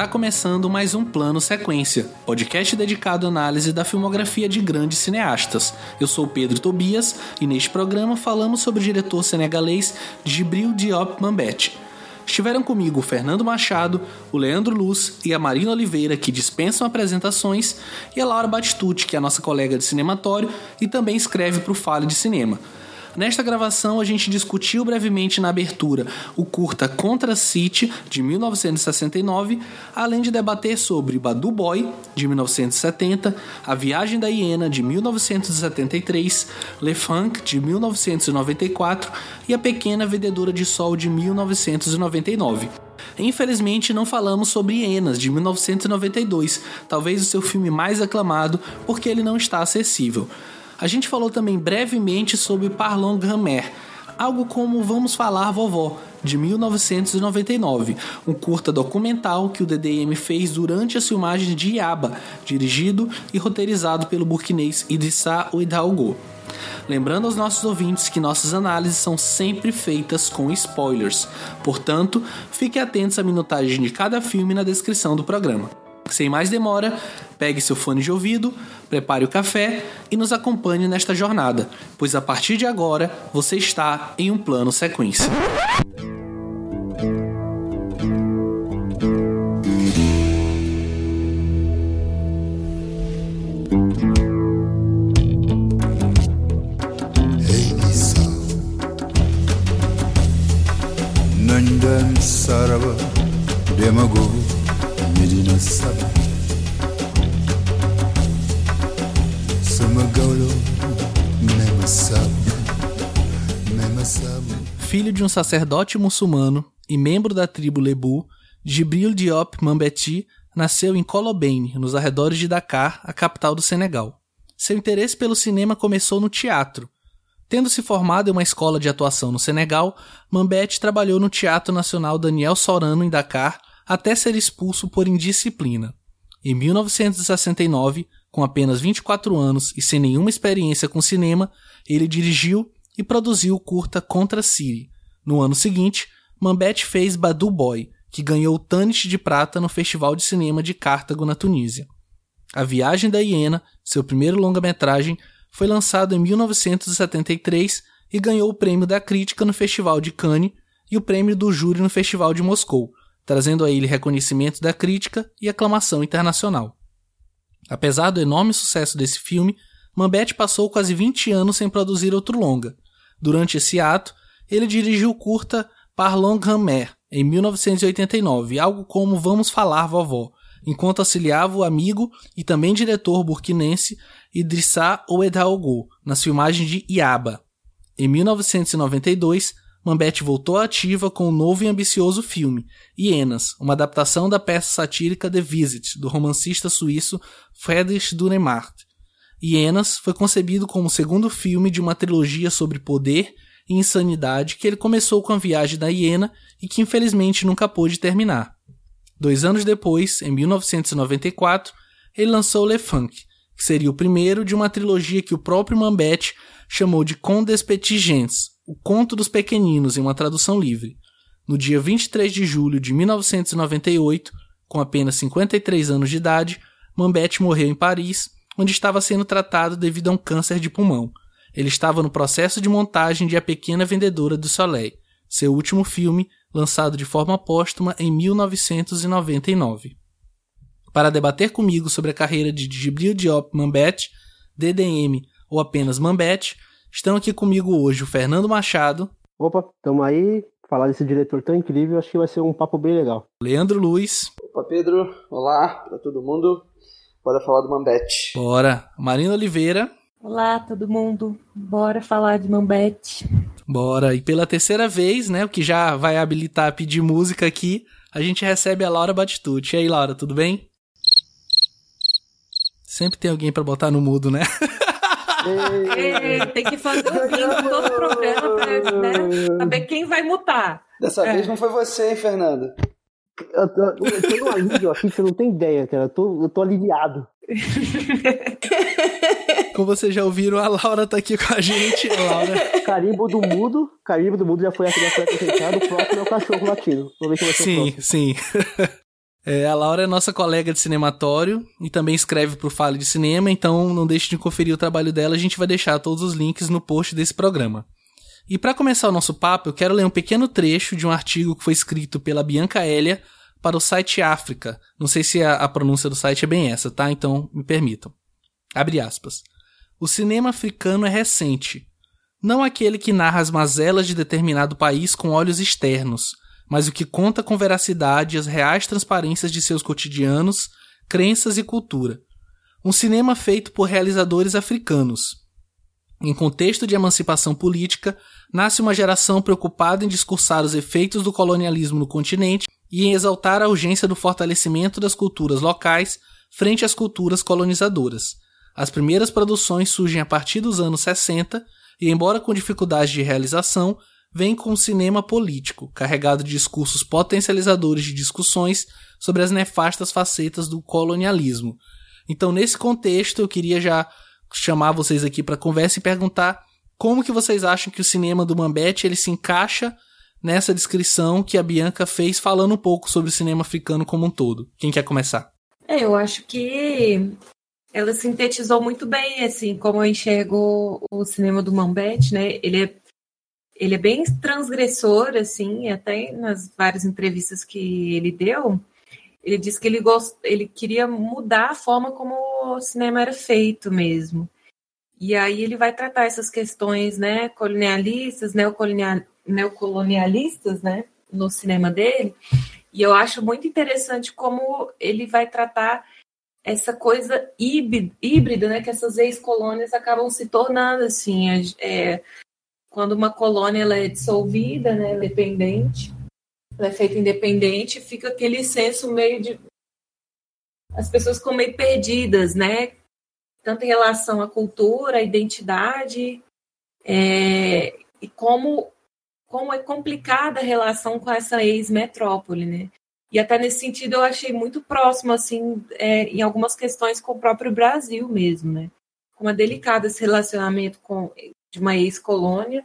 Está começando mais um Plano Sequência, podcast dedicado à análise da filmografia de grandes cineastas. Eu sou Pedro Tobias e neste programa falamos sobre o diretor senegalês Gibril Diop Mambete. Estiveram comigo o Fernando Machado, o Leandro Luz e a Marina Oliveira, que dispensam apresentações, e a Laura Batistucci, que é a nossa colega de cinematório e também escreve para o Fale de Cinema. Nesta gravação, a gente discutiu brevemente na abertura o curta Contra City, de 1969, além de debater sobre Badu Boy, de 1970, A Viagem da Hiena, de 1973, Le Funk, de 1994 e A Pequena Vendedora de Sol, de 1999. Infelizmente, não falamos sobre Hienas, de 1992, talvez o seu filme mais aclamado, porque ele não está acessível. A gente falou também brevemente sobre Parlons Grammaire, algo como Vamos Falar Vovó, de 1999, um curta documental que o DDM fez durante as filmagens de Iaba, dirigido e roteirizado pelo burkinês Idrissa Ouedraogo. Lembrando aos nossos ouvintes que nossas análises são sempre feitas com spoilers, portanto, fiquem atentos à minutagem de cada filme na descrição do programa. Sem mais demora, pegue seu fone de ouvido, prepare o café e nos acompanhe nesta jornada, pois a partir de agora você está em um plano sequência. saraba demago Filho de um sacerdote muçulmano e membro da tribo Lebu, Gibril Diop Mambeti nasceu em Colobane, nos arredores de Dakar, a capital do Senegal. Seu interesse pelo cinema começou no teatro. Tendo se formado em uma escola de atuação no Senegal, Mambete trabalhou no Teatro Nacional Daniel Sorano em Dakar até ser expulso por indisciplina. Em 1969, com apenas 24 anos e sem nenhuma experiência com cinema, ele dirigiu e produziu o curta Contra City. No ano seguinte, Mambete fez Badu Boy, que ganhou o Tanit de Prata no Festival de Cinema de Cartago, na Tunísia. A Viagem da Hiena, seu primeiro longa-metragem, foi lançado em 1973 e ganhou o prêmio da crítica no Festival de Cannes e o prêmio do júri no Festival de Moscou, trazendo a ele reconhecimento da crítica e aclamação internacional. Apesar do enorme sucesso desse filme, Mambete passou quase 20 anos sem produzir outro longa. Durante esse ato, ele dirigiu o curta Parlons Grand-Mère, em 1989, algo como Vamos Falar Vovó, enquanto auxiliava o amigo e também diretor burkinense Idrissa Ouedraogo nas filmagens de Iaba. Em 1992, Mambete voltou à ativa com um novo e ambicioso filme, Hienas, uma adaptação da peça satírica The Visit, do romancista suíço Friedrich Dürrenmatt. Hienas foi concebido como o segundo filme de uma trilogia sobre poder e insanidade que ele começou com a viagem da hiena e que infelizmente nunca pôde terminar. Dois anos depois, em 1994, ele lançou Le Funk, que seria o primeiro de uma trilogia que o próprio Mambete chamou de Contes des Petits Gens, o Conto dos Pequeninos em uma tradução livre. No dia 23 de julho de 1998, com apenas 53 anos de idade, Mambete morreu em Paris, onde estava sendo tratado devido a um câncer de pulmão. Ele estava no processo de montagem de A Pequena Vendedora do Soleil, seu último filme, lançado de forma póstuma em 1999. Para debater comigo sobre a carreira de Gibril Diop Mambete, DDM ou apenas Mambete, estão aqui comigo hoje o Fernando Machado. Opa, tamo aí. Falar desse diretor tão incrível, acho que vai ser um papo bem legal. Leandro Luiz. Opa, Pedro. Olá para todo mundo. Bora falar do Mambete. Bora. Marina Oliveira. Olá, todo mundo. Bora falar de Mambete. Bora. E pela terceira vez, né, o que já vai habilitar a pedir música aqui, a gente recebe a Laura Batistucci. E aí, Laura, tudo bem? Sempre tem alguém para botar no mudo, né? Tem que fazer um bingo todo o programa pra né, saber quem vai mutar. Dessa É. vez não foi você, hein, Fernando? Eu tô, eu tô num alívio aqui que você não tem ideia, cara. Eu tô, eu tô aliviado. Como vocês já ouviram, a Laura tá aqui com a gente. A Laura. Carimbo do mudo. Carimbo do mudo já foi, já foi. O próximo é o cachorro latino. Vamos ver quem vai ser o Sim, próximo. sim. É, a Laura é nossa colega de cinematório e também escreve para o Fale de Cinema, então não deixe de conferir o trabalho dela, a gente vai deixar todos os links no post desse programa. E para começar o nosso papo, eu quero ler um pequeno trecho de um artigo que foi escrito pela Bianca Elia para o site África. Não sei se a, a pronúncia do site é bem essa, tá? Então me permitam. Abre aspas. O cinema africano é recente. Não aquele que narra as mazelas de determinado país com olhos externos, mas o que conta com veracidade as reais transparências de seus cotidianos, crenças e cultura. Um cinema feito por realizadores africanos. Em contexto de emancipação política, nasce uma geração preocupada em discursar os efeitos do colonialismo no continente e em exaltar a urgência do fortalecimento das culturas locais frente às culturas colonizadoras. As primeiras produções surgem a partir dos anos 60 e, embora com dificuldades de realização, vem com o cinema político, carregado de discursos potencializadores de discussões sobre as nefastas facetas do colonialismo. Então, nesse contexto, eu queria já chamar vocês aqui para conversa e perguntar como que vocês acham que o cinema do Mambete ele se encaixa nessa descrição que a Bianca fez falando um pouco sobre o cinema africano como um todo. Quem quer começar? É, eu acho que ela sintetizou muito bem, assim, como eu enxergo o cinema do Mambete, né? Ele é ele é bem transgressor, assim, até nas várias entrevistas que ele deu, ele disse que ele, gost... ele queria mudar a forma como o cinema era feito mesmo. E aí ele vai tratar essas questões, né, colonialistas, neocolonial... neocolonialistas, né, no cinema dele. E eu acho muito interessante como ele vai tratar essa coisa híbrida, né, que essas ex-colônias acabam se tornando, assim, é, quando uma colônia ela é dissolvida, né, independente, ela é feita independente, fica aquele senso meio de as pessoas ficam meio perdidas, né? Tanto em relação à cultura, à identidade, é, e como como é complicada a relação com essa ex-metrópole, né? E até nesse sentido eu achei muito próximo, assim, é, em algumas questões com o próprio Brasil mesmo, né? Como é delicado esse relacionamento com, de uma ex-colônia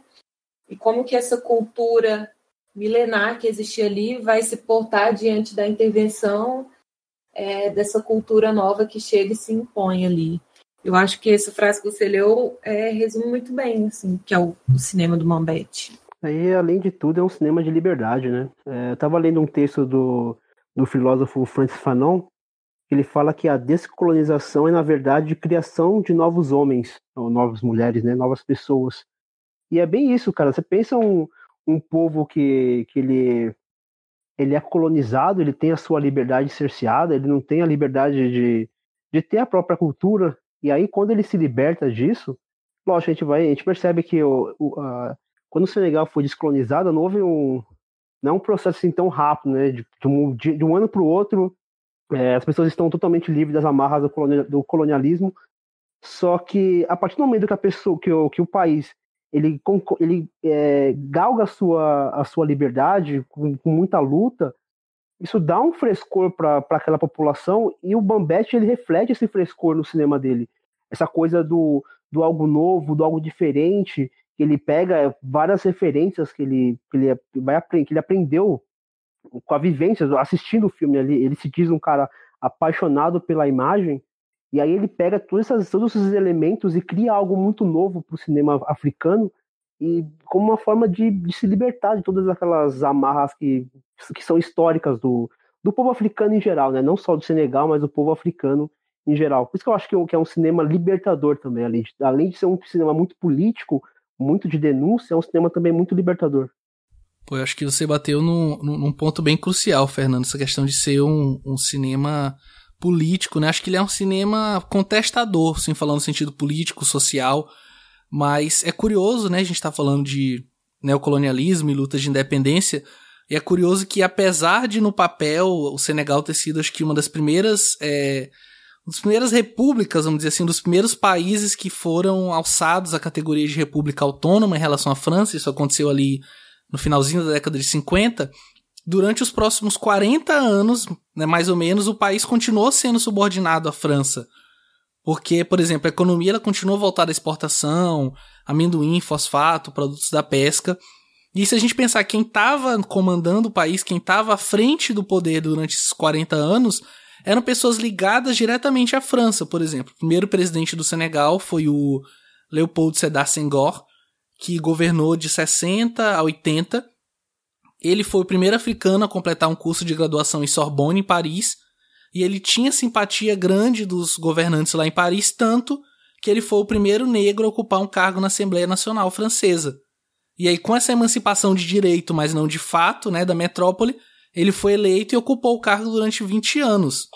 e como que essa cultura milenar que existia ali vai se portar diante da intervenção é, dessa cultura nova que chega e se impõe ali. Eu acho que essa frase que você leu é, resume muito bem, assim, que é o, o cinema do Mambete. Aí, além de tudo, é um cinema de liberdade, né? É, eu estava lendo um texto do, do filósofo Francis Fanon, ele fala que a descolonização é, na verdade, a criação de novos homens, ou novas mulheres, né? Novas pessoas. E é bem isso, cara. Você pensa um, um povo que, que ele, ele é colonizado, ele tem a sua liberdade cerceada, ele não tem a liberdade de, de ter a própria cultura. E aí, quando ele se liberta disso, lógico, a gente, vai, a gente percebe que o, o a, quando o Senegal foi descolonizado, não houve um, não é um processo assim tão rápido, né? De, de, um, de, de um ano para o outro, é, as pessoas estão totalmente livres das amarras do, colonialismo. Só que a partir do momento que a pessoa, que o, que o país ele, ele é, galga a sua, a sua liberdade com, com muita luta, isso dá um frescor para aquela população e o Bambete ele reflete esse frescor no cinema dele. Essa coisa do, do algo novo, do algo diferente, que ele pega várias referências que ele, que ele, vai, que ele aprendeu com a vivência, assistindo o filme ali. Ele se diz um cara apaixonado pela imagem e aí ele pega todos, essas, todos esses elementos e cria algo muito novo para o cinema africano e como uma forma de, de, se libertar de todas aquelas amarras que, que são históricas do, do povo africano em geral, né? Não só do Senegal, mas do povo africano em geral. Por isso que eu acho que, é que é um cinema libertador também, além de, além de ser um cinema muito político, muito de denúncia, é um cinema também muito libertador. Pô, eu acho que você bateu num, num ponto bem crucial, Fernando, essa questão de ser um, um cinema político, né? Acho que ele é um cinema contestador, assim, falando no sentido político, social, mas é curioso, né? A gente tá falando de neocolonialismo e luta de independência, e é curioso que apesar de no papel o Senegal ter sido, acho que uma das primeiras, é, uma das primeiras repúblicas, vamos dizer assim, um dos primeiros países que foram alçados à categoria de república autônoma em relação à França, isso aconteceu ali no finalzinho da década de 50, durante os próximos 40 anos, né, mais ou menos, o país continuou sendo subordinado à França. Porque, por exemplo, a economia ela continuou voltada à exportação, amendoim, fosfato, produtos da pesca. E se a gente pensar quem estava comandando o país, quem estava à frente do poder durante esses 40 anos, eram pessoas ligadas diretamente à França, por exemplo. O primeiro presidente do Senegal foi o Leopold Sedar Senghor, que governou de 60 a 80. Ele foi o primeiro africano a completar um curso de graduação em Sorbonne, em Paris, e ele tinha simpatia grande dos governantes lá em Paris, tanto que ele foi o primeiro negro a ocupar um cargo na Assembleia Nacional Francesa. E aí, com essa emancipação de direito, mas não de fato, né, da metrópole, ele foi eleito e ocupou o cargo durante 20 anos.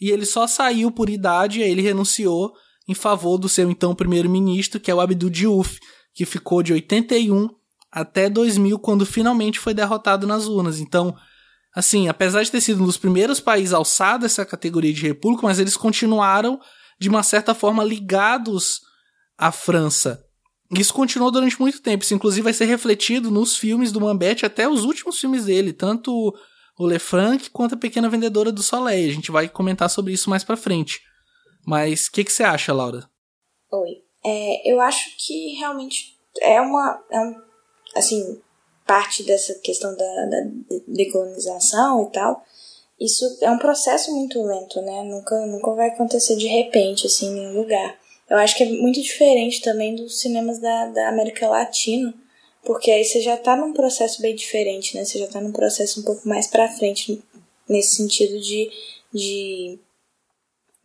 E ele só saiu por idade, aí ele renunciou em favor do seu então primeiro-ministro, que é o Abdou Diouf, que ficou de 81 até 2000, quando finalmente foi derrotado nas urnas. Então, assim, apesar de ter sido um dos primeiros países a alçar essa categoria de república, mas eles continuaram, de uma certa forma, ligados à França. Isso continuou durante muito tempo. Isso, inclusive, vai ser refletido nos filmes do Mambete, até os últimos filmes dele, tanto o Le Franc quanto a Pequena Vendedora do Soleil. A gente vai comentar sobre isso mais pra frente. Mas o que, que você acha, Laura? Oi. É, eu acho que realmente é uma. É assim, parte dessa questão da, da decolonização e tal. Isso é um processo muito lento, né? Nunca, nunca vai acontecer de repente, assim, em nenhum lugar. Eu acho que é muito diferente também dos cinemas da, da América Latina, porque aí você já tá num processo bem diferente, né? Você já tá num processo um pouco mais para frente nesse sentido de, de,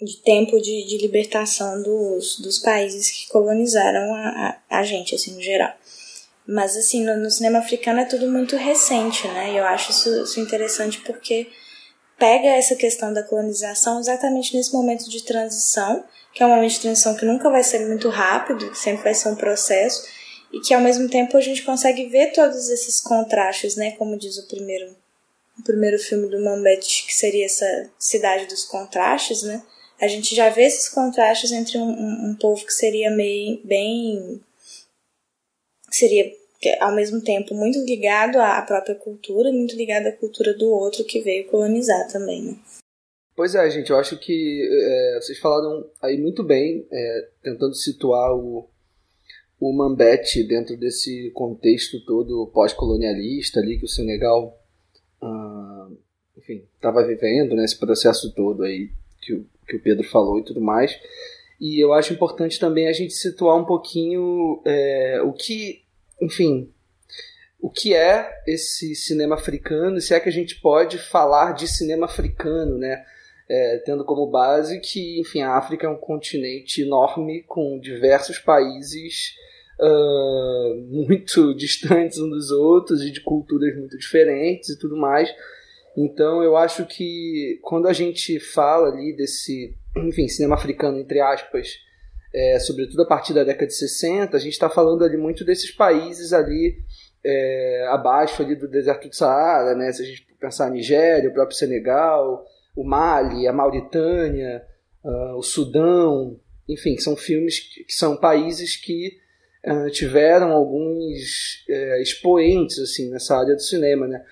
de tempo de, de libertação dos, dos países que colonizaram a, a, a gente, assim, no geral. Mas, assim, no, no, cinema africano é tudo muito recente, né? E eu acho isso, isso interessante porque pega essa questão da colonização exatamente nesse momento de transição que é um momento de transição que nunca vai ser muito rápido, que sempre vai ser um processo, e que ao mesmo tempo a gente consegue ver todos esses contrastes, né? Como diz o primeiro, o primeiro filme do Mambete, que seria essa cidade dos contrastes, né? A gente já vê esses contrastes entre um, um, um povo que seria meio bem. seria ao mesmo tempo muito ligado à própria cultura, muito ligado à cultura do outro que veio colonizar também, né? Pois é, gente, eu acho que é, vocês falaram aí muito bem, é, tentando situar o, o Mambete dentro desse contexto todo pós-colonialista ali que o Senegal, ah, enfim, estava vivendo, né, esse processo todo aí que o, que o Pedro falou e tudo mais. E eu acho importante também a gente situar um pouquinho é, o que, enfim, o que é esse cinema africano, se é que a gente pode falar de cinema africano, né? é, tendo como base que, enfim, a África é um continente enorme com diversos países uh, muito distantes uns dos outros e de culturas muito diferentes e tudo mais. Então eu acho que quando a gente fala ali desse, enfim, cinema africano, entre aspas, é, sobretudo a partir da década de 60, a gente está falando ali muito desses países ali é, abaixo ali do deserto do Saara, né? Se a gente pensar Nigéria, o próprio Senegal, o Mali, a Mauritânia, uh, o Sudão, enfim, são filmes que, que são países que uh, tiveram alguns uh, expoentes assim nessa área do cinema, né?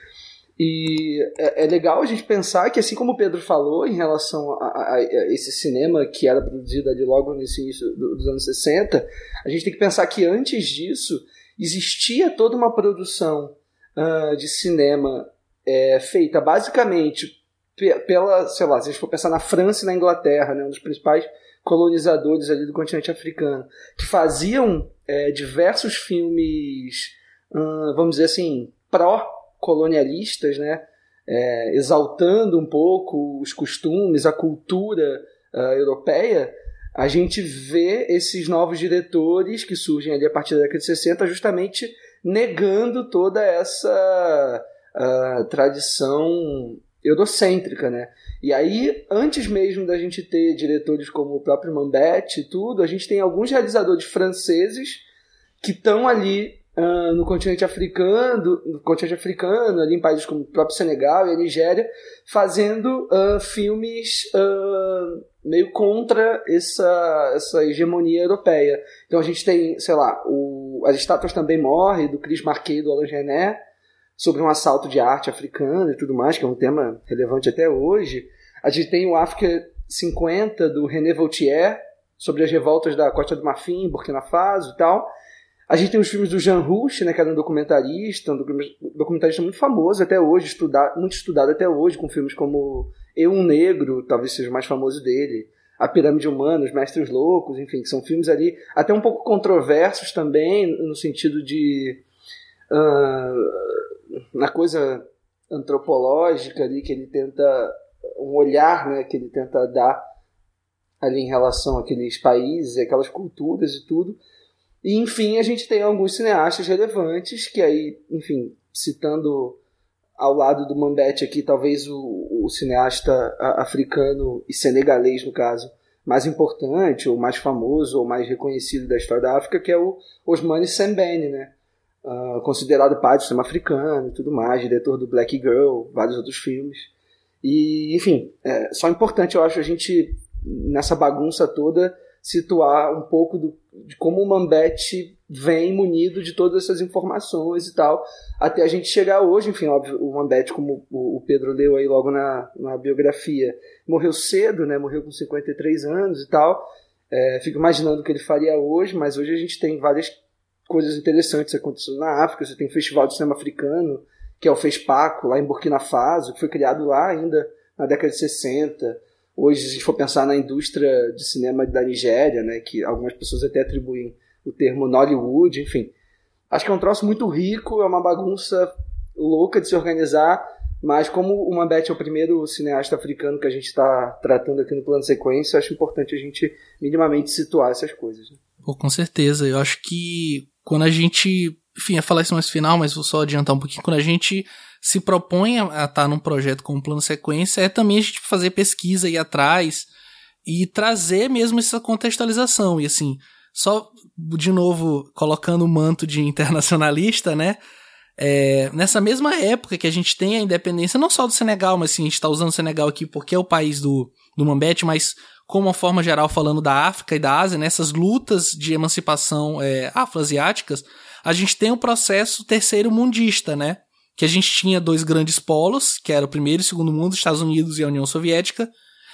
E é, é, legal a gente pensar que, assim como o Pedro falou em relação a, a, a esse cinema que era produzido ali logo no início dos anos 60, a gente tem que pensar que antes disso existia toda uma produção uh, de cinema é, feita basicamente pela, sei lá, se a gente for pensar na França e na Inglaterra, né, um dos principais colonizadores ali do continente africano, que faziam é, diversos filmes, hum, vamos dizer assim, pró-colonialistas, né, é, exaltando um pouco os costumes, a cultura uh, europeia, a gente vê esses novos diretores que surgem ali a partir da década de 60 justamente negando toda essa uh, tradição eurocêntrica, né? E aí, antes mesmo da gente ter diretores como o próprio Mambete e tudo, a gente tem alguns realizadores franceses que estão ali uh, no continente africano, no continente africano, ali em países como o próprio Senegal e a Nigéria, fazendo uh, filmes uh, meio contra essa, essa hegemonia europeia. Então a gente tem, sei lá, o As Estátuas Também Morrem, do Chris Marquet e do Alain Genet, sobre um assalto de arte africana e tudo mais, que é um tema relevante até hoje. A gente tem o África 50 do René Vautier, sobre as revoltas da Costa do Marfim, Burkina Faso e tal. A gente tem os filmes do Jean Rush, né, que era um documentarista, um documentarista muito famoso até hoje, estudado, muito estudado até hoje, com filmes como Eu, um Negro, talvez seja o mais famoso dele, A Pirâmide Humana, Os Mestres Loucos, enfim, que são filmes ali até um pouco controversos também, no sentido de. Uh, na coisa antropológica ali, que ele tenta. um olhar né, que ele tenta dar ali em relação àqueles países, aquelas culturas e tudo. E, enfim, a gente tem alguns cineastas relevantes, que aí, enfim, citando ao lado do Mambete aqui, talvez o, o cineasta africano e senegalês, no caso, mais importante, ou mais famoso, ou mais reconhecido da história da África, que é o Osmani Sembene, né? Uh, considerado pai do cinema africano e tudo mais, diretor do Black Girl, vários outros filmes. E, enfim, é só importante, eu acho, a gente, nessa bagunça toda, situar um pouco do, de como o Mambete vem munido de todas essas informações e tal, até a gente chegar hoje, enfim, óbvio, o Mambete, como o Pedro leu aí logo na, na biografia, morreu cedo, né, morreu com 53 anos e tal, é, fico imaginando o que ele faria hoje, mas hoje a gente tem várias coisas interessantes acontecendo na África, você tem o Festival de Cinema Africano, que é o FESPACO, lá em Burkina Faso, que foi criado lá ainda na década de 60, Hoje, se for pensar na indústria de cinema da Nigéria, né, que algumas pessoas até atribuem o termo Nollywood, enfim. Acho que é um troço muito rico, é uma bagunça louca de se organizar, mas como o Mambete é o primeiro cineasta africano que a gente está tratando aqui no plano sequência, acho importante a gente minimamente situar essas coisas. Né? Pô, com certeza. Eu acho que quando a gente. Enfim, ia falar isso mais final, mas vou só adiantar um pouquinho. Quando a gente se propõe a estar tá num projeto com um plano sequência é também a gente fazer pesquisa e atrás e trazer mesmo essa contextualização. E assim, só de novo colocando o manto de internacionalista, né? É, nessa mesma época que a gente tem a independência, não só do Senegal, mas assim, a gente está usando o Senegal aqui porque é o país do, do Mambete, mas como uma forma geral falando da África e da Ásia, nessas lutas de emancipação é, afroasiáticas, a gente tem o processo terceiro mundista, né? Que a gente tinha dois grandes polos, que era o primeiro e o segundo mundo, Estados Unidos e a União Soviética,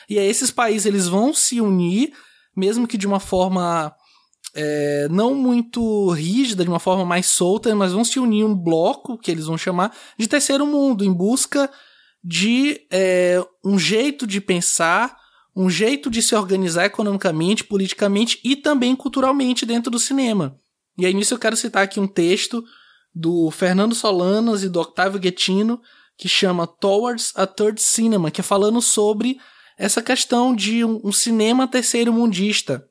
e aí esses países eles vão se unir, mesmo que de uma forma é, não muito rígida, de uma forma mais solta, mas vão se unir um bloco, que eles vão chamar, de terceiro mundo, em busca de é, um jeito de pensar, um jeito de se organizar economicamente, politicamente e também culturalmente dentro do cinema. E aí nisso eu quero citar aqui um texto do Fernando Solanas e do Octavio Guettino, que chama Towards a Third Cinema, que é falando sobre essa questão de um, um cinema terceiro mundista,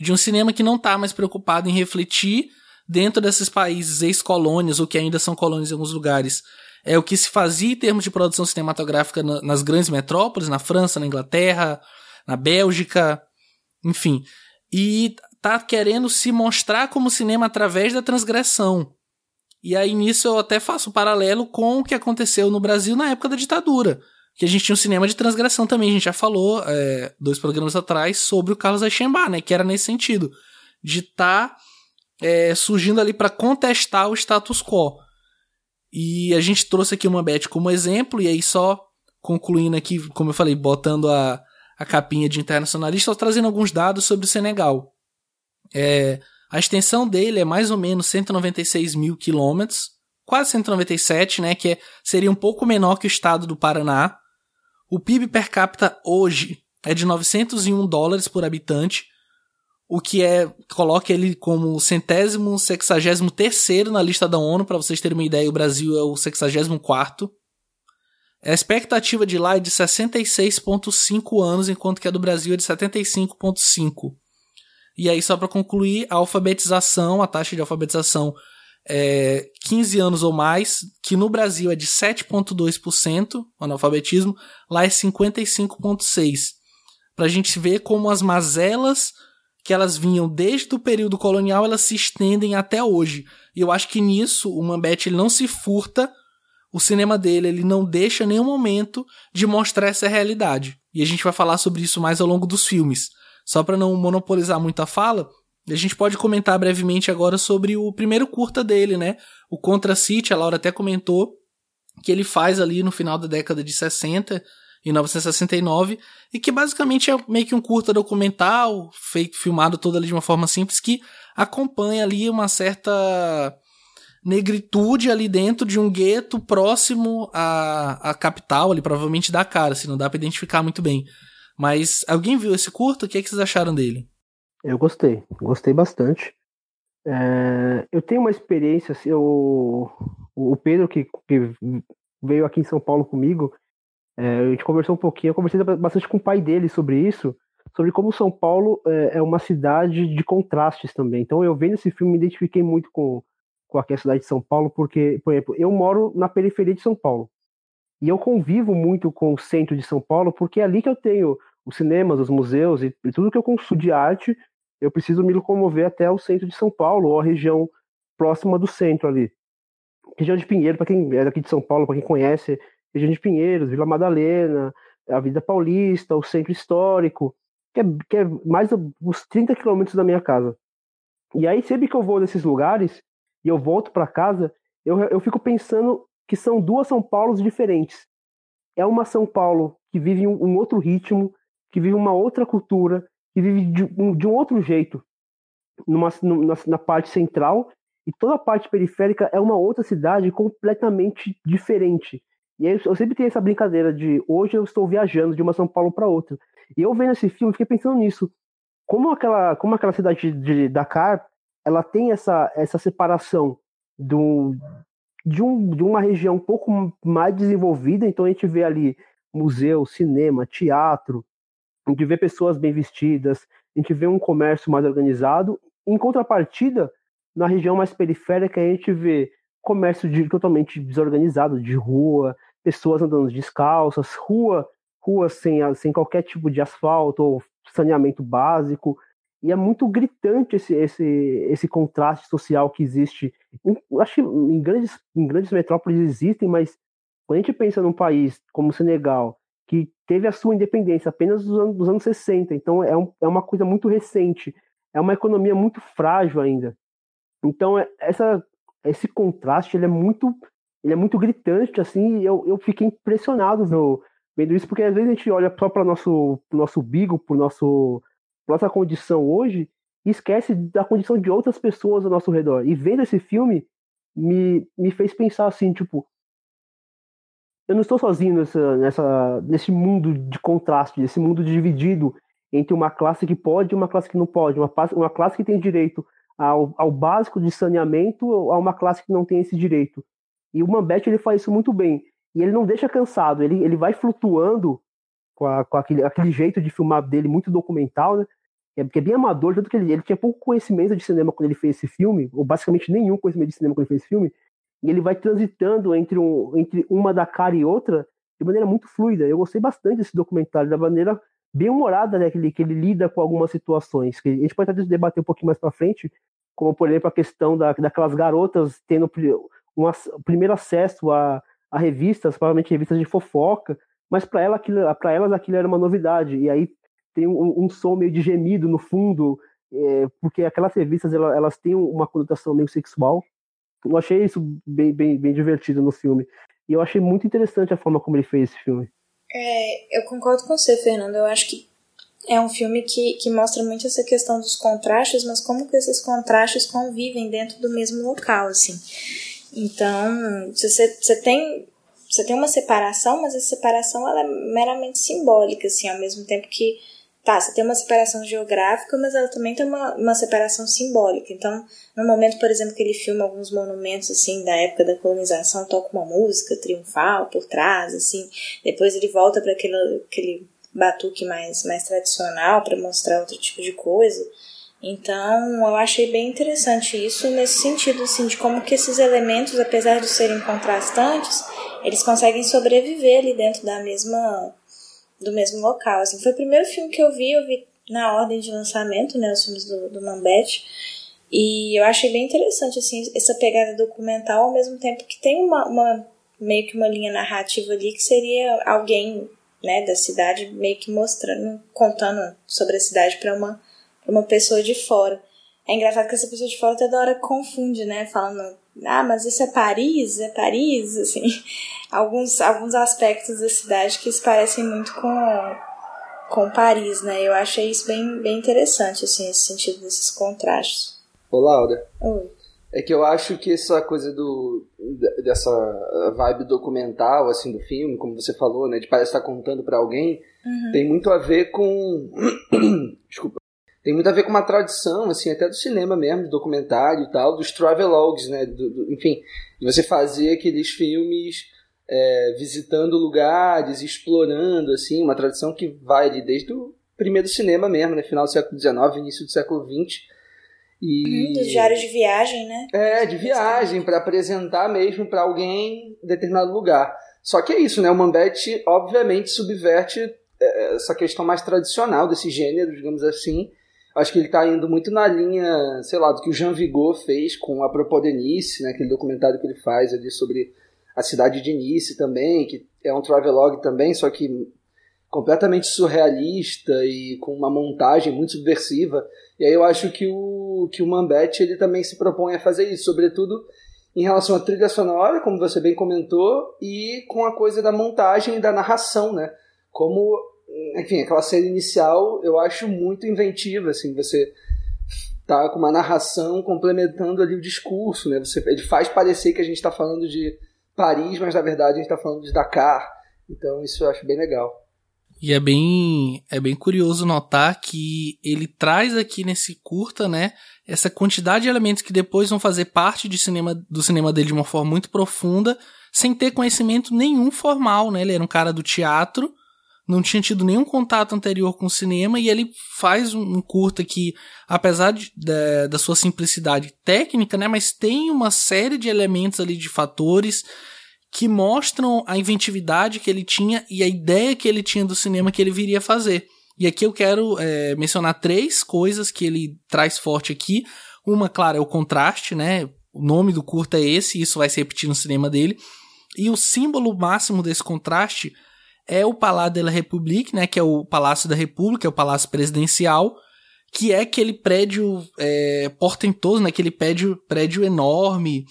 de um cinema que não está mais preocupado em refletir dentro desses países ex-colônias, ou que ainda são colônias em alguns lugares, é o que se fazia em termos de produção cinematográfica na, nas grandes metrópoles, na França, na Inglaterra, na Bélgica, enfim. E tá querendo se mostrar como cinema através da transgressão. E aí nisso eu até faço um paralelo com o que aconteceu no Brasil na época da ditadura. Que a gente tinha um cinema de transgressão também, a gente já falou é, dois programas atrás sobre o Carlos Aichenbach, né? Que era nesse sentido. De estar tá, é, surgindo ali para contestar o status quo. E a gente trouxe aqui uma Bet como exemplo, e aí só concluindo aqui, como eu falei, botando a, a capinha de internacionalista, só trazendo alguns dados sobre o Senegal. É, a extensão dele é mais ou menos 196 mil quilômetros, quase 197, né? Que é, seria um pouco menor que o estado do Paraná. O PIB per capita hoje é de 901 dólares por habitante, o que é coloca ele como centésimo, sexagésimo terceiro na lista da ONU, para vocês terem uma ideia, o Brasil é o sexagésimo quarto. A expectativa de lá é de 66,5 anos, enquanto que a do Brasil é de 75,5. E aí, só para concluir, a alfabetização, a taxa de alfabetização é 15 anos ou mais, que no Brasil é de 7,2% o analfabetismo, lá é 55,6%. Para a gente ver como as mazelas que elas vinham desde o período colonial, elas se estendem até hoje. E eu acho que nisso o Mambete ele não se furta, o cinema dele ele não deixa nenhum momento de mostrar essa realidade. E a gente vai falar sobre isso mais ao longo dos filmes. Só para não monopolizar muito a fala, a gente pode comentar brevemente agora sobre o primeiro curta dele, né? O Contra City, a Laura até comentou que ele faz ali no final da década de 60 em 1969, e que basicamente é meio que um curta documental, feito, filmado todo ali de uma forma simples, que acompanha ali uma certa negritude ali dentro de um gueto próximo à, à capital, ali provavelmente da cara, se assim, não dá para identificar muito bem. Mas alguém viu esse curto? O que, é que vocês acharam dele? Eu gostei, gostei bastante. É, eu tenho uma experiência, assim, eu, o Pedro que, que, veio aqui em São Paulo comigo, é, a gente conversou um pouquinho, eu conversei bastante com o pai dele sobre isso, sobre como São Paulo é, é uma cidade de contrastes também. Então eu vendo esse filme me identifiquei muito com, com aqui a cidade de São Paulo, porque, por exemplo, eu moro na periferia de São Paulo. E eu convivo muito com o centro de São Paulo, porque é ali que eu tenho os cinemas, os museus e, e tudo que eu consumo de arte, eu preciso me locomover até o centro de São Paulo, ou a região próxima do centro ali. Região de Pinheiro, para quem é daqui de São Paulo, para quem conhece, região de Pinheiros, Vila Madalena, a Vida Paulista, o centro histórico, que é, que é mais uns 30 quilômetros da minha casa. E aí, sempre que eu vou nesses lugares, e eu volto para casa, eu, eu fico pensando que são duas São Paulos diferentes. É uma São Paulo que vive um, um outro ritmo, que vive uma outra cultura, que vive de um, de um outro jeito, numa, na, na parte central, e toda a parte periférica é uma outra cidade completamente diferente. E aí eu sempre tenho essa brincadeira de hoje eu estou viajando de uma São Paulo para outra. E eu vendo esse filme, fiquei pensando nisso. Como aquela, como aquela cidade de Dakar ela tem essa, essa separação do, de, um, de uma região um pouco mais desenvolvida, então a gente vê ali museu, cinema, teatro, a gente vê pessoas bem vestidas, a gente vê um comércio mais organizado. Em contrapartida, na região mais periférica, a gente vê comércio de, totalmente desorganizado, de rua, pessoas andando descalças, rua, ruas sem, sem qualquer tipo de asfalto ou saneamento básico. E é muito gritante esse, esse, esse contraste social que existe. Em, acho que em grandes, em grandes metrópoles existem, mas quando a gente pensa num país como o Senegal, que teve a sua independência apenas dos anos, dos anos 60, então é, um, é uma coisa muito recente, é uma economia muito frágil ainda. Então é, essa, esse contraste ele é muito ele é muito gritante assim, eu, eu fiquei impressionado no, vendo isso, porque às vezes a gente olha só para nosso, nosso bigo, para nosso nossa condição hoje e esquece da condição de outras pessoas ao nosso redor. E vendo esse filme, me, me fez pensar assim, tipo, eu não estou sozinho nessa, nessa, nesse mundo de contraste, nesse mundo dividido entre uma classe que pode e uma classe que não pode, uma, uma classe que tem direito ao, ao básico de saneamento a uma classe que não tem esse direito. E o Mambete ele faz isso muito bem. E ele não deixa cansado, ele, ele vai flutuando com, a, com aquele, aquele jeito de filmar dele muito documental, né? é, que é bem amador, tanto que ele, ele tinha pouco conhecimento de cinema quando ele fez esse filme, ou basicamente nenhum conhecimento de cinema quando ele fez esse filme, e ele vai transitando entre, um, entre uma da cara e outra de maneira muito fluida. Eu gostei bastante desse documentário, da maneira bem humorada né, que, ele, que ele lida com algumas situações, que a gente pode até debater um pouquinho mais para frente, como por exemplo a questão da, daquelas garotas tendo um, primeiro acesso a, a revistas, provavelmente revistas de fofoca, mas para ela, elas aquilo era uma novidade. E aí tem um, um som meio de gemido no fundo, é, porque aquelas revistas elas, elas têm uma conotação meio sexual. Eu achei isso bem, bem, bem divertido no filme. E eu achei muito interessante a forma como ele fez esse filme. É, eu concordo com você, Fernando. Eu acho que é um filme que, que mostra muito essa questão dos contrastes, mas como que esses contrastes convivem dentro do mesmo local, assim. Então, você, você tem você tem uma separação, mas essa separação ela é meramente simbólica, assim, ao mesmo tempo que tá, você tem uma separação geográfica, mas ela também tem uma, uma separação simbólica. Então, no momento, por exemplo, que ele filma alguns monumentos, assim, da época da colonização, toca uma música triunfal por trás, assim, depois ele volta para aquele, aquele batuque mais, mais tradicional para mostrar outro tipo de coisa. Então, eu achei bem interessante isso nesse sentido, assim, de como que esses elementos, apesar de serem contrastantes, eles conseguem sobreviver ali dentro da mesma do mesmo local. Assim, foi o primeiro filme que eu vi, eu vi na ordem de lançamento, né, os filmes do, do Mambete. E eu achei bem interessante, assim, essa pegada documental, ao mesmo tempo que tem uma, uma meio que uma linha narrativa ali que seria alguém, né, da cidade meio que mostrando, contando sobre a cidade para uma, uma pessoa de fora. é engraçado que essa pessoa de fora toda hora confunde, né? Falando, ah, mas isso é Paris? É Paris? Assim, alguns, alguns aspectos da cidade que se parecem muito com, com Paris, né? Eu achei isso bem, bem interessante, assim, esse sentido desses contrastes. Ô, Laura. Oi. É que eu acho que essa coisa do dessa vibe documental assim do filme, como você falou, né, de parece estar contando para alguém, Uhum. tem muito a ver com desculpa. Tem muito a ver com uma tradição, assim, até do cinema mesmo, do documentário e tal, dos travelogues, né? Do, do, enfim, de você fazer aqueles filmes é, visitando lugares, explorando, assim, uma tradição que vai de, desde o primeiro cinema mesmo, né? Final do século XIX, início do século XX. E... Uhum, dos diários de viagem, né? É, de viagem, para apresentar mesmo para alguém em determinado lugar. Só que é isso, né? O Mambete, obviamente, subverte é, essa questão mais tradicional desse gênero, digamos assim. Acho que ele está indo muito na linha, sei lá, do que o Jean Vigot fez com a Propodenice, né? Aquele documentário que ele faz ali sobre a cidade de Nice também, que é um travelogue também, só que completamente surrealista e com uma montagem muito subversiva. E aí eu acho que o, que o Mambete ele também se propõe a fazer isso, sobretudo em relação à trilha sonora, como você bem comentou, e com a coisa da montagem e da narração, né? Como, enfim, aquela cena inicial eu acho muito inventiva, assim, você tá com uma narração complementando ali o discurso, né? Você, ele faz parecer que a gente está falando de Paris, mas na verdade a gente está falando de Dakar. Então isso eu acho bem legal. E é bem, é bem curioso notar que ele traz aqui nesse curta, né, essa quantidade de elementos que depois vão fazer parte de cinema, do cinema dele de uma forma muito profunda, sem ter conhecimento nenhum formal, né? Ele era um cara do teatro, não tinha tido nenhum contato anterior com o cinema e ele faz um curta que, apesar de, da, da sua simplicidade técnica, né, mas tem uma série de elementos ali de fatores que mostram a inventividade que ele tinha e a ideia que ele tinha do cinema que ele viria fazer. E aqui eu quero é, mencionar três coisas que ele traz forte aqui. Uma, claro, é o contraste, né? O nome do curta é esse, isso vai se repetir no cinema dele. E o símbolo máximo desse contraste é o Palácio de la né? Que é o Palácio da República, é o Palácio Presidencial, que é aquele prédio é, portentoso, né? Aquele prédio, prédio enorme,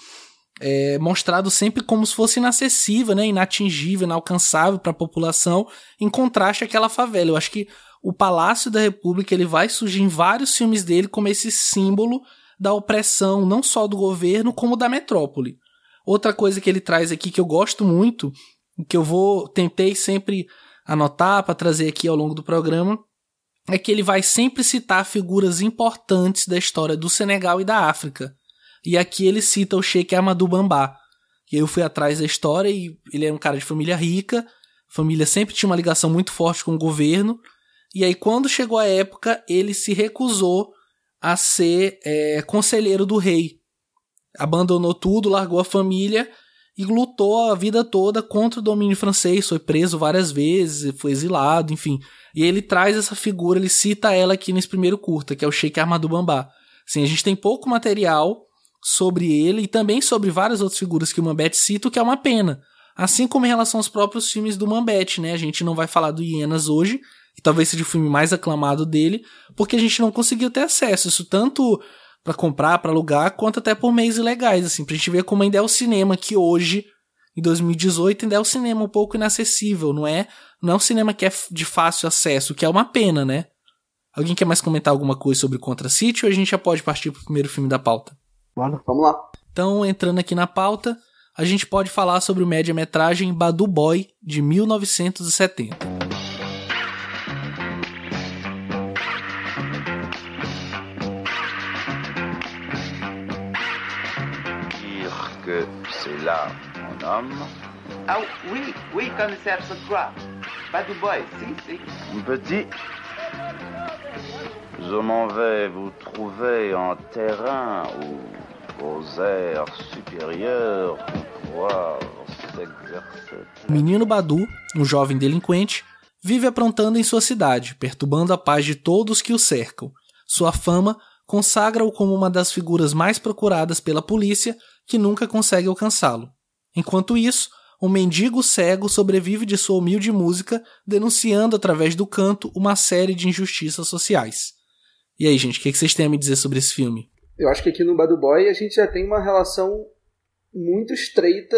é, mostrado sempre como se fosse inacessível, né, inatingível, inalcançável para a população, em contraste àquela favela. Eu acho que o Palácio da República ele vai surgir em vários filmes dele como esse símbolo da opressão, não só do governo, como da metrópole. Outra coisa que ele traz aqui que eu gosto muito, que eu vou tentei sempre anotar para trazer aqui ao longo do programa, é que ele vai sempre citar figuras importantes da história do Senegal e da África. E aqui ele cita o Sheikh Amadou Bamba. E eu fui atrás da história e ele era um cara de família rica, família sempre tinha uma ligação muito forte com o governo. E aí, quando chegou a época, ele se recusou a ser é, conselheiro do rei. Abandonou tudo, largou a família e lutou a vida toda contra o domínio francês. Foi preso várias vezes, foi exilado, enfim. E ele traz essa figura, ele cita ela aqui nesse primeiro curta, que é o Sheikh Amadou Bamba. Assim, a gente tem pouco material sobre ele e também sobre várias outras figuras que o Mambete cita, o que é uma pena. Assim como em relação aos próprios filmes do Mambete, né? A gente não vai falar do Hienas hoje, que talvez seja o filme mais aclamado dele, porque a gente não conseguiu ter acesso. Isso tanto para comprar, para alugar, quanto até por meios ilegais, assim, pra gente ver como ainda é o cinema que hoje, em 2018, ainda é o cinema um pouco inacessível, não é? Não é um cinema que é de fácil acesso, que é uma pena, né? Alguém quer mais comentar alguma coisa sobre Contra City ou a gente já pode partir pro primeiro filme da pauta? Bora. Vamos lá. Então, entrando aqui na pauta, a gente pode falar sobre o média-metragem Badu Boy, de 1970. Là mon homme. Ah oui, oui, commissaire Sautois. Badou Boy, si, si. Mon petit, je m'en vais vous trouver en terrain où vos airs supérieurs pouvoir s'exercer. O menino Badu, um jovem delinquente, vive aprontando em sua cidade, perturbando a paz de todos que o cercam. Sua fama consagra-o como uma das figuras mais procuradas pela polícia, que nunca consegue alcançá-lo. Enquanto isso, um mendigo cego sobrevive de sua humilde música, denunciando através do canto uma série de injustiças sociais. E aí, gente, o que, vocês têm a me dizer sobre esse filme? Eu acho que aqui no Bad Boy a gente já tem uma relação muito estreita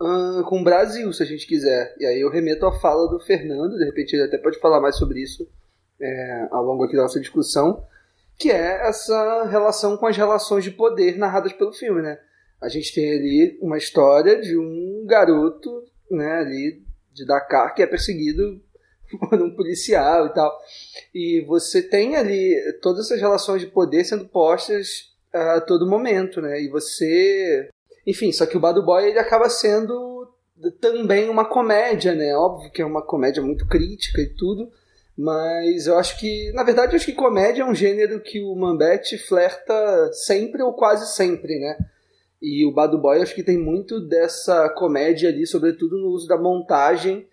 uh, com o Brasil, se a gente quiser. E aí eu remeto à fala do Fernando, de repente ele até pode falar mais sobre isso é, ao longo aqui da nossa discussão, que é essa relação com as relações de poder narradas pelo filme, né? A gente tem ali uma história de um garoto, né, ali de Dakar que é perseguido por um policial e tal. E você tem ali todas essas relações de poder sendo postas a todo momento, né? E você enfim, só que o Bad Boy ele acaba sendo também uma comédia, né? Óbvio que é uma comédia muito crítica e tudo, mas eu acho que, na verdade, eu acho que comédia é um gênero que o Mambete flerta sempre ou quase sempre, né? E o Bad Boy acho que tem muito dessa comédia ali, sobretudo no uso da montagem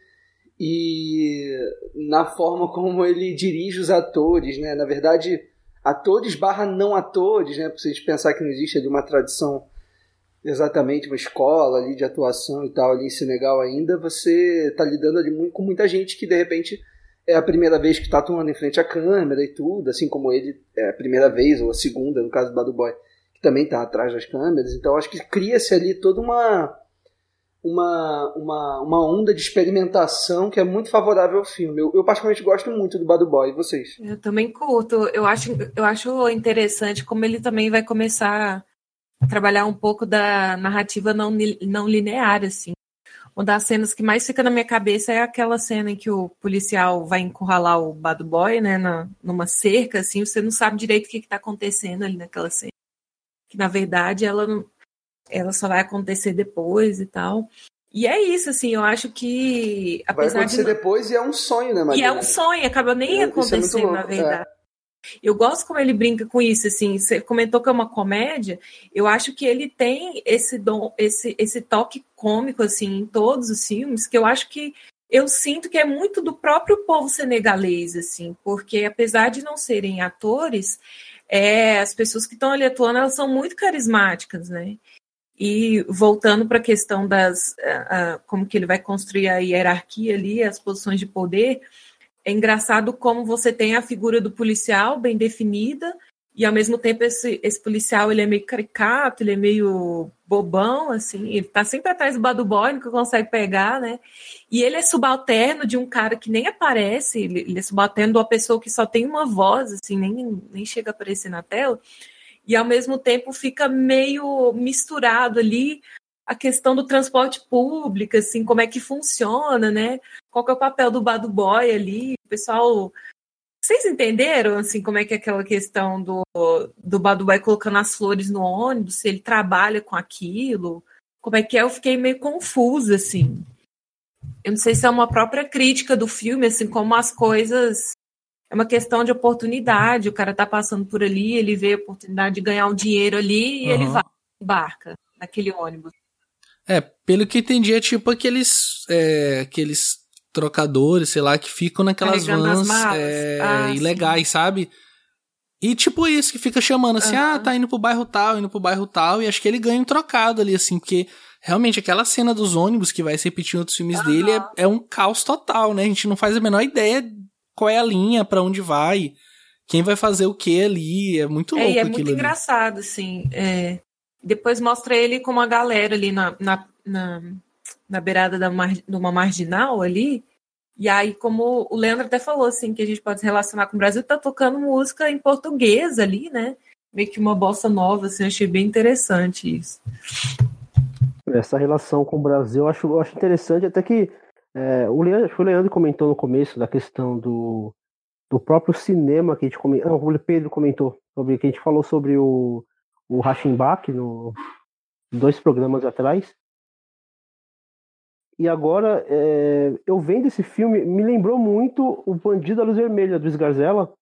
e na forma como ele dirige os atores, né? Na verdade, atores barra não atores, né? Pra vocês pensar que não existe ali uma tradição exatamente uma escola ali de atuação e tal ali em Senegal ainda, você está lidando ali com muita gente que de repente é a primeira vez que está atuando em frente à câmera e tudo, assim como ele é a primeira vez ou a segunda no caso do Badu Boy, também está atrás das câmeras. Então acho que cria-se ali toda uma uma, uma, uma onda de experimentação que é muito favorável ao filme. Eu, eu particularmente gosto muito do Bad Boy, e vocês? Eu também curto. Eu acho, eu acho interessante como ele também vai começar trabalhar um pouco da narrativa não, não linear, assim. Uma das cenas que mais fica na minha cabeça é aquela cena em que o policial vai encurralar o bad boy, né, na, numa cerca, assim, você não sabe direito o que está acontecendo ali naquela cena. Que, na verdade, ela, ela só vai acontecer depois e tal. E é isso, assim, eu acho que. Apesar vai acontecer de... depois e é um sonho, né, Maria? E é um sonho, acaba nem é, acontecendo, é na verdade. É. Eu gosto como ele brinca com isso, assim, você comentou que é uma comédia, eu acho que ele tem esse dom, esse, esse toque cômico, assim, em todos os filmes, que eu acho que eu sinto que é muito do próprio povo senegalês, assim, porque apesar de não serem atores, é, as pessoas que estão ali atuando, elas são muito carismáticas, né? E voltando para a questão das, uh, uh, como que ele vai construir a hierarquia ali, as posições de poder, é engraçado como você tem a figura do policial bem definida e ao mesmo tempo esse, esse policial ele é meio caricato, ele é meio bobão, assim, ele tá sempre atrás do bad boy, nunca consegue pegar, né? E ele é subalterno de um cara que nem aparece, ele, ele é subalterno de uma pessoa que só tem uma voz, assim, nem, nem chega a aparecer na tela, e ao mesmo tempo fica meio misturado ali a questão do transporte público, assim, como é que funciona, né? Qual que é o papel do Bado Boy ali? O pessoal. Vocês entenderam, assim, como é que é aquela questão do, do Boy colocando as flores no ônibus, se ele trabalha com aquilo? Como é que é? Eu fiquei meio confusa, assim. Eu não sei se é uma própria crítica do filme, assim, como as coisas. É uma questão de oportunidade. O cara tá passando por ali, ele vê a oportunidade de ganhar um dinheiro ali e uhum. ele vai, embarca naquele ônibus. É, pelo que entendi, é tipo aqueles, é, aqueles trocadores, sei lá, que ficam naquelas Carregando vans é, ah, ilegais, sim. sabe? E tipo isso, que fica chamando assim, uhum. ah, tá indo pro bairro tal, indo pro bairro tal, e acho que ele ganha um trocado ali, assim, porque realmente aquela cena dos ônibus que vai se repetir em outros filmes uhum. dele é, é, um caos total, né? A gente não faz a menor ideia qual é a linha, para onde vai, quem vai fazer o que ali, é muito louco é, é muito ali. engraçado, assim, é... Depois mostra ele com uma galera ali na, na, na, na beirada da mar, de uma marginal ali. E aí, como o Leandro até falou, assim, que a gente pode se relacionar com o Brasil, tá tocando música em português ali, né? Meio que uma bossa nova, assim, achei bem interessante isso. Essa relação com o Brasil eu acho, eu acho interessante, até que é, o, Leandro, o Leandro comentou no começo da questão do, do próprio cinema que a gente comentou. O Pedro comentou sobre que a gente falou sobre o, o Rachimbach no dois programas atrás. E agora, é, eu vendo esse filme, me lembrou muito o Bandido da Luz Vermelha, do Esgarzela,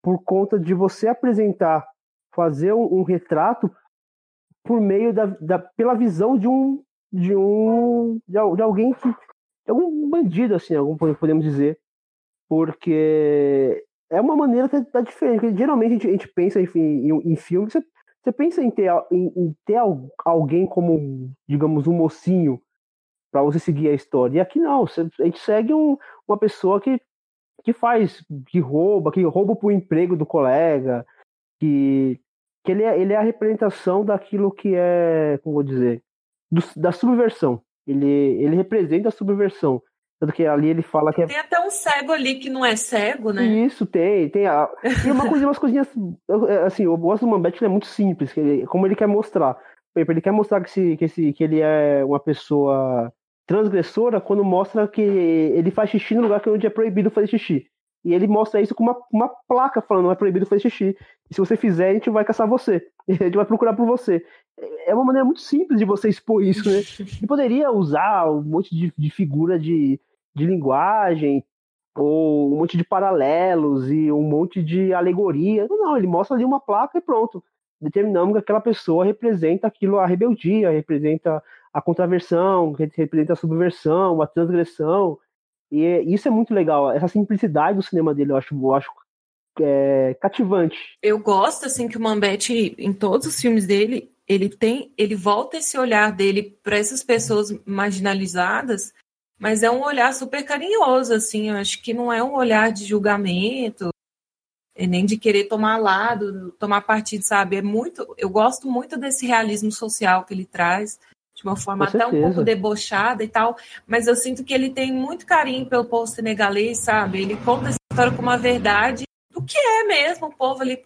por conta de você apresentar, fazer um, um retrato por meio da, da, pela visão de um de um de, de alguém que é um bandido assim, algum podemos dizer, porque é uma maneira que tá diferente. Porque geralmente a gente, a gente pensa em, em, em filme, você você pensa em ter, em, em ter alguém como, digamos, um mocinho para você seguir a história. E aqui não, você, a gente segue um, uma pessoa que, que faz, que rouba, que rouba pro emprego do colega, que, que ele, é, ele é a representação daquilo que é, como vou dizer, do, da subversão. Ele, ele representa a subversão. Tanto que ali ele fala que é. Tem até um cego ali que não é cego, né? Isso, tem. Tem, a... tem uma coisa, umas coisinhas. Assim, eu gosto do Mambete, ele é muito simples, ele, como ele quer mostrar. Ele quer mostrar que, esse, que, esse, que ele é uma pessoa transgressora quando mostra que ele faz xixi no lugar que onde é proibido fazer xixi. E ele mostra isso com uma, uma placa falando é proibido fazer xixi. E se você fizer, a gente vai caçar você. A gente vai procurar por você. É uma maneira muito simples de você expor isso, né? E poderia usar um monte de, de figura de, de linguagem, ou um monte de paralelos e um monte de alegoria. Não, não, ele mostra ali uma placa e pronto. Determinamos que aquela pessoa representa aquilo, a rebeldia, representa a contraversão, representa a subversão, a transgressão. E isso é muito legal. Essa simplicidade do cinema dele, eu acho, eu acho é, cativante. Eu gosto assim que o Mambete, em todos os filmes dele, ele tem, ele volta esse olhar dele para essas pessoas marginalizadas mas é um olhar super carinhoso, assim, eu acho que não é um olhar de julgamento, nem de querer tomar lado, tomar partido, sabe? É muito, eu gosto muito desse realismo social que ele traz, de uma forma até um pouco debochada e tal, mas eu sinto que ele tem muito carinho pelo povo senegalês, sabe? Ele conta essa história com uma verdade do que é mesmo o povo ali.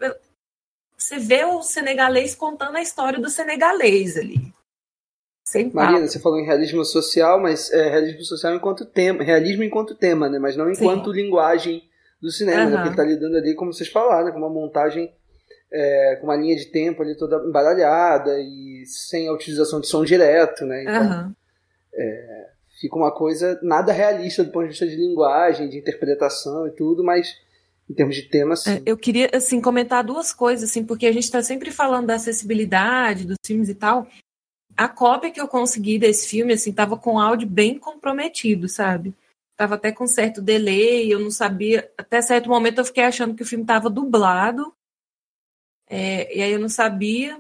Você vê o senegalês contando a história do senegalês ali. Sem Marina, você falou em realismo social, mas é, realismo social enquanto tema, realismo enquanto tema, né? Mas não enquanto Sim. linguagem do cinema, uhum. né? Porque ele tá lidando ali, como vocês falaram, com uma montagem, é, com uma linha de tempo ali toda embaralhada e sem a utilização de som direto, né? Então, uhum. é, fica uma coisa nada realista do ponto de vista de linguagem, de interpretação e tudo, mas em termos de tema, sim. É, eu queria, assim, comentar duas coisas, assim, porque a gente está sempre falando da acessibilidade dos filmes e tal, a cópia que eu consegui desse filme, assim, tava com áudio bem comprometido, sabe? Tava até com certo delay, eu não sabia. Até certo momento eu fiquei achando que o filme tava dublado. É, e aí eu não sabia.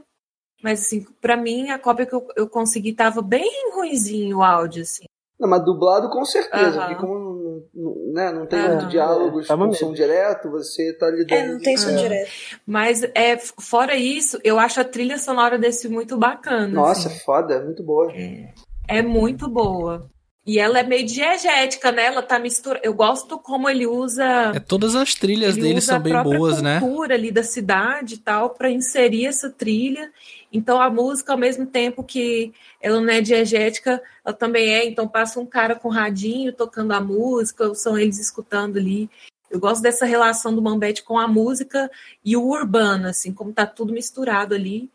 Mas, assim, para mim, a cópia que eu, eu consegui tava bem ruimzinho o áudio, assim. Não, mas dublado com certeza, uhum. porque como não, né, não tem uhum. muito diálogos é, com som direto, você tá lidando... É, não tem som direto. Mas, é, fora isso, eu acho a trilha sonora desse muito bacana. Nossa, assim. foda, é muito boa. É, é muito boa. E ela é meio diegética, né? Ela tá misturada. Eu gosto como ele usa. É, todas as trilhas dele são bem boas, né? A cultura ali da cidade e tal, para inserir essa trilha. Então a música, ao mesmo tempo que ela não é diegética, ela também é. Então passa um cara com radinho tocando a música, são eles escutando ali. Eu gosto dessa relação do Mambete com a música e o urbano, assim, como tá tudo misturado ali.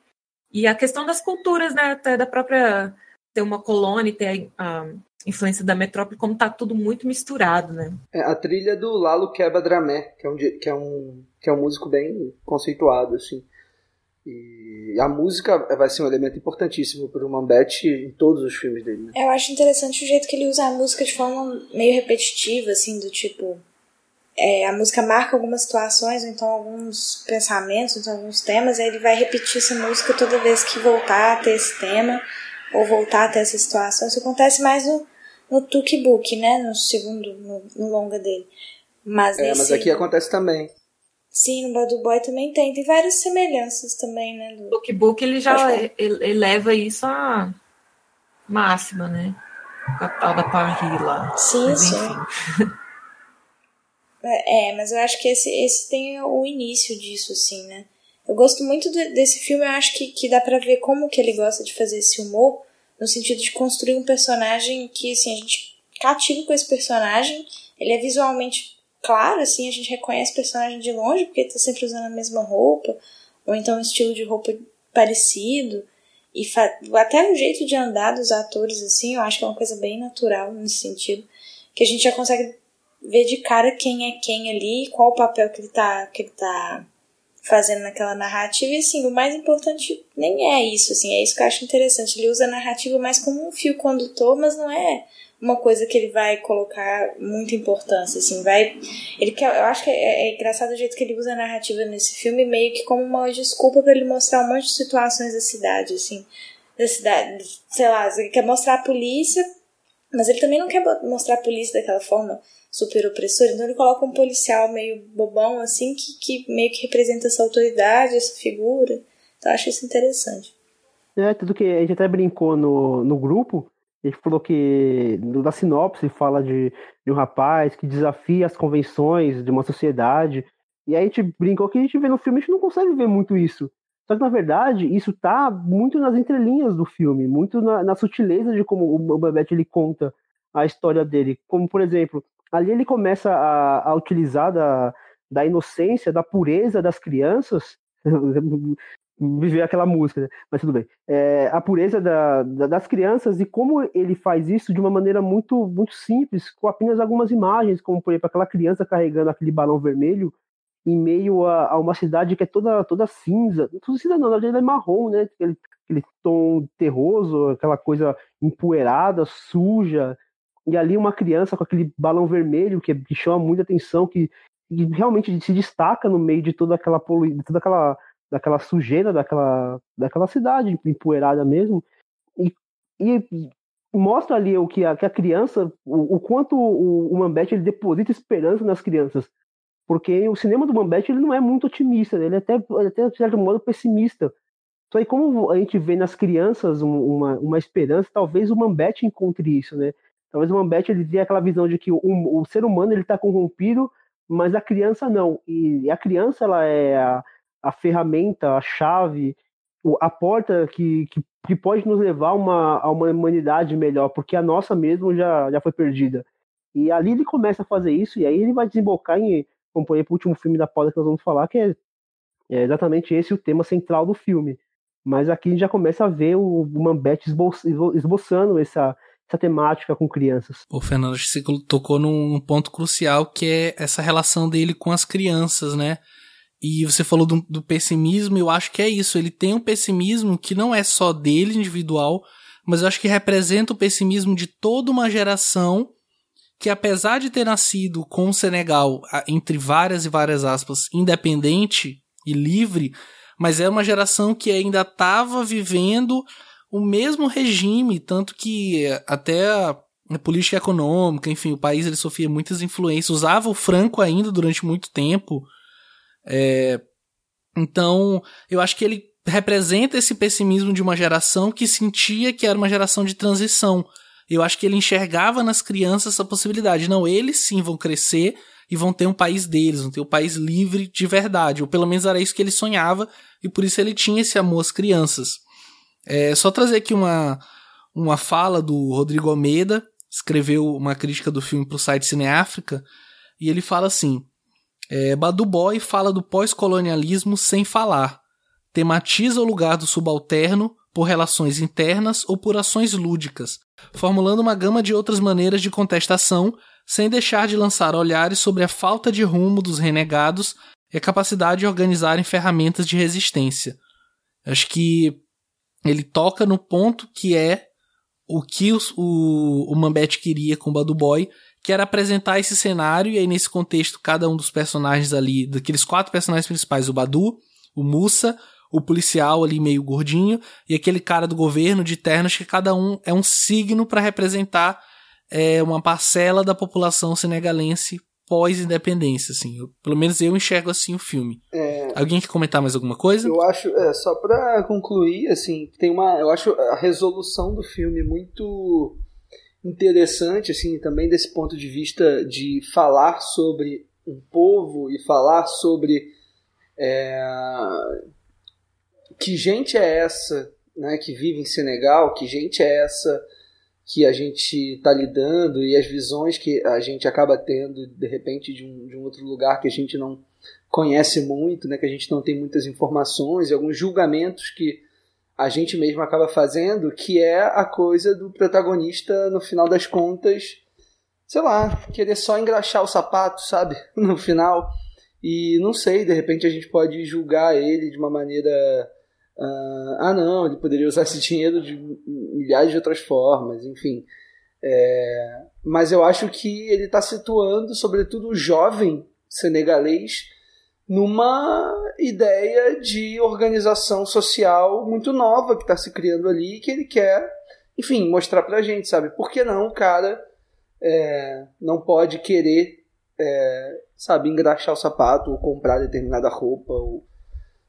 E a questão das culturas, né? Até da própria ter uma colônia, ter a, influência da metrópole, como tá tudo muito misturado, né? É, a trilha do Lalo Queba Dramé, que é um, que é um, que é um músico bem conceituado, assim. E a música vai ser um elemento importantíssimo para o Mambete em todos os filmes dele. Né? Eu acho interessante o jeito que ele usa a música de forma meio repetitiva, assim, do tipo. É, a música marca algumas situações, ou então alguns pensamentos, ou então alguns temas, aí ele vai repetir essa música toda vez que voltar a ter esse tema, ou voltar a ter essa situação. Isso acontece mais no, no Tuk Book, né? No segundo, no, no longa dele. Mas, é, mas aqui acontece também. Sim, no Bad Boy também tem. Tem várias semelhanças também, né? Do... Book ele já eleva isso à máxima, né? Com a tal da Paris lá. Sim, mas, sim. é, mas eu acho que esse, esse tem o início disso, assim, né? Eu gosto muito de, desse filme, eu acho que, que dá pra ver como que ele gosta de fazer esse humor, no sentido de construir um personagem que, assim, a gente cativa com esse personagem, ele é visualmente claro, assim, a gente reconhece o personagem de longe, porque ele tá sempre usando a mesma roupa, ou então um estilo de roupa parecido, e até o jeito de andar dos atores, assim, eu acho que é uma coisa bem natural nesse sentido, que a gente já consegue ver de cara quem é quem ali, qual o papel que ele tá, que ele tá fazendo naquela narrativa. E assim, o mais importante nem é isso, assim, é isso que eu acho interessante. Ele usa a narrativa mais como um fio condutor, mas não é uma coisa que ele vai colocar muita importância, assim, vai... Ele quer, eu acho que é, é engraçado o jeito que ele usa a narrativa nesse filme, meio que como uma desculpa para ele mostrar um monte de situações da cidade, assim, da cidade, sei lá, ele quer mostrar a polícia Mas ele também não quer mostrar a polícia daquela forma super opressora, então ele coloca um policial meio bobão, assim, que, que meio que representa essa autoridade, essa figura. Então acho isso interessante. É, tudo que a gente até brincou no, no grupo, a gente falou que na sinopse fala de, de um rapaz que desafia as convenções de uma sociedade. E aí a gente brincou que a gente vê no filme, a gente não consegue ver muito isso. Só que, na verdade, isso tá muito nas entrelinhas do filme, muito na, na sutileza de como o Babette ele conta a história dele. Como, por exemplo, ali ele começa a, a utilizar da, da inocência, da pureza das crianças, viver aquela música, né? mas tudo bem. É, a pureza da, da, das crianças e como ele faz isso de uma maneira muito, muito simples, com apenas algumas imagens, como, por exemplo, aquela criança carregando aquele balão vermelho em meio a, a, uma cidade que é toda, toda cinza. Toda cinza não, na verdade é marrom, né? Aquele, aquele tom terroso, aquela coisa empoeirada, suja. E ali uma criança com aquele balão vermelho que, que chama muita atenção, que, que, realmente se destaca no meio de toda aquela polu... toda aquela, daquela sujeira daquela, daquela cidade empoeirada mesmo. E, e mostra ali o que a, que a criança, o, o quanto o, o Mambete ele deposita esperança nas crianças porque o cinema do Mambete ele não é muito otimista, ele é até, ele é até de certo modo pessimista. Só que como a gente vê nas crianças uma, uma esperança, talvez o Mambete encontre isso, né? Talvez o Mambete ele tenha aquela visão de que o, o ser humano ele está corrompido, mas a criança não. E a criança ela é a, a ferramenta, a chave, a porta que, que, que, pode nos levar uma, a uma humanidade melhor, porque a nossa mesmo já, já foi perdida. E ali ele começa a fazer isso, e aí ele vai desembocar em como o último filme da pauta que nós vamos falar, que é, é exatamente esse o tema central do filme. Mas aqui a gente já começa a ver o, o Mambete esbo, esboçando essa, essa temática com crianças. Pô, Fernando, você tocou num ponto crucial que é essa relação dele com as crianças, né? E você falou do, do pessimismo, eu acho que é isso. Ele tem um pessimismo que não é só dele individual, mas eu acho que representa o pessimismo de toda uma geração que apesar de ter nascido com o Senegal, entre várias e várias aspas, independente e livre, mas é uma geração que ainda estava vivendo o mesmo regime, tanto que até a, política econômica, enfim, o país ele sofria muitas influências, usava o franco ainda durante muito tempo. É, então, eu acho que ele representa esse pessimismo de uma geração que sentia que era uma geração de transição eu acho que ele enxergava nas crianças essa possibilidade. Não, eles sim vão crescer e vão ter um país deles, vão ter um país livre de verdade. Ou pelo menos era isso que ele sonhava e por isso ele tinha esse amor às crianças. É só trazer aqui uma, uma fala do Rodrigo Almeida, escreveu uma crítica do filme para o site Cineáfrica, e ele fala assim: é, Badu Boy fala do pós-colonialismo sem falar, tematiza o lugar do subalterno por relações internas ou por ações lúdicas, formulando uma gama de outras maneiras de contestação, sem deixar de lançar olhares sobre a falta de rumo dos renegados e a capacidade de organizarem ferramentas de resistência. Acho que ele toca no ponto que é o que o, o, o Mambete queria com o Badu Boy, que era apresentar esse cenário, e aí nesse contexto, cada um dos personagens ali, daqueles quatro personagens principais, o Badu, o Musa, o policial ali meio gordinho e aquele cara do governo de ternos que cada um é um signo para representar é, uma parcela da população senegalense pós-independência, assim. Eu, pelo menos eu enxergo assim o filme. É, Alguém quer comentar mais alguma coisa? Eu acho, é, só para concluir, assim, tem uma, eu acho a resolução do filme muito interessante, assim, também desse ponto de vista de falar sobre um povo e falar sobre é, que gente é essa né, que vive em Senegal, que gente é essa que a gente está lidando e as visões que a gente acaba tendo de repente de um, de um outro lugar que a gente não conhece muito, né, que a gente não tem muitas informações e alguns julgamentos que a gente mesmo acaba fazendo, que é a coisa do protagonista no final das contas, sei lá, querer só engraxar o sapato, sabe, no final. E não sei, de repente a gente pode julgar ele de uma maneira Uh, ah, não, ele poderia usar esse dinheiro de milhares de outras formas, enfim. É, mas eu acho que ele está situando, sobretudo, o jovem senegalês numa ideia de organização social muito nova que está se criando ali, que ele quer enfim, mostrar pra gente, sabe? Por que não o cara é, não pode querer, é, sabe, engraxar o sapato ou comprar determinada roupa ou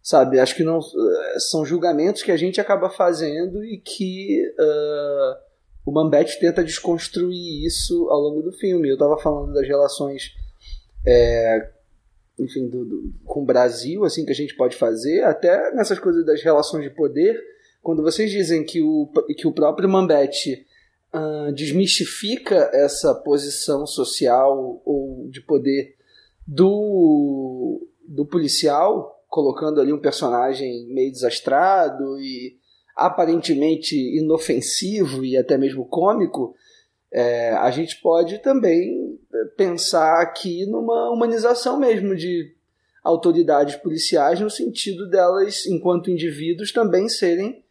sabe? Acho que não são julgamentos que a gente acaba fazendo e que uh, o Mambete tenta desconstruir isso ao longo do filme. Eu estava falando das relações, é, enfim, do, do, com o Brasil, assim que a gente pode fazer, até nessas coisas das relações de poder. Quando vocês dizem que o, que o próprio Mambete uh, desmistifica essa posição social ou de poder do, do policial, colocando ali um personagem meio desastrado e aparentemente inofensivo e até mesmo cômico, é, a gente pode também pensar aqui numa humanização mesmo de autoridades policiais, no sentido delas, enquanto indivíduos, também serem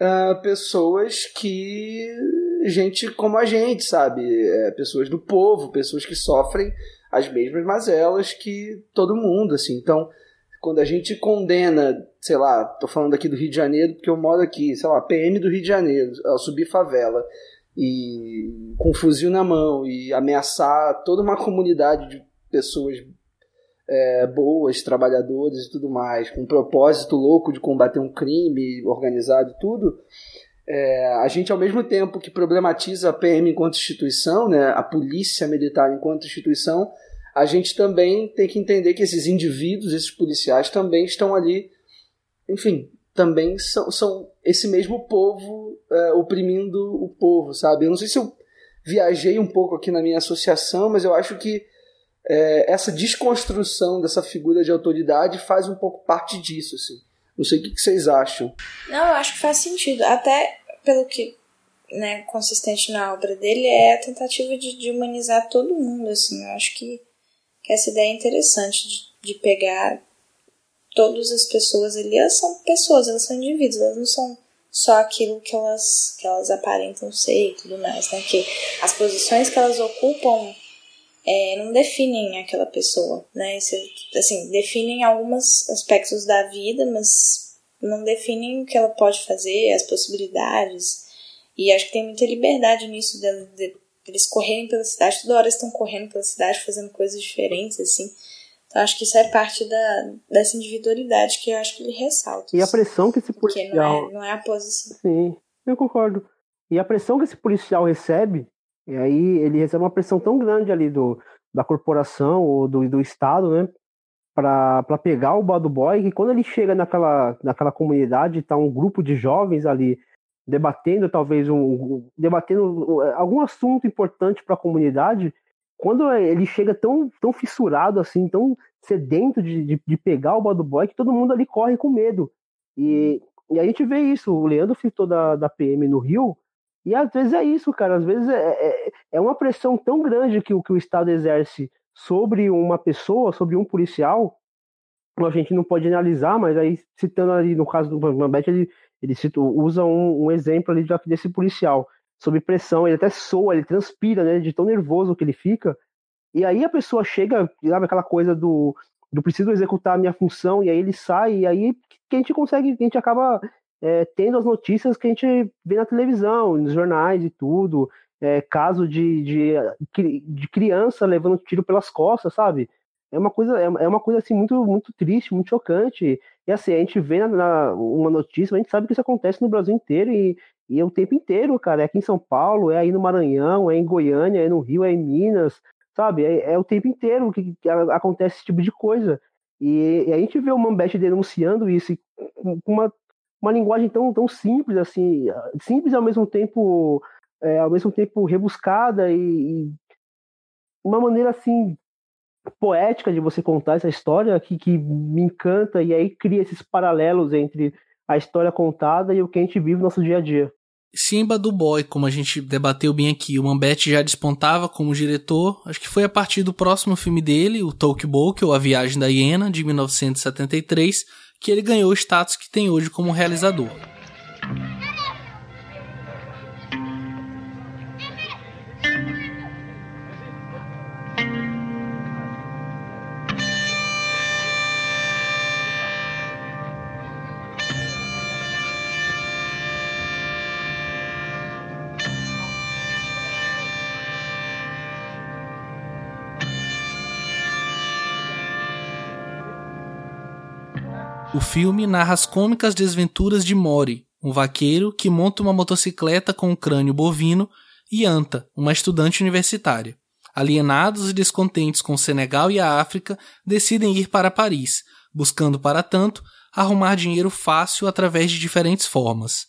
uh, pessoas que. gente como a gente, sabe? É, pessoas do povo, pessoas que sofrem as mesmas mazelas que todo mundo, assim. Então, quando a gente condena, sei lá, tô falando aqui do Rio de Janeiro porque eu moro aqui, sei lá, PM do Rio de Janeiro, ao subir favela e com um fuzil na mão e ameaçar toda uma comunidade de pessoas é, boas, trabalhadores e tudo mais, com um propósito louco de combater um crime organizado e tudo, é, a gente ao mesmo tempo que problematiza a PM enquanto instituição, né, a polícia militar enquanto instituição, a gente também tem que entender que esses indivíduos, esses policiais, também estão ali, enfim, também são, são esse mesmo povo é, oprimindo o povo, sabe? Eu não sei se eu viajei um pouco aqui na minha associação, mas eu acho que é, essa desconstrução dessa figura de autoridade faz um pouco parte disso, assim. Não sei o que vocês acham. Não, eu acho que faz sentido. Até pelo que né, consistente na obra dele é a tentativa de, de humanizar todo mundo, assim. Eu acho que que essa ideia é interessante de, de pegar todas as pessoas ali, elas são pessoas, elas são indivíduos, elas não são só aquilo que elas, que elas aparentam ser e tudo mais, né? Que as posições que elas ocupam é, não definem aquela pessoa, né? Assim, definem alguns aspectos da vida, mas não definem o que ela pode fazer, as possibilidades. E acho que tem muita liberdade nisso de, de, eles correrem pela cidade, toda hora estão correndo pela cidade, fazendo coisas diferentes, assim. Então acho que isso é parte da, dessa individualidade que eu acho que ele ressalta. E a pressão que esse policial... Porque não é, não é a posição. Sim, eu concordo. E a pressão que esse policial recebe, e aí ele recebe uma pressão tão grande ali do, da corporação ou do, do Estado, né? para pegar o bad boy, que quando ele chega naquela, naquela comunidade, tá um grupo de jovens ali debatendo talvez um debatendo algum assunto importante para a comunidade, quando ele chega tão, tão fissurado assim, tão sedento de, de, de pegar o bad boy, que todo mundo ali corre com medo. E, e a gente vê isso, o Leandro citou da, da PM no Rio, e às vezes é isso, cara, às vezes é, é, é uma pressão tão grande que, que o Estado exerce sobre uma pessoa, sobre um policial, a gente não pode analisar, mas aí citando ali no caso do Bambete, ele, ele cita, usa um, um exemplo ali desse policial, sob pressão, ele até soa, ele transpira, né, de tão nervoso que ele fica, e aí a pessoa chega, sabe, aquela coisa do, do preciso executar a minha função, e aí ele sai, e aí que a gente consegue, que a gente acaba é, tendo as notícias que a gente vê na televisão, nos jornais e tudo, é, caso de, de, de criança levando tiro pelas costas, sabe? É uma coisa é, é uma coisa assim muito muito triste muito chocante. E assim a gente vê na, na, uma notícia a gente sabe que isso acontece no Brasil inteiro e, e é o tempo inteiro cara. É aqui em São Paulo é aí no Maranhão é em Goiânia é no Rio é em Minas sabe? É, é o tempo inteiro que, que, acontece esse tipo de coisa. E, e a gente vê o Mambete denunciando isso com uma uma linguagem tão tão simples assim simples ao mesmo tempo é, ao mesmo tempo rebuscada e, e uma maneira assim poética de você contar essa história que, que me encanta e aí cria esses paralelos entre a história contada e o que a gente vive no nosso dia a dia. Simba do Boy, como a gente debateu bem aqui, o Mambete já despontava como diretor, acho que foi a partir do próximo filme dele, o Tolkien ou A Viagem da Hiena, de 1973, que ele ganhou o status que tem hoje como realizador. Filme narra as cômicas desventuras de Mori, um vaqueiro que monta uma motocicleta com um crânio bovino, e Anta, uma estudante universitária. Alienados e descontentes com o Senegal e a África, decidem ir para Paris, buscando, para tanto, arrumar dinheiro fácil através de diferentes formas.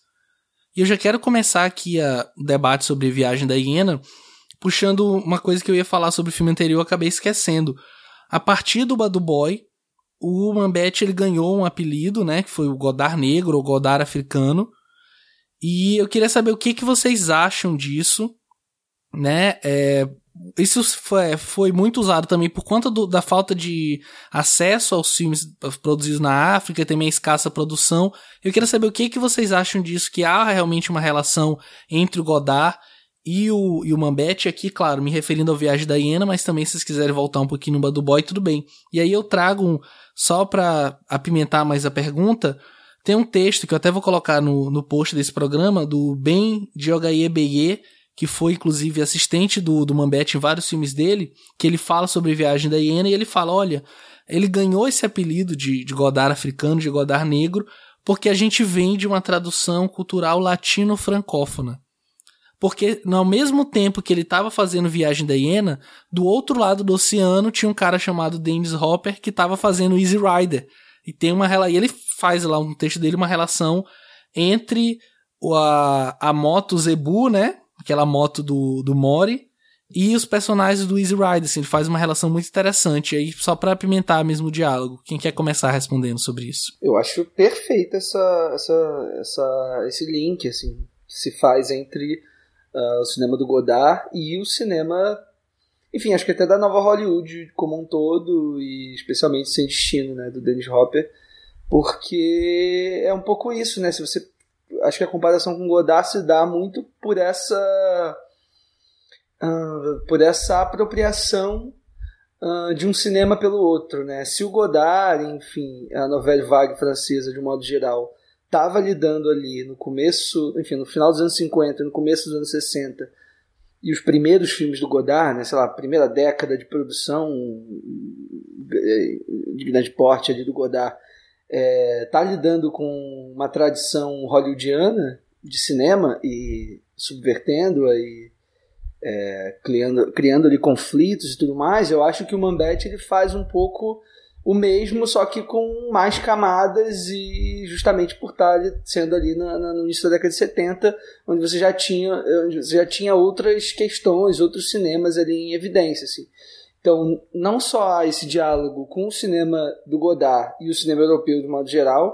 E eu já quero começar aqui o debate sobre viagem da hiena, puxando uma coisa que eu ia falar sobre o filme anterior, acabei esquecendo. A partir do Badu Boy, o Mambete ele ganhou um apelido, né, que foi o Godard Negro ou Godard Africano. E eu queria saber o que, que vocês acham disso, né? É, isso foi, foi, muito usado também por conta do, da falta de acesso aos filmes produzidos na África, também a escassa produção. Eu queria saber o que, que vocês acham disso, que há realmente uma relação entre o Godard e o, e o Mambete, aqui, claro, me referindo ao Viagem da Hiena, mas também se vocês quiserem voltar um pouquinho no Badu Boy, tudo bem. E aí eu trago, um, só para apimentar mais a pergunta, tem um texto que eu até vou colocar no, no post desse programa, do Ben Diogaye que foi inclusive assistente do, do Mambete em vários filmes dele, que ele fala sobre Viagem da Hiena e ele fala: olha, ele ganhou esse apelido de, de Godard africano, de Godard negro, porque a gente vem de uma tradução cultural latino-francófona. Porque ao mesmo tempo que ele estava fazendo Viagem da Hiena, do outro lado do oceano tinha um cara chamado Dennis Hopper que estava fazendo Easy Rider. E tem uma e ele faz lá um texto dele uma relação entre a, a moto Zebu, né, aquela moto do, do Mori, e os personagens do Easy Rider, assim, ele faz uma relação muito interessante aí, só para apimentar mesmo o diálogo. Quem quer começar respondendo sobre isso? Eu acho perfeito essa, essa, essa, esse link, assim, que se faz entre uh, o cinema do Godard e o cinema, enfim, acho que até da nova Hollywood como um todo, e especialmente Sem Destino, né, do Dennis Hopper, porque é um pouco isso, né, se você acho que a comparação com Godard se dá muito por essa uh, por essa apropriação uh, de um cinema pelo outro, né? Se o Godard, enfim, a novela vague francesa de um modo geral, estava lidando ali no começo, enfim, no final dos anos 50, no começo dos anos 60, e os primeiros filmes do Godard, né, sei lá, primeira década de produção eh, de grande porte ali do Godard, é, tá lidando com uma tradição hollywoodiana de cinema e subvertendo-a e é, criando, criando ali conflitos e tudo mais, eu acho que o Mambete ele faz um pouco o mesmo, só que com mais camadas e justamente por estar sendo ali na, na, no início da década de 70, onde você já tinha, você já tinha outras questões, outros cinemas ali em evidência. Assim. Então, não só há esse diálogo com o cinema do Godard e o cinema europeu de modo geral,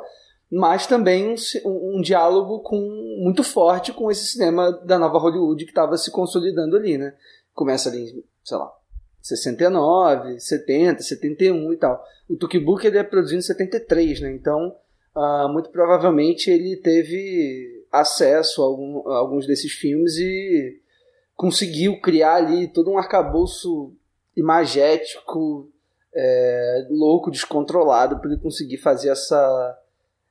mas também um, um diálogo com, muito forte com esse cinema da nova Hollywood que estava se consolidando ali, né? Começa ali, sei lá, 69, 70, 71 e tal. O Tukibuk ele é produzido em 73, né? Então, uh, muito provavelmente ele teve acesso a, algum, a alguns desses filmes e conseguiu criar ali todo um arcabouço imagético, é, louco, descontrolado, para ele conseguir fazer essa,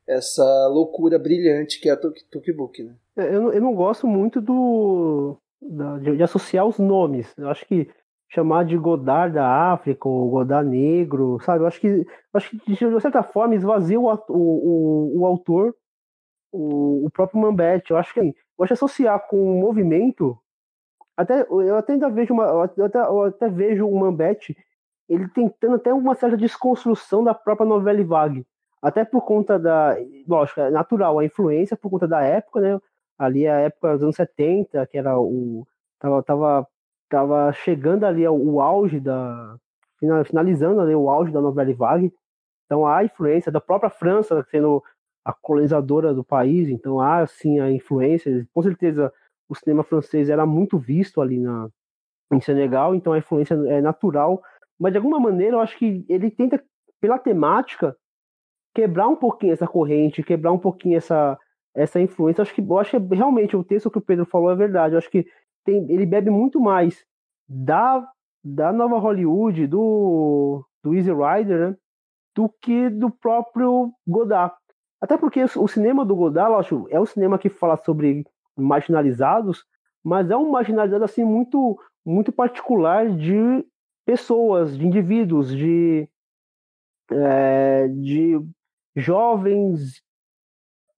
essa loucura brilhante que é a Tukibuk. Né? É, eu, não gosto muito do de, de, associar os nomes. Eu acho que chamar de Godard da África ou Godard negro, sabe? Eu acho que, acho que de certa forma esvazia o, o, o, autor, o, o próprio Mambete. Eu acho que eu acho associar com o movimento até, eu até ainda vejo uma. Eu até, eu até vejo o Mambete ele tentando até uma certa desconstrução da própria novela vague. Até por conta da. Lógico, é natural a influência por conta da época, né? Ali a época dos anos 70, que era o. Tava, tava, tava chegando ali o auge da. Finalizando ali o auge da novela vague. Então há influência da própria França sendo a colonizadora do país, então há sim a influência. Com certeza o cinema francês era muito visto ali na, em Senegal, então a influência é natural, mas de alguma maneira eu acho que ele tenta, pela temática, quebrar um pouquinho essa corrente, quebrar um pouquinho essa, essa influência. Eu acho que, eu acho que realmente o texto que o Pedro falou é verdade. Eu acho que tem, ele bebe muito mais da, da nova Hollywood, do, do Easy Rider, né, do que do próprio Godard. Até porque o cinema do Godard, acho, é um cinema que fala sobre marginalizados, mas é um marginalizado assim muito muito particular de pessoas, de indivíduos, de é, de jovens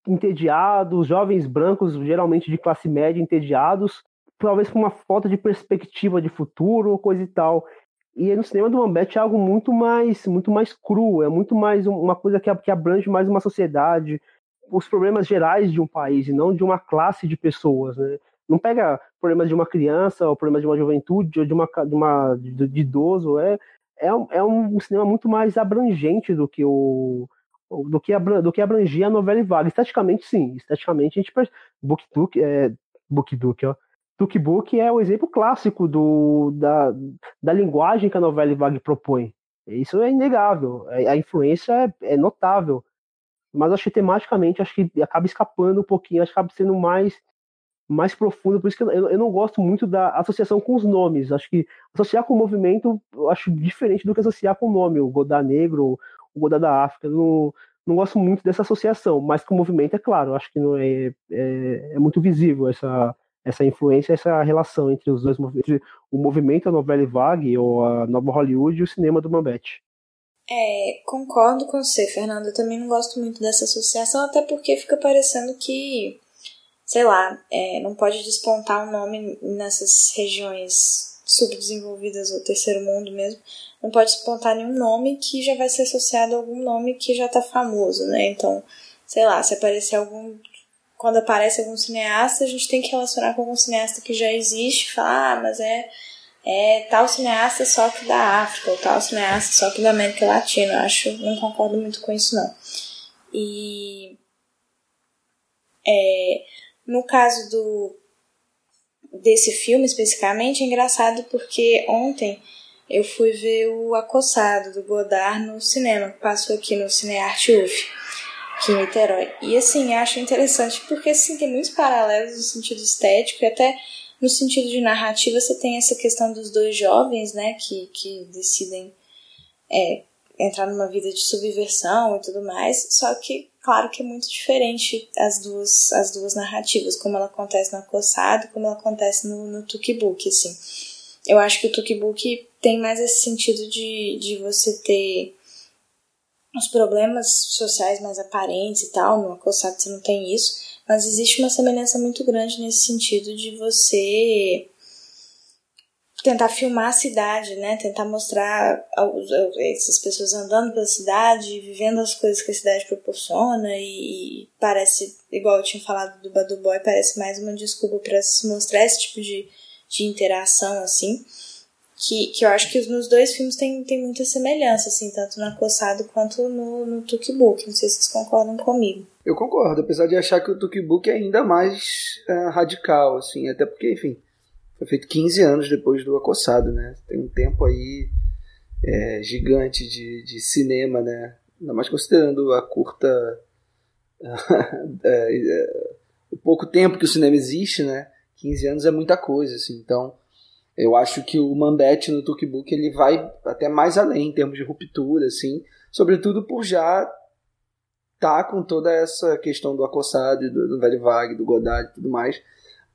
entediados, jovens brancos, geralmente de classe média, entediados, talvez por uma falta de perspectiva de futuro ou coisa e tal. E no cinema do Mambete é algo muito mais, muito mais cru, é muito mais uma coisa que, que abrange mais uma sociedade, os problemas gerais de um país e não de uma classe de pessoas, né? Não pega problemas de uma criança, ou problemas de uma juventude, ou de uma, de, uma, de, de idoso, é, é, é um cinema muito mais abrangente do que o, do que, do que abrangia a novela e vaga. Esteticamente, sim. Esteticamente, a gente percebe. Book Duke, é, Book Duke, ó. Tuk Book é o exemplo clássico do, da, da linguagem que a novela vague propõe. Isso é inegável. É, a influência é, é notável. Mas acho que tematicamente acho que acaba escapando um pouquinho, acho que acaba sendo mais mais profundo, por isso que eu, eu não gosto muito da associação com os nomes. Acho que associar com o movimento eu acho diferente do que associar com o nome, o Godá Negro, o Godá da África. Não, não gosto muito dessa associação, mas com o movimento, é claro, acho que não é, é, é muito visível essa, essa influência, essa relação entre os dois movimentos, o movimento, a novela vague, ou a nova Hollywood e o cinema do Mambete. É, concordo com você, Fernando. Eu também não gosto muito dessa associação, até porque fica parecendo que, sei lá, é, não pode despontar um nome nessas regiões subdesenvolvidas ou terceiro mundo mesmo, não pode despontar nenhum nome que já vai ser associado a algum nome que já tá famoso, né? Então, sei lá, se aparecer algum. Quando aparece algum cineasta, a gente tem que relacionar com algum cineasta que já existe, falar, ah, mas é, é tal cineasta só que da África, ou tal cineasta só que da América Latina. Eu acho, não concordo muito com isso, não. E. É, no caso do desse filme especificamente é engraçado porque ontem eu fui ver o Acossado do Godard no cinema, que passou aqui no Cinearte UF, aqui em Niterói. E assim, acho interessante porque assim, tem muitos paralelos no sentido estético e até no sentido de narrativa você tem essa questão dos dois jovens, né, que, que decidem é, entrar numa vida de subversão e tudo mais, só que claro que é muito diferente as duas, as duas narrativas, como ela acontece no Acossado como ela acontece no, no Tukibuk, assim. Eu acho que o Tukibuk tem mais esse sentido de, de você ter os problemas sociais mais aparentes e tal, no você não tem isso, mas existe uma semelhança muito grande nesse sentido de você tentar filmar a cidade, né? Tentar mostrar essas pessoas andando pela cidade, vivendo as coisas que a cidade proporciona e parece, igual eu tinha falado do Badu Boy, parece mais uma desculpa para se mostrar esse tipo de, de interação, assim. Que, que eu acho que nos dois filmes tem, tem muita semelhança, assim, tanto no Acossado quanto no, no Tukibuk. Não sei se vocês concordam comigo. Eu concordo, apesar de achar que o Tukibuk é ainda mais uh, radical, assim, até porque, enfim, foi feito 15 anos depois do Acossado, né? Tem um tempo aí é, gigante de, de cinema, né? Ainda mais considerando a curta. é, é, o pouco tempo que o cinema existe, né? 15 anos é muita coisa, assim. Então, eu acho que o Mambete no Tukbook ele vai até mais além em termos de ruptura, assim. Sobretudo por já tá com toda essa questão do acossado, do, do velho Vague, do Godard e tudo mais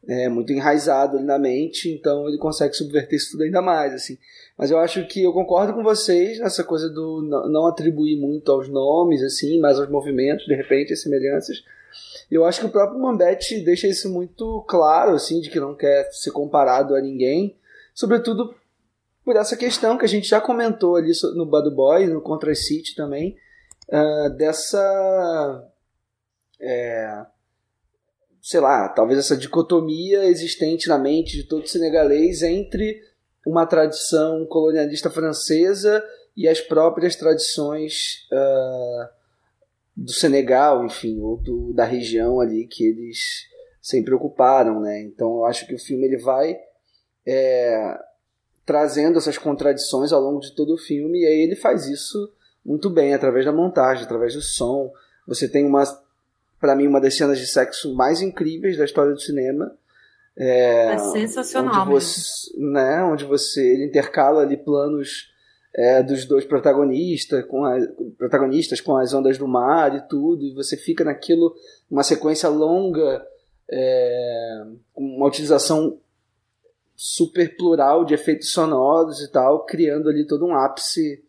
é muito enraizado ali na mente, então ele consegue subverter isso tudo ainda mais, assim. Mas eu acho que eu concordo com vocês nessa coisa do não atribuir muito aos nomes, assim, mas aos movimentos, de repente, as semelhanças. Eu acho que o próprio Mambete deixa isso muito claro, assim, de que não quer ser comparado a ninguém, sobretudo por essa questão que a gente já comentou ali no Bad Boy, no Contra City também, uh, dessa... É, sei lá, talvez essa dicotomia existente na mente de todo senegalês entre uma tradição colonialista francesa e as próprias tradições uh, do Senegal, enfim, ou do, da região ali que eles sempre ocuparam, né? Então eu acho que o filme ele vai é, trazendo essas contradições ao longo de todo o filme e aí ele faz isso muito bem através da montagem, através do som. Você tem uma para mim, uma das cenas de sexo mais incríveis da história do cinema. É, é sensacional onde você, né, onde você ele intercala ali planos é, dos dois protagonistas com, a, protagonistas com as ondas do mar e tudo, e você fica naquilo, uma sequência longa, é, uma utilização super plural de efeitos sonoros e tal, criando ali todo um ápice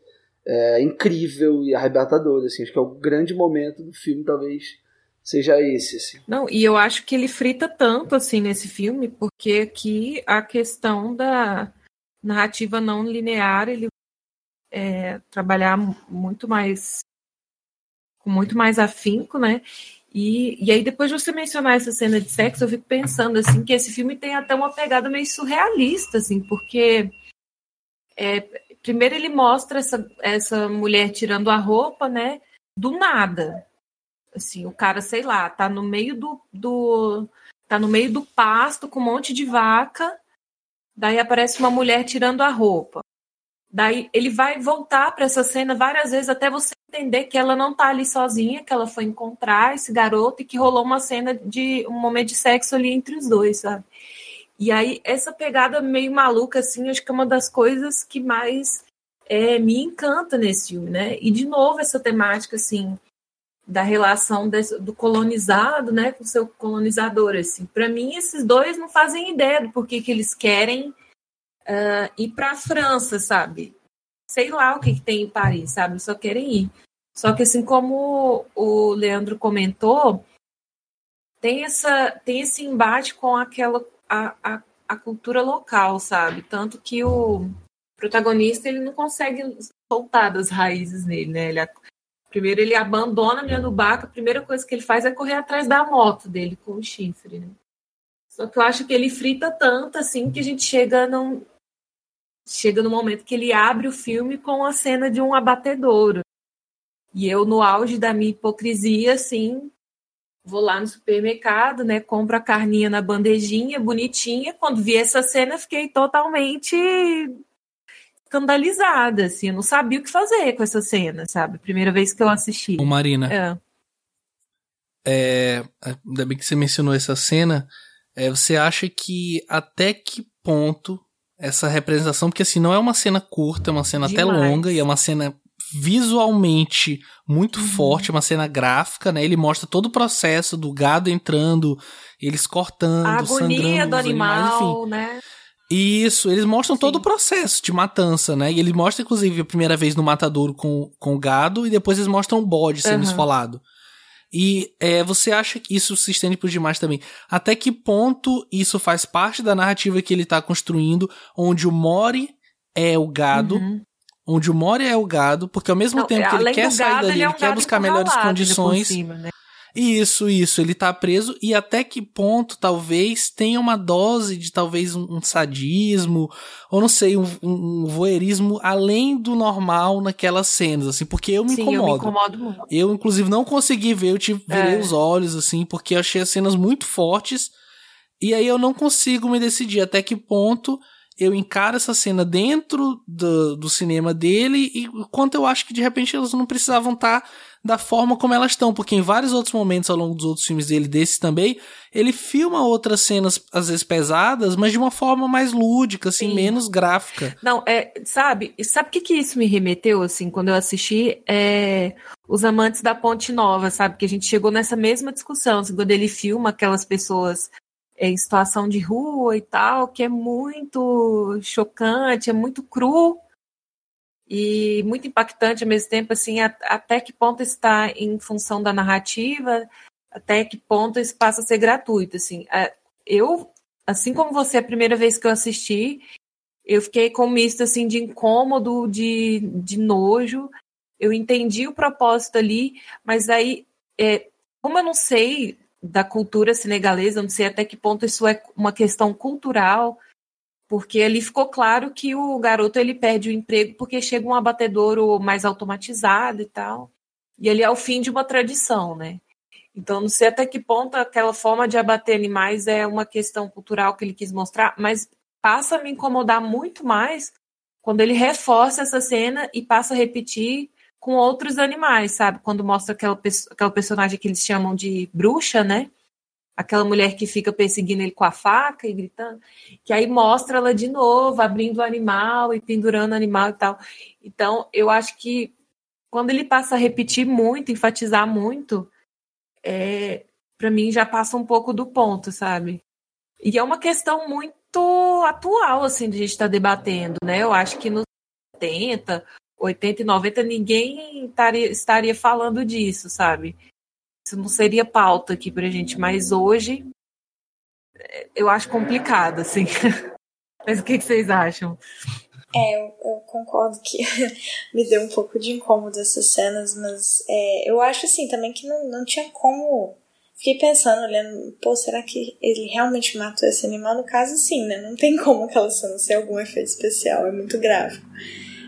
é, incrível e arrebatador. Assim, acho que é o grande momento do filme, talvez seja esse. Assim. Não, e eu acho que ele frita tanto assim nesse filme, porque aqui a questão da narrativa não linear, ele é, trabalhar muito mais com muito mais afinco, né? E, e aí, depois de você mencionar essa cena de sexo, eu fico pensando assim que esse filme tem até uma pegada meio surrealista, assim, porque é, primeiro ele mostra essa, essa mulher tirando a roupa, né? Do nada. Assim, o cara, sei lá, tá no meio do, do tá no meio do pasto com um monte de vaca. Daí aparece uma mulher tirando a roupa. Daí ele vai voltar para essa cena várias vezes até você entender que ela não tá ali sozinha, que ela foi encontrar esse garoto e que rolou uma cena de um momento de sexo ali entre os dois, sabe? E aí essa pegada meio maluca assim, acho que é uma das coisas que mais é, me encanta nesse filme, né? E de novo essa temática assim da relação desse, do colonizado, né, com seu colonizador, assim. Para mim esses dois não fazem ideia do porquê que eles querem uh, ir para a França, sabe? Sei lá o que, que tem em Paris, sabe? Só querem ir. Só que assim como o Leandro comentou, tem essa tem esse embate com aquela a, a, a cultura local, sabe? Tanto que o protagonista ele não consegue soltar das raízes nele, né? Ele, primeiro ele abandona a minha Baca, a primeira coisa que ele faz é correr atrás da moto dele com o chifre, né? Só que eu acho que ele frita tanto assim que a gente chega num, chega no momento que ele abre o filme com a cena de um abatedouro. E eu, no auge da minha hipocrisia, assim, vou lá no supermercado, né? Compro a carninha na bandejinha, bonitinha. Quando vi essa cena, fiquei totalmente escandalizada, assim. Eu não sabia o que fazer com essa cena, sabe? Primeira vez que eu assisti. Ô, Marina. É. É, ainda bem que você mencionou essa cena. É, você acha que até que ponto essa representação, porque assim, não é uma cena curta, é uma cena Demais. até longa e é uma cena visualmente muito uhum. forte, uma cena gráfica, né? Ele mostra todo o processo do gado entrando, eles cortando, a agonia do animal, animais, né? Isso, eles mostram Sim. todo o processo de matança, né? E ele mostra, inclusive, a primeira vez no matadouro com, com o gado, e depois eles mostram o bode sendo uhum. esfolado. E é, você acha que isso se estende por demais também? Até que ponto isso faz parte da narrativa que ele está construindo, onde o Mori é o gado, uhum. onde o Mori é o gado, porque ao mesmo Não, tempo que ele quer sair dali, ele, é um ele quer buscar melhores condições. Cima, né? Isso, isso, ele tá preso e até que ponto talvez tenha uma dose de talvez um, um sadismo, ou não sei, um, um, voyeurismo além do normal naquelas cenas, assim, porque eu me Sim, incomodo. Eu me incomodo muito. Eu, inclusive, não consegui ver, eu tive, virei é. os olhos, assim, porque eu achei as cenas muito fortes, e aí eu não consigo me decidir até que ponto eu encaro essa cena dentro do, do cinema dele e quanto eu acho que de repente elas não precisavam estar tá da forma como elas estão, porque em vários outros momentos ao longo dos outros filmes dele, desses também, ele filma outras cenas, às vezes pesadas, mas de uma forma mais lúdica, assim, Sim. menos gráfica. Não, é, sabe, sabe o que, que isso me remeteu, assim, quando eu assisti é, Os Amantes da Ponte Nova, sabe, que a gente chegou nessa mesma discussão, assim, quando ele filma aquelas pessoas em situação de rua e tal, que é muito chocante, é muito cru, e muito impactante ao mesmo tempo, assim, até que ponto está em função da narrativa, até que ponto isso passa a ser gratuito, assim. É, eu, assim como você, a primeira vez que eu assisti, eu fiquei com um misto, assim, de incômodo, de, de nojo, eu entendi o propósito ali, mas aí, é, como eu não sei da cultura senegalesa, eu não sei até que ponto isso é uma questão cultural, porque ali ficou claro que o garoto ele perde o emprego porque chega um abatedouro mais automatizado e tal. E ele é o fim de uma tradição, né? Então, não sei até que ponto aquela forma de abater animais é uma questão cultural que ele quis mostrar, mas passa a me incomodar muito mais quando ele reforça essa cena e passa a repetir com outros animais, sabe? Quando mostra aquela, aquela personagem que eles chamam de bruxa, né? Aquela mulher que fica perseguindo ele com a faca e gritando, que aí mostra ela de novo, abrindo o animal e pendurando o animal e tal. Então, eu acho que quando ele passa a repetir muito, enfatizar muito, é, para mim já passa um pouco do ponto, sabe? E é uma questão muito atual, assim, de a gente estar tá debatendo, né? Eu acho que nos 70, 80 e 90, ninguém estaria, estaria falando disso, sabe? Isso não seria pauta aqui pra gente, mas hoje é, eu acho complicado, assim. Mas o que, que vocês acham? É, eu, eu, concordo que me deu um pouco de incômodo essas cenas, mas é, eu acho assim também que não, não tinha como. Fiquei pensando, olhando, pô, será que ele realmente matou esse animal? No caso, sim, né? Não tem como aquela cena ser algum efeito especial, é muito grave.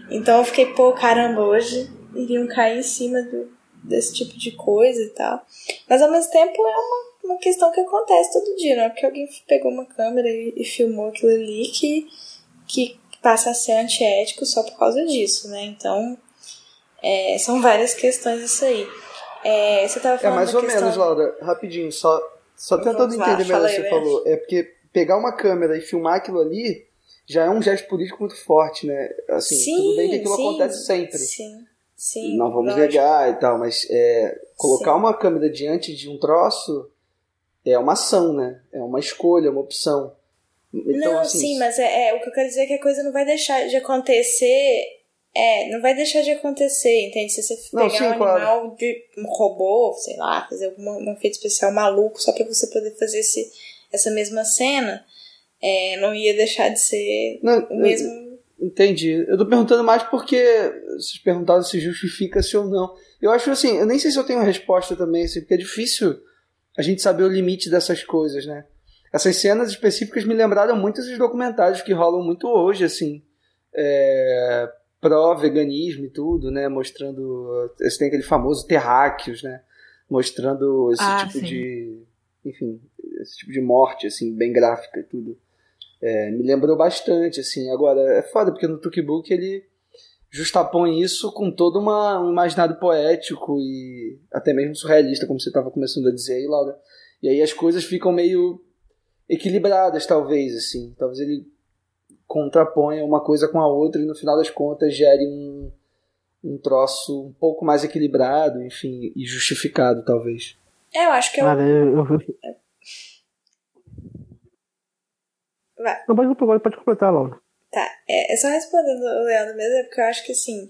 Então eu fiquei, pô, caramba, hoje iriam cair em cima do, desse tipo de coisa e tal. Mas ao mesmo tempo é uma, uma questão que acontece todo dia, não é porque alguém pegou uma câmera e, e filmou aquilo ali que, que passa a ser antiético só por causa disso, né? Então, é, são várias questões isso aí. É, você tava É falando mais da ou questão... menos, Laura, rapidinho, só, só tentando lá, entender melhor o que você Beth. falou. É porque pegar uma câmera e filmar aquilo ali já é um gesto político muito forte, né? Assim, sim, tudo bem que aquilo sim, acontece sempre. Sim, sim. não vamos lógico. negar e tal, mas é, colocar Sim. uma câmera diante de um troço é uma ação, né? É uma escolha, uma opção. Então, não, assim, sim, mas é, é, o que eu quero dizer é que a coisa não vai deixar de acontecer. É, não vai deixar de acontecer, entende? Se você Não, pegar sim, um claro. animal de um robô, sei lá, fazer um efeito especial maluco só pra você poder fazer esse, essa mesma cena, é, não ia deixar de ser Não, o mesmo. Entendi. Eu tô perguntando mais porque vocês perguntaram se justifica-se ou não. Eu acho assim, eu nem sei se eu tenho uma resposta também, assim, porque é difícil a gente saber o limite dessas coisas, né? Essas cenas específicas me lembraram muito esses documentários que rolam muito hoje, assim, é, pró-veganismo e tudo, né? Mostrando. Esse tem aquele famoso terráqueos, né? Mostrando esse Ah, tipo sim. de. Enfim, esse tipo de morte, assim, bem gráfica e tudo. É, me lembrou bastante, assim. Agora, é foda, porque no Tukbook ele justapõe isso com todo uma, um imaginário poético e até mesmo surrealista, como você estava começando a dizer aí, Laura. E aí as coisas ficam meio equilibradas, talvez, assim. Talvez ele contraponha uma coisa com a outra e no final das contas gere um, um troço um pouco mais equilibrado, enfim, e justificado, talvez. É, eu acho que é. Cara, eu, eu, Vai. não, pode, pode, pode completar, Laura. Tá, é, é só respondendo o Leandro mesmo, é porque eu acho que assim,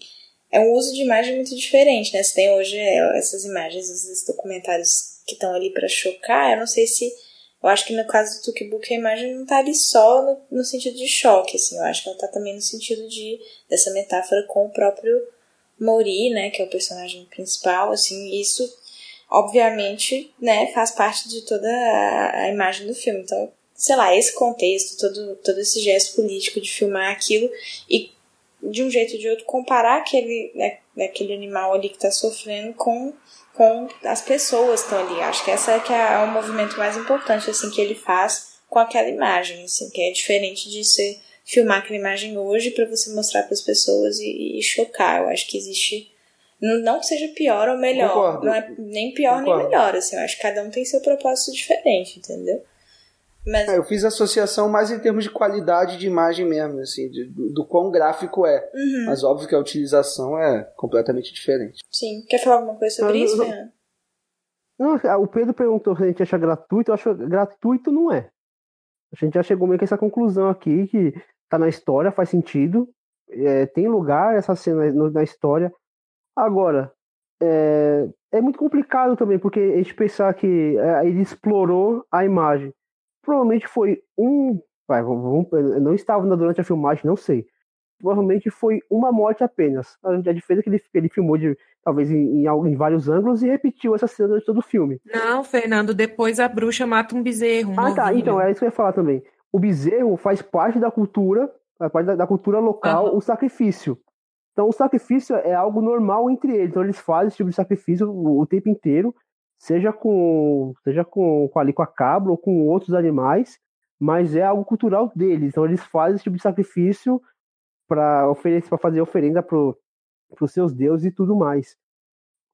é um uso de imagem muito diferente, né? Você tem hoje é, essas imagens, esses documentários que estão ali pra chocar, eu não sei se. Eu acho que no caso do Tukbook a imagem não tá ali só no, no sentido de choque, assim, eu acho que ela tá também no sentido de dessa metáfora com o próprio Mori, né, que é o personagem principal, assim, isso obviamente, né, faz parte de toda a, a imagem do filme. Então, sei lá, esse contexto, todo, todo esse gesto político de filmar aquilo e de um jeito ou de outro comparar aquele, né, aquele animal ali que está sofrendo com, com as pessoas que estão ali. Acho que essa é que é o movimento mais importante assim que ele faz com aquela imagem, assim, que é diferente de você filmar aquela imagem hoje para você mostrar para as pessoas e, e chocar. Eu acho que existe não, não que seja pior ou melhor, Concordo. não é nem pior Concordo. nem melhor, assim, eu acho que cada um tem seu propósito diferente, entendeu? Mas É, eu fiz associação mais em termos de qualidade de imagem mesmo, assim, de- do, do quão gráfico é. Uhum. Mas óbvio que a utilização é completamente diferente. Sim. Quer falar alguma coisa sobre Ah, isso, Fernando? Não, o Pedro perguntou se a gente acha gratuito. Eu acho que gratuito não é. A gente já chegou meio que a essa conclusão aqui, que tá na história, faz sentido. é, tem lugar essa cena no- na história. Agora, é, é muito complicado também, porque a gente pensar que é, ele explorou a imagem. Provavelmente foi um. Vai, vamos, eu não estava durante a filmagem, não sei. Provavelmente foi uma morte apenas. A diferença é que ele, ele filmou de, talvez em, em, em vários ângulos e repetiu essa cena durante todo o filme. Não, Fernando, depois a bruxa mata um bezerro. Um Ah, tá. Então, é isso que eu ia falar também. O bezerro faz parte da cultura, faz parte da, da cultura local, Aham. o sacrifício. Então, o sacrifício é algo normal entre eles. Então, eles fazem esse tipo de sacrifício o, o tempo inteiro, seja com seja com, com ali com a cabra ou com outros animais, mas é algo cultural deles. Então, eles fazem esse tipo de sacrifício para oferecer, para fazer oferenda para os seus deuses e tudo mais.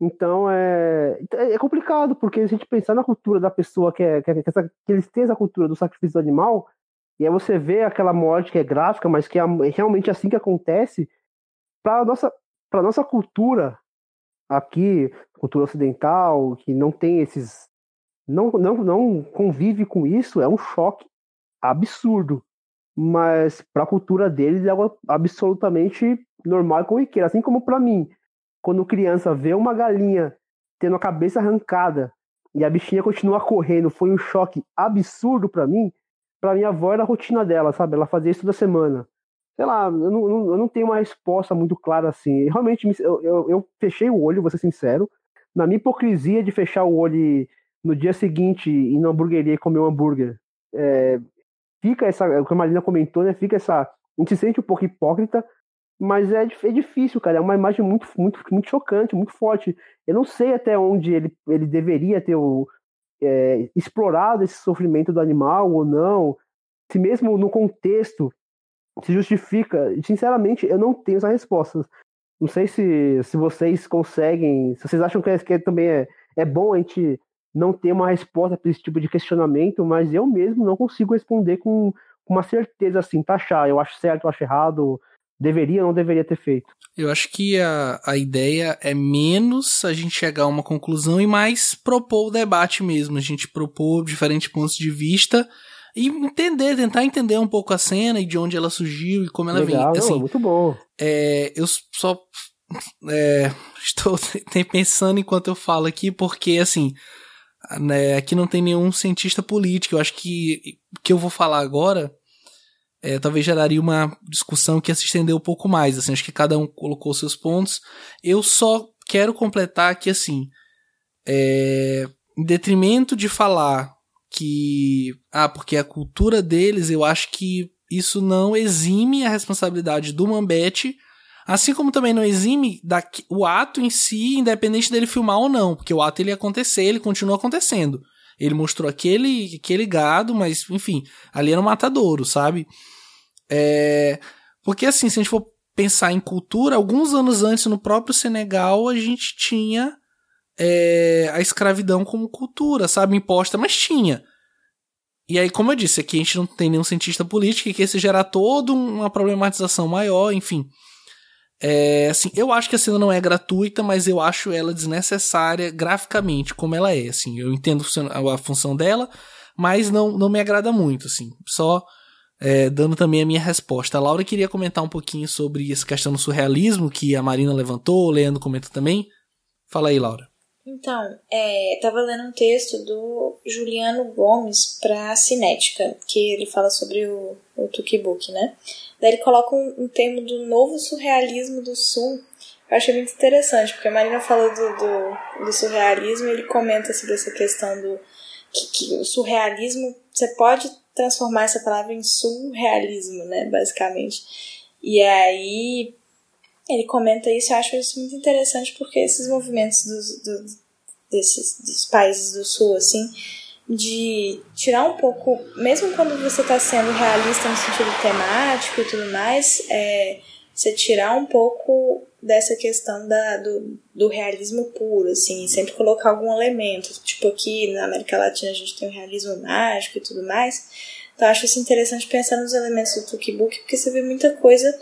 Então é, é complicado, porque a gente pensar na cultura da pessoa que, é, que, é- que, essa- que eles têm essa cultura do sacrifício do animal, e aí você vê aquela morte que é gráfica, mas que é realmente assim que acontece, para nossa para nossa cultura aqui, cultura ocidental, que não tem esses não, não, não convive com isso, é um choque absurdo. mas para a cultura deles é algo absolutamente normal e corriqueiro. Assim como para mim, quando criança vê uma galinha tendo a cabeça arrancada e a bichinha continua correndo, foi um choque absurdo para mim. Para minha avó era a rotina dela, sabe? Ela fazia isso toda semana. Sei lá, eu não, eu não tenho uma resposta muito clara assim. Realmente, eu, eu, eu fechei o olho, vou ser sincero. Na minha hipocrisia de fechar o olho no dia seguinte ir na hamburgueria e comer um hambúrguer, é, fica essa, o que a Marina comentou, né? Fica essa. A gente se sente um pouco hipócrita, mas é, é difícil, cara. É uma imagem muito, muito, muito chocante, muito forte. Eu não sei até onde ele, ele deveria ter o, é, explorado esse sofrimento do animal ou não. Se mesmo no contexto se justifica. Sinceramente, eu não tenho essa resposta. Não sei se, se vocês conseguem, se vocês acham que, é, que também é, é bom a gente não ter uma resposta para esse tipo de questionamento, mas eu mesmo não consigo responder com, com uma certeza assim, taxar, eu acho certo, eu acho errado, deveria ou não deveria ter feito. Eu acho que a, a ideia é menos a gente chegar a uma conclusão e mais propor o debate mesmo, a gente propor diferentes pontos de vista e entender, tentar entender um pouco a cena e de onde ela surgiu e como ela Legal, vem. Assim, não, muito bom. É, eu só é, estou pensando enquanto eu falo aqui, porque assim, né, aqui não tem nenhum cientista político. Eu acho que o que eu vou falar agora é, talvez geraria uma discussão que ia se estender um pouco mais. Assim, acho que cada um colocou seus pontos. Eu só quero completar que, assim, é, em detrimento de falar que. Ah, porque a cultura deles, eu acho que isso não exime a responsabilidade do Mambete Assim como também não exime da, o ato em si, independente dele filmar ou não, porque o ato ele ia acontecer, ele continua acontecendo. Ele mostrou aquele, aquele gado, mas, enfim, ali era um matadouro, sabe? É, porque, assim, se a gente for pensar em cultura, alguns anos antes, no próprio Senegal, a gente tinha é, a escravidão como cultura, sabe? Imposta, mas tinha. E aí, como eu disse, aqui a gente não tem nenhum cientista político e que esse gerar toda uma problematização maior, enfim. É, assim, eu acho que a cena não é gratuita, mas eu acho ela desnecessária graficamente, como ela é. Assim, eu entendo a função dela, mas não, não me agrada muito. Assim, só é, dando também a minha resposta. A Laura queria comentar um pouquinho sobre essa questão do surrealismo que a Marina levantou, o Leandro comenta também. Fala aí, Laura. Então, é, tava lendo um texto do Juliano Gomes para a Cinética, que ele fala sobre o, o Tukibuk, né? Daí ele coloca um, um termo do novo surrealismo do Sul. Eu achei muito interessante, porque a Marina falou do, do, do surrealismo e ele comenta sobre essa questão do que, que o surrealismo, você pode transformar essa palavra em surrealismo, né, basicamente. E aí ele comenta isso, eu acho isso muito interessante porque esses movimentos dos, dos, desses, dos países do sul, assim, de tirar um pouco, mesmo quando você está sendo realista no sentido temático e tudo mais, é, você tirar um pouco dessa questão da, do, do realismo puro, assim, sempre colocar algum elemento. Tipo, aqui na América Latina a gente tem o realismo mágico e tudo mais. Então, acho isso interessante pensar nos elementos do Tukibuk, porque você vê muita coisa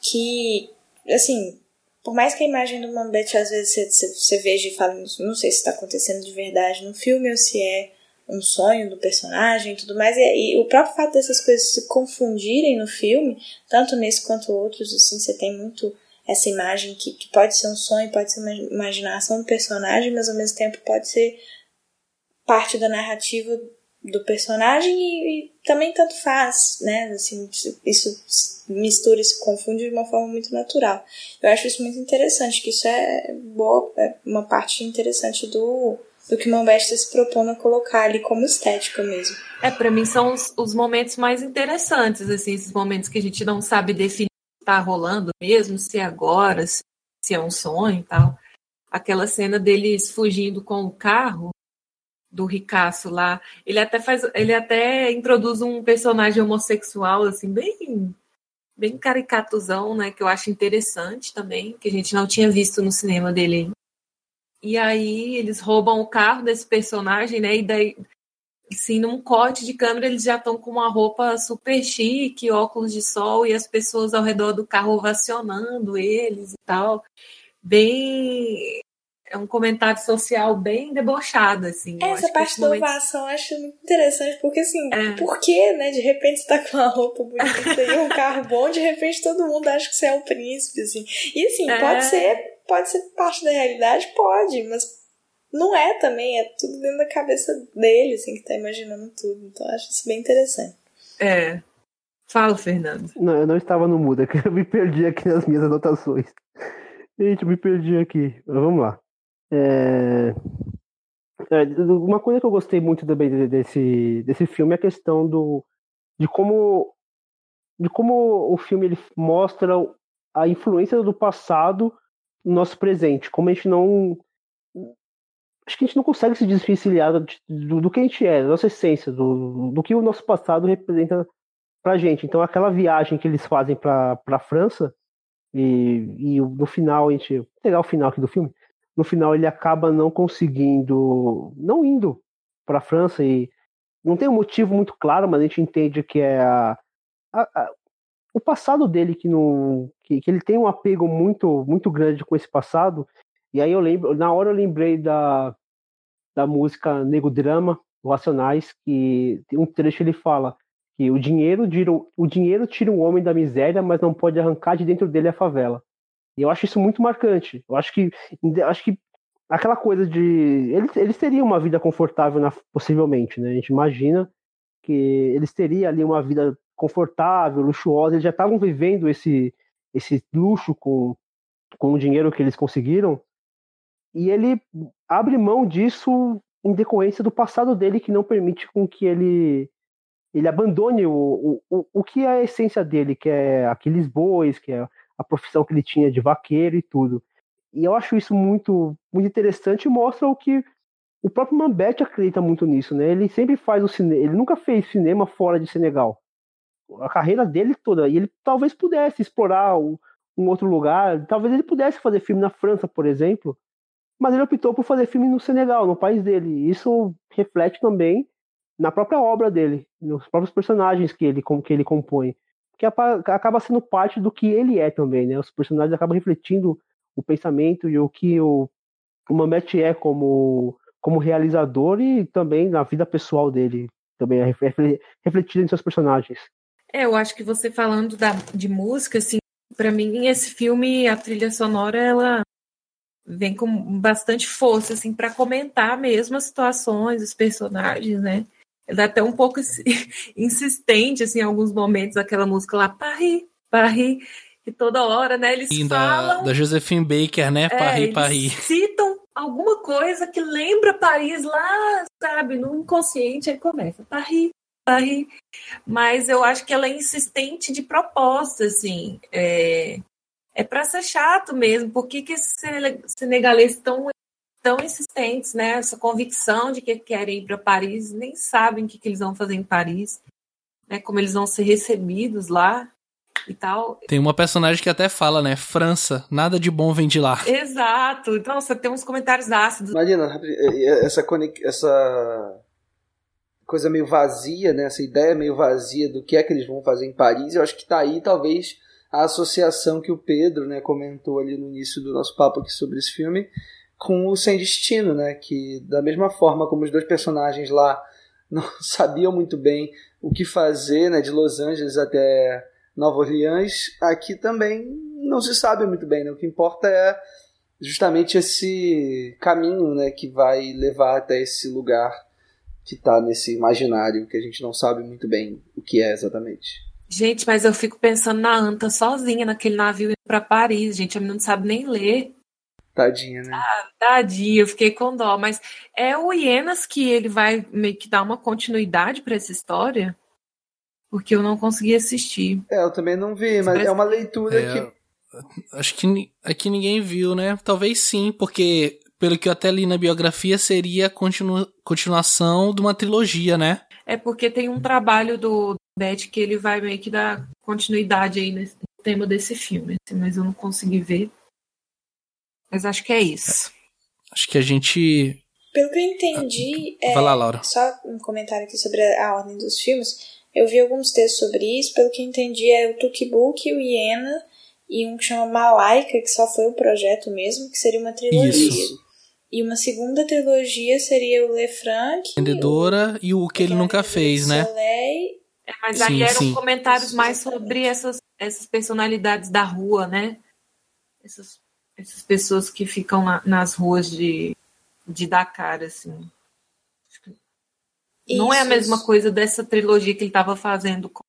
que, assim, por mais que a imagem do Mambete às vezes você, você, veja e fale, não sei se está acontecendo de verdade no filme ou se é um sonho do personagem e tudo mais. E, e, o próprio fato dessas coisas se confundirem no filme, tanto nesse quanto outros, assim, você tem muito essa imagem que, que pode ser um sonho, pode ser uma imaginação do personagem, mas ao mesmo tempo pode ser parte da narrativa do personagem e, e também tanto faz, né? Assim, isso mistura e se confunde de uma forma muito natural. Eu acho isso muito interessante, que isso é boa, é uma parte interessante do do que Mambesta se propõe a colocar ali como estética mesmo. É, para mim são os, os, momentos mais interessantes, assim, esses momentos que a gente não sabe definir se tá rolando mesmo, se é agora, se, se é um sonho e tal. Aquela cena deles fugindo com o carro do Ricaço lá, ele até faz, ele até introduz um personagem homossexual assim bem bem caricatuzão, né, que eu acho interessante também, que a gente não tinha visto no cinema dele e aí eles roubam o carro desse personagem, né? E daí, assim, num corte de câmera, eles já estão com uma roupa super chique, óculos de sol, e as pessoas ao redor do carro ovacionando eles e tal. Bem. É um comentário social bem debochado, assim. Essa parte da momento- ovação eu acho muito interessante, porque assim, É. por que, né? De repente você tá com uma roupa bonita e um carro bom, de repente todo mundo acha que você é um príncipe, assim. E assim, É. pode ser, pode ser parte da realidade, pode, mas não é também, é tudo dentro da cabeça dele, assim, que tá imaginando tudo. Então eu acho isso bem interessante. É. Fala, Fernando. Não, eu não estava no mudo, é que eu me perdi aqui nas minhas anotações. Gente, eu me perdi aqui. Mas vamos lá. É... é, uma coisa que eu gostei muito também de- desse, desse filme é a questão do, de como de como o filme ele mostra a influência do passado no nosso presente, como a gente não acho que a gente não consegue se desvencilhar do, do, que a gente é, da nossa essência, do, do que o nosso passado representa pra gente. Então aquela viagem que eles fazem pra, pra França e, e no final a gente pegar o final aqui do filme, no final ele acaba não conseguindo, não indo pra França e não tem um motivo muito claro, mas a gente entende que é a, a- a- o passado dele que não que, que ele tem um apego muito muito grande com esse passado. E aí eu lembro, na hora eu lembrei da da música Nego Drama, Racionais, que um trecho ele fala que o dinheiro, o dinheiro tira o homem da miséria, mas não pode arrancar de dentro dele a favela. E eu acho isso muito marcante. Eu acho que, acho que aquela coisa de. Eles, eles teriam uma vida confortável, na- possivelmente, né? A gente imagina que eles teriam ali uma vida confortável, luxuosa, eles já estavam vivendo esse, esse luxo com, com o dinheiro que eles conseguiram. E ele abre mão disso em decorrência do passado dele, que não permite com que ele ele abandone o, o, o- o que é a essência dele, que é aqueles bois, que é a profissão que ele tinha de vaqueiro e tudo. E eu acho isso muito, muito interessante e mostra o que o próprio Mambete acredita muito nisso, né? Ele sempre faz o cinema, ele nunca fez cinema fora de Senegal. A carreira dele toda, e ele talvez pudesse explorar um outro lugar, talvez ele pudesse fazer filme na França, por exemplo, mas ele optou por fazer filme no Senegal, no país dele. Isso reflete também na própria obra dele, nos próprios personagens que ele, que ele compõe. Que acaba sendo parte do que ele é também, né? Os personagens acabam refletindo o pensamento e o que o, o Mamet é como, como realizador e também na vida pessoal dele, também é refle- refletido em seus personagens. É, eu acho que você falando da, de música, assim, pra mim esse filme, a trilha sonora, ela vem com bastante força, assim, para comentar mesmo as situações, os personagens, né? Ela é até um pouco insi- insistente, assim, em alguns momentos, aquela música lá, Paris, Paris, que toda hora, né, eles E falam... da, da Josephine Baker, né? É, Paris, eles Paris. citam alguma coisa que lembra Paris lá, sabe, no inconsciente, aí começa Paris, Paris. Mas eu acho que ela é insistente de proposta, assim. É, é para ser chato mesmo. Por que, que esses sene- senegaleses estão tão insistentes, né? Essa convicção de que querem ir para Paris, nem sabem o que, que eles vão fazer em Paris, né? Como eles vão ser recebidos lá e tal. Tem uma personagem que até fala, né? França, nada de bom vem de lá. Exato. Então, você tem uns comentários ácidos. Imagina, essa, conex- essa coisa meio vazia, né? Essa ideia meio vazia do que é que eles vão fazer em Paris. Eu acho que tá aí, talvez, a associação que o Pedro, né, comentou ali no início do nosso papo aqui sobre esse filme, com o Sem Destino, né? Que da mesma forma como os dois personagens lá não sabiam muito bem o que fazer, né? De Los Angeles até Nova Orleans, aqui também não se sabe muito bem, né? O que importa é justamente esse caminho, né, que vai levar até esse lugar que está nesse imaginário que a gente não sabe muito bem o que é exatamente. Gente, mas eu fico pensando na Anta sozinha naquele navio indo pra Paris, gente. A menina não sabe nem ler. Tadinha, né? Tadinha, eu fiquei com dó. Mas é o Hienas que ele vai meio que dar uma continuidade pra essa história? Porque eu não consegui assistir. É, eu também não vi, mas Parece- é uma leitura É, que Acho que aqui ninguém viu, né? Talvez sim, porque pelo que eu até li na biografia, seria a continu- continuação de uma trilogia, né? É porque tem um trabalho do Beth que ele vai meio que dar continuidade aí nesse tema desse filme. assim, mas eu não consegui ver. Mas acho que é isso. Acho que a gente. Pelo que eu entendi, é, Vai lá, Laura. só um comentário aqui sobre a a ordem dos filmes. Eu vi alguns textos sobre isso. Pelo que eu entendi, é o Tukibuk, o Iena e um que chama Malaika, que só foi um projeto mesmo, que seria uma trilogia. Isso. E uma segunda trilogia seria o Le Franc. Vendedora e o que ele nunca fez, né? Soleil. É, mas Sim, aí eram sim. comentários mais sobre essas, essas personalidades da rua, né? Essas, essas pessoas que ficam na- nas ruas de, de Dakar, assim. Não é a Isso, mesma isso. coisa dessa trilogia que ele estava fazendo com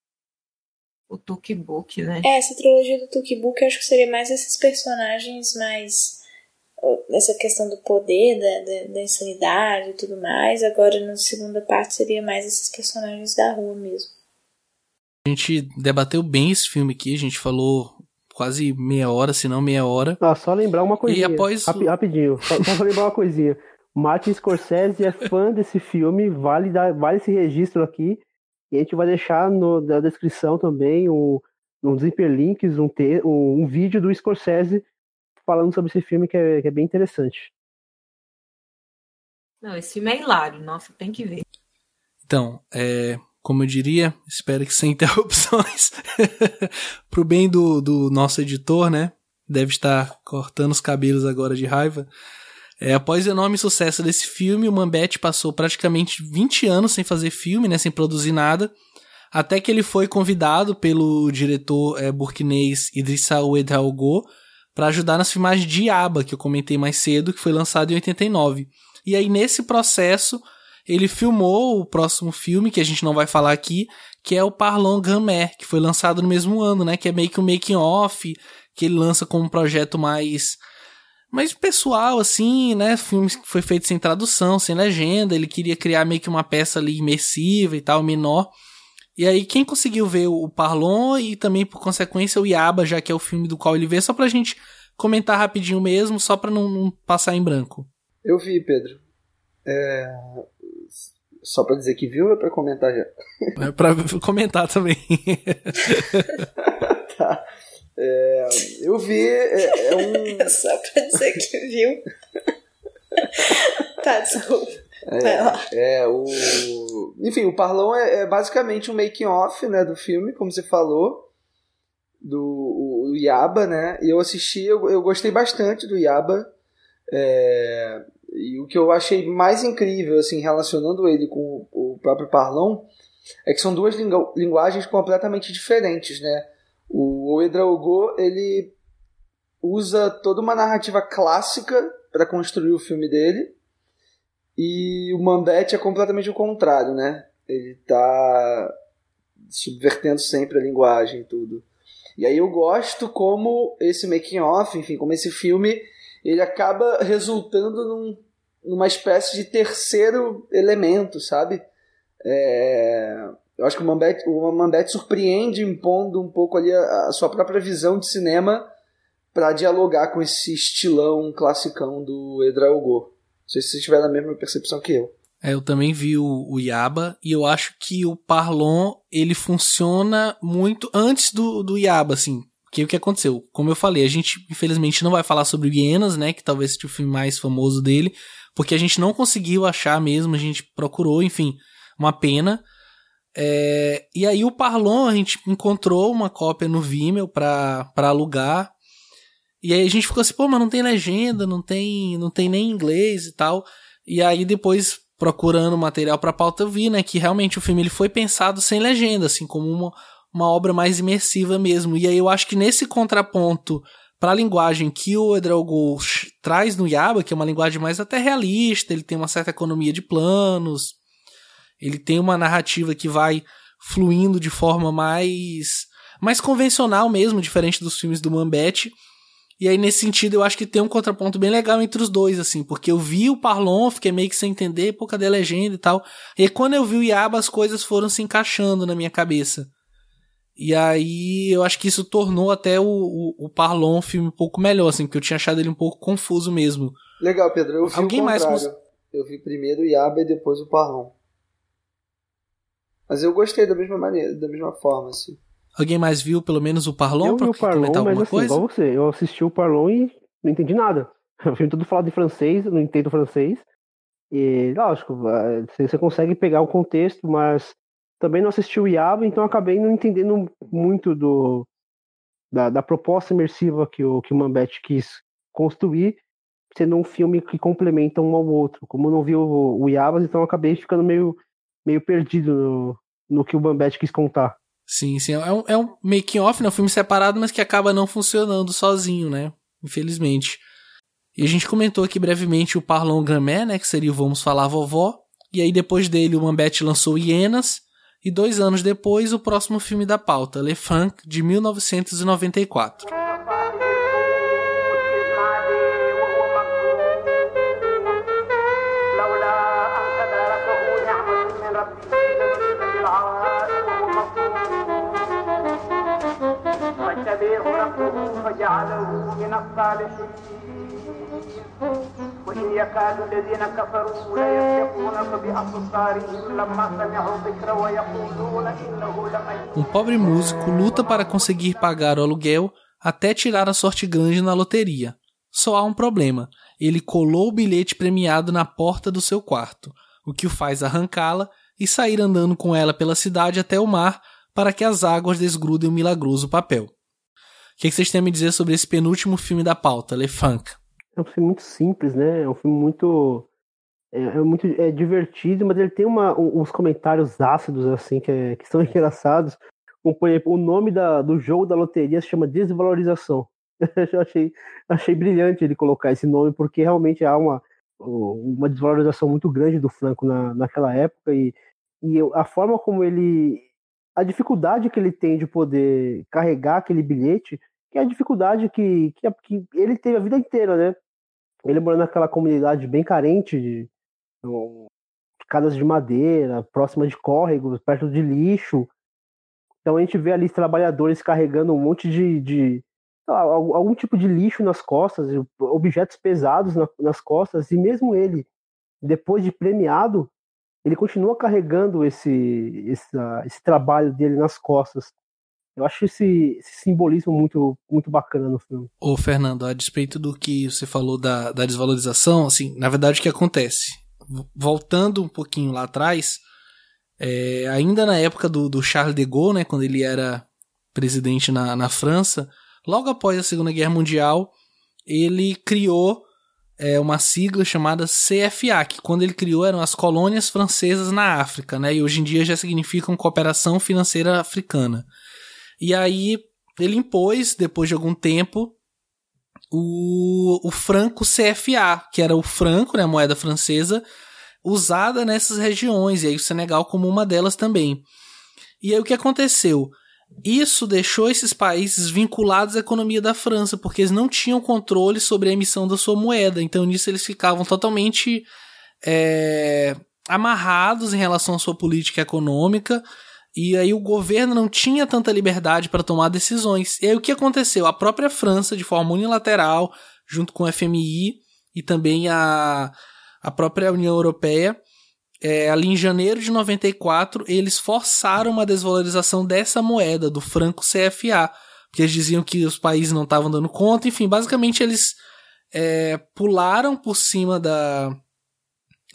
o Tukibuk, né? É, essa trilogia do Tukibuk eu acho que seria mais esses personagens mais. Essa questão do poder, da, da, da insanidade e tudo mais. Agora, na segunda parte, seria mais esses personagens da rua mesmo. A gente debateu bem esse filme aqui, a gente falou quase meia hora, se não meia hora. Ah, só lembrar uma coisinha. após o- Rapi- rapidinho, só, só lembrar uma coisinha. Martin Scorsese é fã desse filme, vale, dar, vale esse registro aqui. E a gente vai deixar no, na descrição também um, uns hiperlinks, um, te, um, um vídeo do Scorsese falando sobre esse filme que é, que é bem interessante. Não, esse filme é hilário, nossa, tem que ver. Então, é, como eu diria, espero que sem interrupções, pro bem do, do nosso editor, né? Deve estar cortando os cabelos agora de raiva. É, após o enorme sucesso desse filme, o Mambete passou praticamente 20 anos sem fazer filme, né, sem produzir nada, até que ele foi convidado pelo diretor é, burkinês Idrissa Ouedraogo para ajudar nas filmagens de Aba, que eu comentei mais cedo, que foi lançado em 89. E aí, nesse processo, ele filmou o próximo filme, que a gente não vai falar aqui, que é o Parlon Grand-Mère, que foi lançado no mesmo ano, né? Que é meio que um making-off, que ele lança como um projeto mais mais pessoal, assim, né? Filme que foi feito sem tradução, sem legenda. Ele queria criar meio que uma peça ali imersiva e tal, menor. E aí, quem conseguiu ver o Parlon e também, por consequência, o Iaba, já que é o filme do qual ele vê, só pra gente comentar rapidinho mesmo, só pra não, não passar em branco. Eu vi, Pedro. É, Só pra dizer que viu ou é pra comentar já? É pra comentar também. tá. É, Eu vi. É, é um. Só pra dizer que viu. tá, desculpa. Vai lá. É, é, o. Enfim, o Parlon é, é basicamente um making-off né, do filme, como você falou. Do o, o Yaba, né? E eu assisti, eu, eu gostei bastante do Yaba. É, e o que eu achei mais incrível, assim, relacionando ele com o, próprio Parlon, é que são duas lingu- linguagens completamente diferentes, né? O Ouedraogo, ele usa toda uma narrativa clássica para construir o filme dele. E o Mambete é completamente o contrário, né? Ele tá subvertendo sempre a linguagem e tudo. E aí eu gosto como esse making off, enfim, como esse filme, ele acaba resultando num, numa espécie de terceiro elemento, sabe? É, eu acho que o Mambete, o Mambete surpreende impondo um pouco ali a, a sua própria visão de cinema para dialogar com esse estilão classicão do Edraogo. Não sei se vocês tiveram a mesma percepção que eu. É, eu também vi o, o Yaba e eu acho que o Parlon ele funciona muito antes do, do Yaba, assim. Porque o que aconteceu? Como eu falei, a gente infelizmente não vai falar sobre o Hienas, né? Que talvez seja o filme mais famoso dele, porque a gente não conseguiu achar mesmo, a gente procurou, enfim, uma pena. É, e aí o Parlon a gente encontrou uma cópia no Vimeo pra, pra alugar. E aí a gente ficou assim, pô, mas não tem legenda, não tem, não tem nem inglês e tal. E aí depois procurando material para pauta eu vi, né, que realmente o filme ele foi pensado sem legenda, assim, como uma, uma obra mais imersiva mesmo. E aí eu acho que nesse contraponto para a linguagem que o Edraogo traz no Yaba, que é uma linguagem mais até realista, ele tem uma certa economia de planos, ele tem uma narrativa que vai fluindo de forma mais mais convencional mesmo, diferente dos filmes do Mambete. E aí, nesse sentido, eu acho que tem um contraponto bem legal entre os dois, assim, porque eu vi o Parlon, fiquei meio que sem entender, pô, cadê a legenda e tal. E quando eu vi o Yaba, as coisas foram se encaixando na minha cabeça. E aí, eu acho que isso tornou até o, o, o Parlon um filme um pouco melhor, assim, porque eu tinha achado ele um pouco confuso mesmo. Legal, Pedro. Eu vi Alguém o mais contrário. Eu vi primeiro o Yaba e depois o Parlon. Mas eu gostei da mesma maneira, da mesma forma, assim. Alguém mais viu pelo menos o Parlon eu pra vi o Parlon, comentar mas alguma assim, coisa? igual você, eu assisti o Parlon e não entendi nada. O filme todo falado em francês, eu não entendo francês. E, lógico, você consegue pegar o contexto, mas também não assisti o Iaba, então acabei não entendendo muito do da, da proposta imersiva que o, que o Mambete quis construir. sendo um filme que complementa um ao outro. Como não vi o, o então acabei ficando meio, meio perdido no, no que o Bambete quis contar. Sim, sim. É um, é um making-off, né? Um filme separado, mas que acaba não funcionando sozinho, né? Infelizmente. E a gente comentou aqui brevemente o Parlon Gramé, né? Que seria o Vamos Falar Vovó. E aí depois dele o Mambete lançou Hienas E dois anos depois o próximo filme da pauta, Le Franc, de 1994. وجعله من الصالحين وإن يكاد الذين كفروا ليسبقونك بأبصارهم لما سمعوا الذكر ويقولون إنه لمجنون Um pobre músico luta para conseguir pagar o aluguel até tirar a sorte grande na loteria. Só há um problema. Ele colou o bilhete premiado na porta do seu quarto, o que o faz arrancá-la e sair andando com ela pela cidade até o mar para que as águas desgrudem o milagroso papel. O que, vocês têm a me dizer sobre esse penúltimo filme da pauta, Le Funk? É um filme muito simples, né? É um filme muito. É, é muito é divertido, mas ele tem uma, uns comentários ácidos, assim, que, é, que são engraçados. Como, por exemplo, o nome da, do jogo da loteria se chama Desvalorização. Eu achei, achei brilhante ele colocar esse nome, porque realmente há uma, uma desvalorização muito grande do Franco na, naquela época e, e a forma como ele a dificuldade que ele tem de poder carregar aquele bilhete, que é a dificuldade que, que, que ele teve a vida inteira, né? Ele morando naquela comunidade bem carente de, casas de madeira, próxima de córregos, perto de lixo. Então a gente vê ali trabalhadores carregando um monte de, de algum tipo de lixo nas costas, objetos pesados nas costas, e mesmo ele, depois de premiado, ele continua carregando esse, esse, esse trabalho dele nas costas. Eu acho esse, esse, simbolismo muito, muito bacana no filme. Ô, Fernando, a despeito do que você falou da, da desvalorização, assim, na verdade o que acontece? Voltando um pouquinho lá atrás, é, ainda na época do, do, Charles de Gaulle, né, quando ele era presidente na, na França, logo após a Segunda Guerra Mundial, ele criou é, uma sigla chamada CFA, que quando ele criou eram as colônias francesas na África, né? E hoje em dia já significam Cooperação Financeira Africana. E aí ele impôs, depois de algum tempo, o, o franco CFA, que era o franco, né, a moeda francesa, usada nessas regiões, e aí o Senegal como uma delas também. E aí o que aconteceu? Isso deixou esses países vinculados à economia da França, porque eles não tinham controle sobre a emissão da sua moeda. Então, nisso, eles ficavam totalmente é, amarrados em relação à sua política econômica. E aí, o governo não tinha tanta liberdade para tomar decisões. E aí, o que aconteceu? A própria França, de forma unilateral, junto com o FMI e também a, a própria União Europeia, é, ali em janeiro de 94, eles forçaram uma desvalorização dessa moeda, do franco CFA, porque eles diziam que os países não estavam dando conta, enfim, basicamente eles é, pularam por cima da,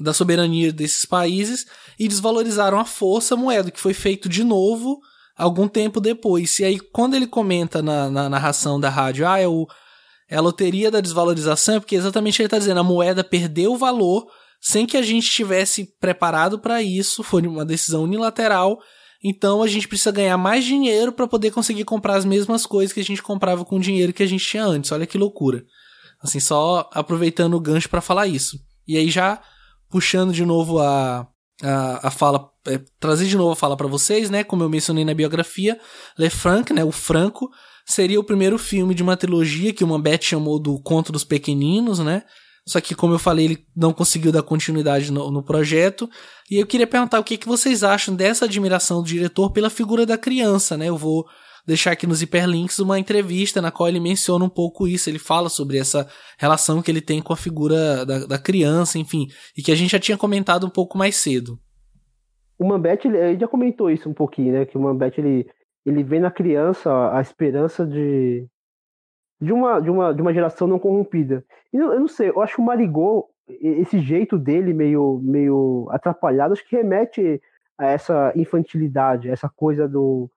da soberania desses países e desvalorizaram a força moeda, que foi feito de novo algum tempo depois. E aí, quando ele comenta na, na narração da rádio, ah, é, o, é a loteria da desvalorização, é porque exatamente ele está dizendo a moeda perdeu o valor sem que a gente estivesse preparado para isso, foi uma decisão unilateral. Então a gente precisa ganhar mais dinheiro para poder conseguir comprar as mesmas coisas que a gente comprava com o dinheiro que a gente tinha antes. Olha que loucura. Assim, só aproveitando o gancho para falar isso. E aí já puxando de novo a, a, a fala, é, trazer de novo a fala para vocês, né? Como eu mencionei na biografia, Le Franc, né? O Franco seria o primeiro filme de uma trilogia que o Mambete chamou do Conto dos Pequeninos, né? Só que, como eu falei, ele não conseguiu dar continuidade no, no projeto. E eu queria perguntar o que, que vocês acham dessa admiração do diretor pela figura da criança, né? Eu vou deixar aqui nos hiperlinks uma entrevista na qual ele menciona um pouco isso. Ele fala sobre essa relação que ele tem com a figura da, da criança, enfim, e que a gente já tinha comentado um pouco mais cedo. O Mambete, ele já comentou isso um pouquinho, né? Que o Mambete, ele, ele vê na criança a esperança de, de uma, de uma, de uma geração não corrompida. E eu, eu não sei, eu acho que o Marigot, esse jeito dele meio, meio atrapalhado, acho que remete a essa infantilidade, essa coisa do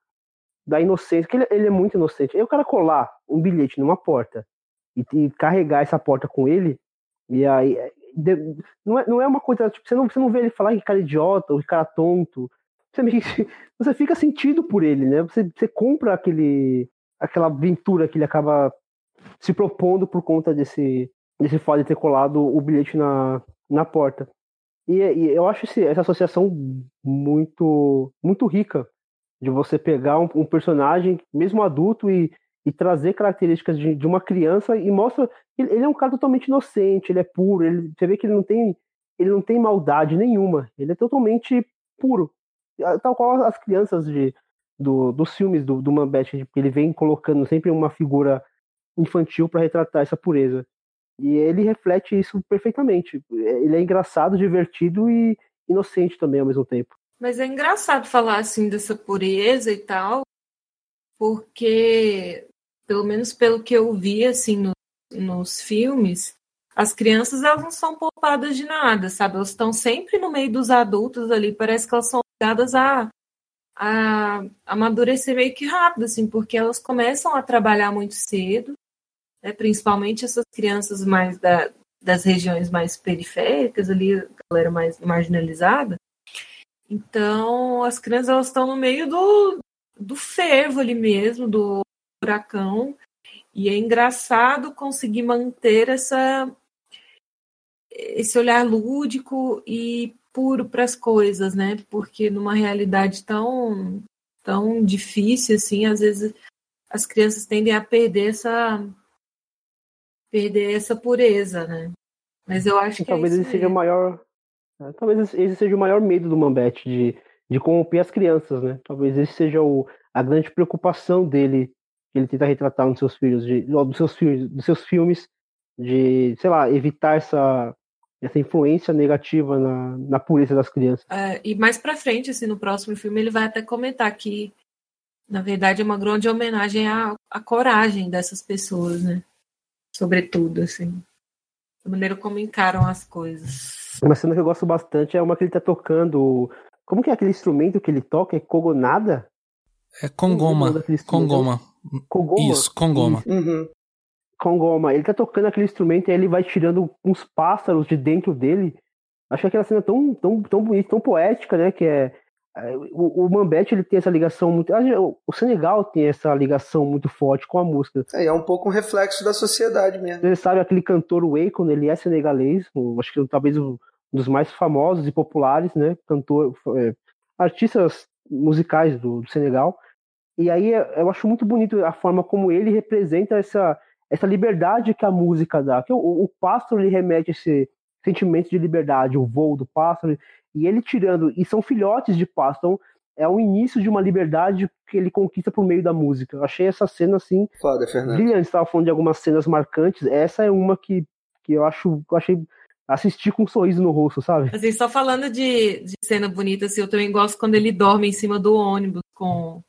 da inocência, que ele, ele é muito inocente. Aí o cara colar um bilhete numa porta e, e, carregar essa porta com ele, E aí, de- não é, não é uma coisa, tipo, você não, você não vê ele falar que cara idiota ou que cara tonto. Você, você fica sentido por ele, né? Você, você compra aquele, aquela aventura que ele acaba se propondo por conta desse, desse fato de ter colado o bilhete na, na porta. E, e eu acho esse- essa associação muito, muito rica de você pegar um, um personagem, mesmo adulto, e, e trazer características de, de uma criança e mostra ele, ele é um cara totalmente inocente, ele é puro, ele, você vê que ele não tem ele não tem maldade nenhuma, ele é totalmente puro, tal qual as crianças de, do, dos filmes do, do Mambete, ele vem colocando sempre uma figura infantil para retratar essa pureza. E ele reflete isso perfeitamente. Ele é engraçado, divertido e inocente também ao mesmo tempo. Mas é engraçado falar assim dessa pureza e tal, porque, pelo menos pelo que eu vi assim no- nos filmes, as crianças elas não são poupadas de nada, sabe? Elas estão sempre no meio dos adultos ali, parece que elas são obrigadas a, a amadurecer meio que rápido, assim, porque elas começam a trabalhar muito cedo, né? principalmente essas crianças mais da, das regiões mais periféricas ali, galera mais marginalizada. Então, as crianças elas estão no meio do, do fervo ali mesmo, do furacão. E é engraçado conseguir manter essa, esse olhar lúdico e puro para as coisas, né? Porque numa realidade tão, tão difícil assim, às vezes as crianças tendem a perder essa perder essa pureza, né? Mas eu acho que talvez é ele seja o maior. Talvez esse seja o maior medo do Mambete, de, de corromper as crianças, né? Talvez esse seja o, a grande preocupação dele, que ele tenta retratar nos seus filhos, de, dos seus filmes, dos seus filmes, de, sei lá, evitar essa, essa influência negativa na, na pureza das crianças. É, e mais pra frente, assim, no próximo filme, ele vai até comentar que, na verdade, é uma grande homenagem à, à coragem dessas pessoas, né? Sobretudo, assim. A maneira como encaram as coisas. Uma cena que eu gosto bastante é uma que ele tá tocando. Como que é aquele instrumento que ele toca? É Kogonada? É Congoma. Congoma. Congoma? Isso, Congoma. Uhum. Congoma. Ele tá tocando aquele instrumento e aí ele vai tirando uns pássaros de dentro dele. Acho aquela cena tão, tão, tão bonita, tão poética, né? Que é. O, o Mambete ele tem essa ligação muito. O Senegal tem essa ligação muito forte com a música. É, é um pouco um reflexo da sociedade mesmo. Você sabe, aquele cantor Waco, ele é senegalês, acho que talvez um dos mais famosos e populares, né? Cantor, é, artistas musicais do, do Senegal. E aí é- eu acho muito bonito a forma como ele representa essa, essa liberdade que a música dá. Que o, o pássaro ele remete esse sentimento de liberdade, o voo do pássaro, e ele tirando, e são filhotes de pássaro, então é o início de uma liberdade que ele conquista por meio da música. Eu achei essa cena assim Foda, Fernando. Brilhante, estava falando de algumas cenas marcantes. Essa é uma que, que eu acho, eu achei assistir com um sorriso no rosto, sabe? Assim, só falando de, de cena bonita, assim, eu também gosto quando ele dorme em cima do ônibus, com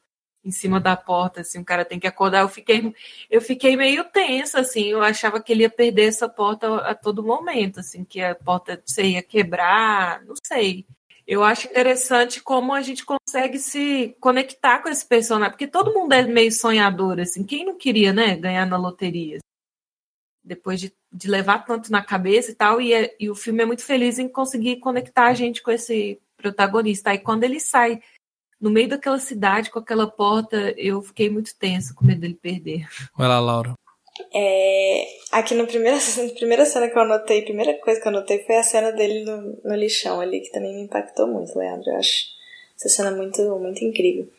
em cima da porta, assim, o cara tem que acordar. Eu fiquei, eu fiquei meio tensa, assim, eu achava que ele ia perder essa porta a todo momento, assim, que a porta você ia quebrar, não sei. Eu acho interessante como a gente consegue se conectar com esse personagem, porque todo mundo é meio sonhador, assim, quem não queria, né, ganhar na loteria? Depois de, de levar tanto na cabeça e tal, e, é- e o filme é muito feliz em conseguir conectar a gente com esse protagonista. Aí quando ele sai no meio daquela cidade, com aquela porta, eu fiquei muito tensa, com medo dele perder. Vai lá, Laura. É, aqui no na primeira cena que eu anotei, a primeira coisa que eu anotei foi a cena dele no, no lixão ali, que também me impactou muito, Leandro. Eu acho essa cena muito, muito incrível.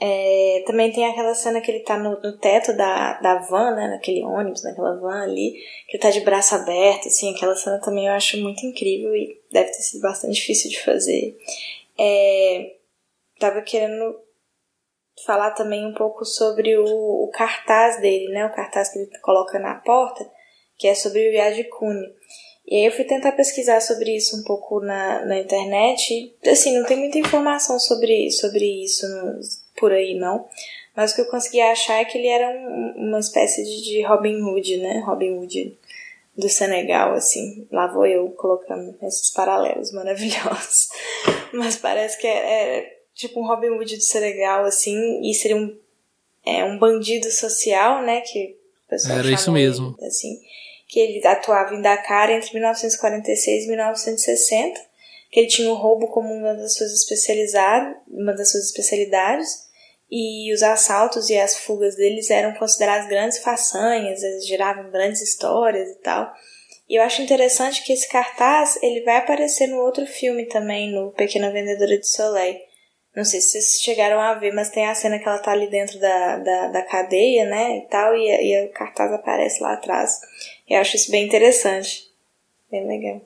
É, também tem aquela cena que ele tá no, no teto da, da van, né, naquele ônibus, naquela van ali, que ele tá de braço aberto, assim, aquela cena também eu acho muito incrível e deve ter sido bastante difícil de fazer. É, tava querendo falar também um pouco sobre o, o cartaz dele, né? O cartaz que ele coloca na porta, que é sobre o Yadikuni. E aí eu fui tentar pesquisar sobre isso um pouco na, na internet. E, assim, não tem muita informação sobre, sobre isso no- por aí, não. Mas o que eu consegui achar é que ele era um- uma espécie de, de Robin Hood, né? Robin Hood do Senegal, assim. Lá vou eu colocando esses paralelos maravilhosos. Mas parece que é, é tipo um Robin Hood do Senegal, assim, e seria um, é, um bandido social, né? Que o pessoal Era isso chamou ele, mesmo. assim. que ele atuava em Dakar entre 1946 e 1960, que ele tinha o roubo como uma das suas especialidades, uma das suas especialidades, e os assaltos e as fugas deles eram considerados grandes façanhas, eles geravam grandes histórias e tal. E eu acho interessante que esse cartaz ele vai aparecer no outro filme também, no Pequena Vendedora de Soleil. Não sei se vocês chegaram a ver, mas tem a cena que ela tá ali dentro da, da, da cadeia, né, e tal, e, e o cartaz aparece lá atrás. Eu acho isso bem interessante. Bem legal.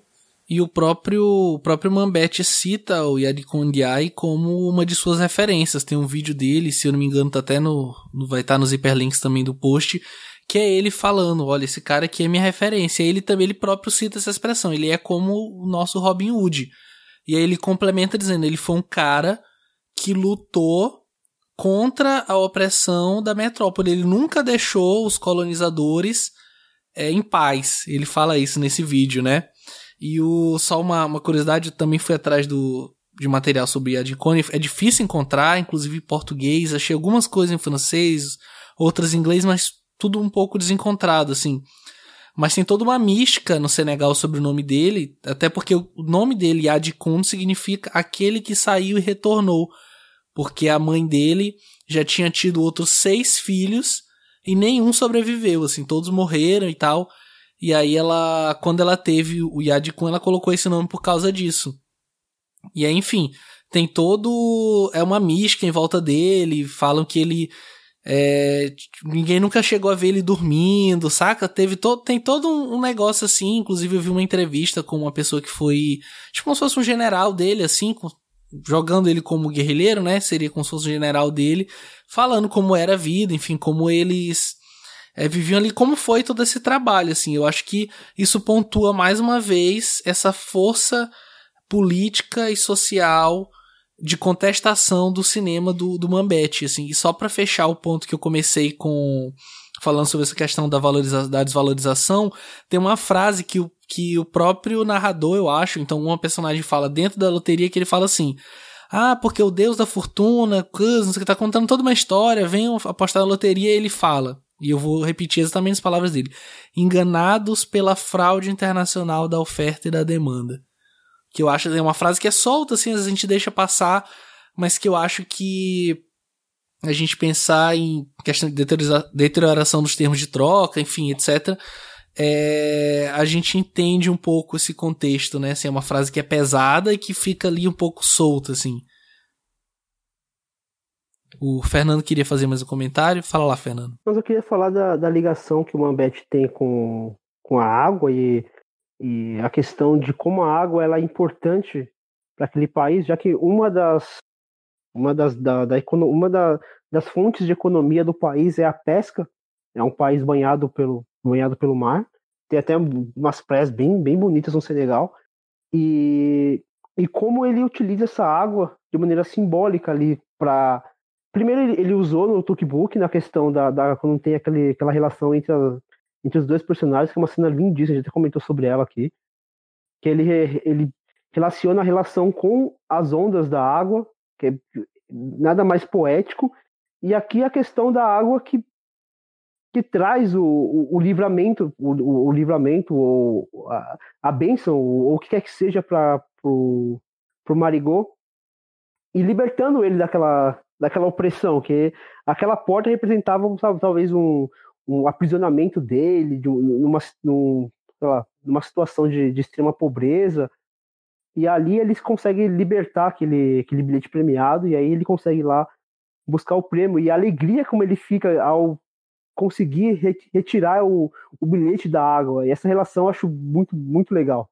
E o próprio, o próprio Mambete cita o Yadikondiai como uma de suas referências. Tem um vídeo dele, se eu não me engano, tá até no vai estar tá nos hiperlinks também do post, que é ele falando, olha, esse cara aqui é minha referência. Ele também ele próprio cita essa expressão, ele é como o nosso Robin Hood. E aí ele complementa dizendo, ele foi um cara que lutou contra a opressão da metrópole. Ele nunca deixou os colonizadores é, em paz. Ele fala isso nesse vídeo, né? E o, só uma, uma curiosidade, eu também fui atrás do, de material sobre a Dicone. É difícil encontrar, inclusive em português. Achei algumas coisas em francês, outras em inglês, mas tudo um pouco desencontrado, assim. Mas tem toda uma mística no Senegal sobre o nome dele, até porque o nome dele, Adikun, significa aquele que saiu e retornou porque a mãe dele já tinha tido outros seis filhos e nenhum sobreviveu, assim, todos morreram e tal. E aí ela, quando ela teve o Yadikun, ela colocou esse nome por causa disso. E aí, enfim, tem todo é uma mística em volta dele, falam que ele é, ninguém nunca chegou a ver ele dormindo, saca? Teve todo, tem todo um, negócio assim. Inclusive, eu vi uma entrevista com uma pessoa que foi, tipo, como se fosse um general dele, assim, com jogando ele como guerrilheiro, né? Seria como se fosse o general dele, falando como era a vida, enfim, como eles é, viviam ali, como foi todo esse trabalho, assim. Eu acho que isso pontua mais uma vez essa força política e social de contestação do cinema do, do Mambete, assim. E só para fechar o ponto que eu comecei com falando sobre essa questão da, valoriza da desvalorização, tem uma frase que o, que o próprio narrador, eu acho, então uma personagem fala dentro da loteria que ele fala assim: Ah, porque o Deus da fortuna, coisa, não sei o que, tá contando toda uma história, vem apostar na loteria e ele fala. E eu vou repetir exatamente as palavras dele: enganados pela fraude internacional da oferta e da demanda. Que eu acho é uma frase que é solta, assim, às vezes a gente deixa passar, mas que eu acho que a gente pensar em questão de deterioração dos termos de troca, enfim, etc., é, a gente entende um pouco esse contexto, né? Assim, é uma frase que é pesada e que fica ali um pouco solta, assim. O Fernando queria fazer mais um comentário. Fala lá, Fernando. Mas eu queria falar da, da ligação que o Mambete tem com, com a água e, e a questão de como a água ela é importante para aquele país, já que uma das uma das, da, da, uma da, das fontes de economia do país é a pesca. É um país banhado pelo, banhado pelo mar. Tem até umas praias bem, bem bonitas no Senegal. E, e como ele utiliza essa água de maneira simbólica ali para Primeiro, ele, ele, usou no Tookbook na questão da, da quando tem aquele, aquela relação entre, a, entre os dois personagens, que é uma cena lindíssima, a gente até comentou sobre ela aqui. Que ele, ele relaciona a relação com as ondas da água, que é nada mais poético, e aqui a questão da água que, que traz o, o, o livramento, o, o, livramento, ou a, a bênção, ou o que quer que seja para o Marigot, e libertando ele daquela, daquela opressão, que aquela porta representava sabe, talvez um, um aprisionamento dele, de, numa, num, lá, numa situação de, de extrema pobreza, e ali eles conseguem libertar aquele, aquele bilhete premiado, e aí ele consegue lá buscar o prêmio. E a alegria como ele fica ao conseguir retirar o, o bilhete da água. E essa relação eu acho muito, muito legal.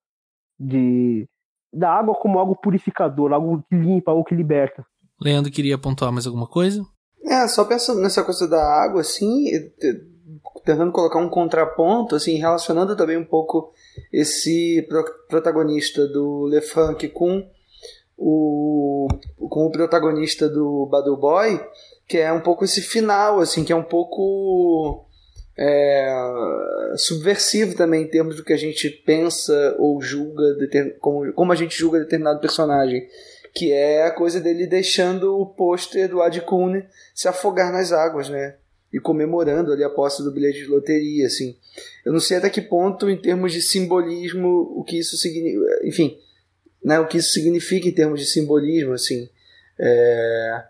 De, da água como algo purificador, algo que limpa, algo que liberta. Leandro queria pontuar mais alguma coisa? É, só pensando nessa coisa da água, assim, tentando colocar um contraponto, assim, relacionando também um pouco esse protagonista do Le Franc com o, com o protagonista do Battle Boy, que é um pouco esse final, assim, que é um pouco é, subversivo também em termos do que a gente pensa ou julga, como, como a gente julga determinado personagem. Que é a coisa dele deixando o pôster do Ad Kune se afogar nas águas, né? E comemorando ali a posse do bilhete de loteria, assim. Eu não sei até que ponto, em termos de simbolismo, o que isso significa, enfim, né, o que isso significa em termos de simbolismo, assim. É...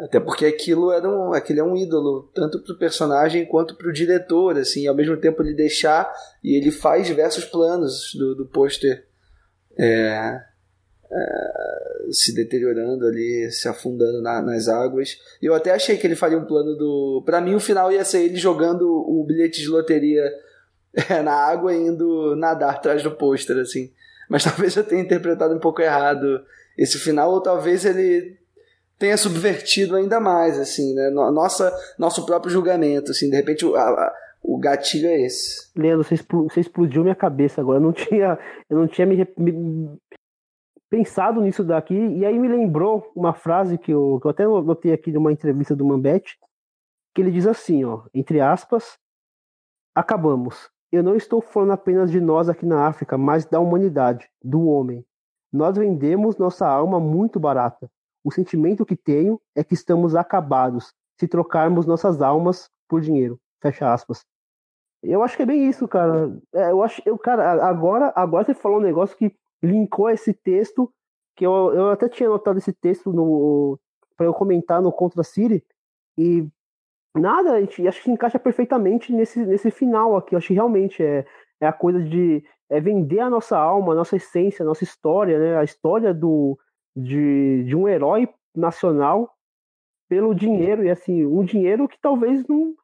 Até porque aquilo era um, aquele é um ídolo, tanto para o personagem quanto para o diretor, assim, ao mesmo tempo ele deixar e ele faz diversos planos do, do pôster é, se deteriorando ali, se afundando na, nas águas. Eu até achei que ele faria um plano do. Para mim, o final ia ser ele jogando o bilhete de loteria na água e indo nadar atrás do pôster, assim. Mas talvez eu tenha interpretado um pouco errado esse final, ou talvez ele tenha subvertido ainda mais, assim, né? Nossa, nosso próprio julgamento, assim, de repente o, a, o gatilho é esse. Leandro, você explodiu minha cabeça agora. Eu não tinha, eu não tinha me, me, pensado nisso daqui, e aí me lembrou uma frase que eu, que eu até notei aqui de uma entrevista do Mambete, que ele diz assim, ó, entre aspas, acabamos. Eu não estou falando apenas de nós aqui na África, mas da humanidade, do homem. Nós vendemos nossa alma muito barata. O sentimento que tenho é que estamos acabados se trocarmos nossas almas por dinheiro. Fecha aspas. Eu acho que é bem isso, cara. É, eu acho, eu, cara, agora, agora você falou um negócio que linkou esse texto, que eu, eu até tinha notado esse texto no para eu comentar no Contra City, e nada, acho que encaixa perfeitamente nesse, nesse final aqui. Eu acho que realmente é, é a coisa de é vender a nossa alma, a nossa essência, a nossa história, né? A história do, de, de um herói nacional pelo dinheiro, e assim, um dinheiro que talvez não,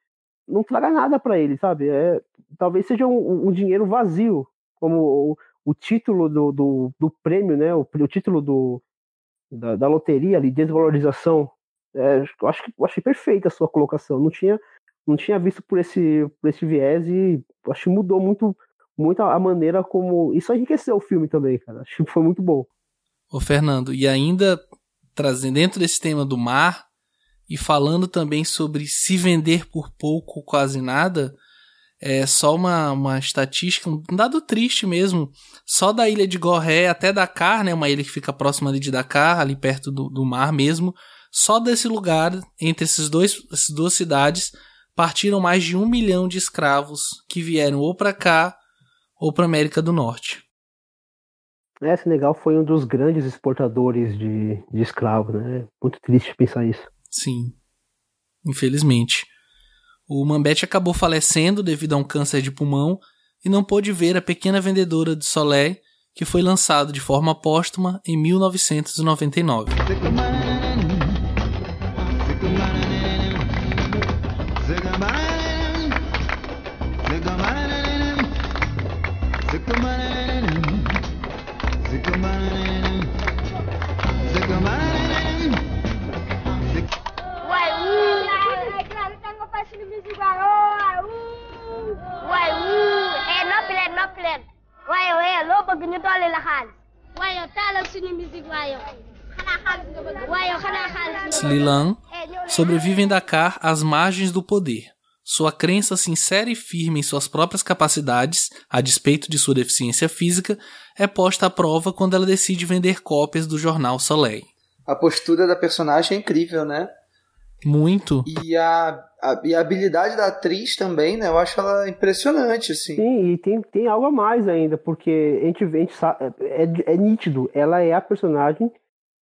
não traga nada para ele, sabe? É, talvez seja um, um dinheiro vazio, como o, título do, do, do, prêmio, né? O, o título do, da, da, loteria ali, desvalorização. É, eu acho que eu achei perfeita a sua colocação. Não tinha, não tinha visto por esse, por esse viés e acho que mudou muito, muito a maneira como. Isso enriqueceu o filme também, cara. Acho que foi muito bom. Ô Fernando, e ainda trazendo dentro desse tema do mar e falando também sobre se vender por pouco ou quase nada, é só uma, uma estatística, um dado triste mesmo. Só da ilha de Gorré até Dakar, né, uma ilha que fica próxima ali de Dakar, ali perto do, do mar mesmo, só desse lugar, entre esses dois, essas duas cidades, partiram mais de um milhão de escravos que vieram ou para cá ou para América do Norte. É, Senegal foi um dos grandes exportadores de, de escravos, né? Muito triste pensar isso. Sim, infelizmente. O Mambete acabou falecendo devido a um câncer de pulmão e não pôde ver a pequena vendedora de Solé, que foi lançado de forma póstuma em 1999. Waaye waaye loo bëgg ñu dolli la xaalis waaye taalal suñu musique waaye Slilan sobrevive em Dakar às margens do poder. Sua crença sincera e firme em suas próprias capacidades, a despeito de sua deficiência física, é posta à prova quando ela decide vender cópias do jornal Soleil. A postura da personagem é incrível, né? Muito. E a, a, e a habilidade da atriz também, né? Eu acho ela impressionante, assim. Sim, e tem, tem algo a mais ainda, porque a gente, sabe, é, é, é nítido, ela é a personagem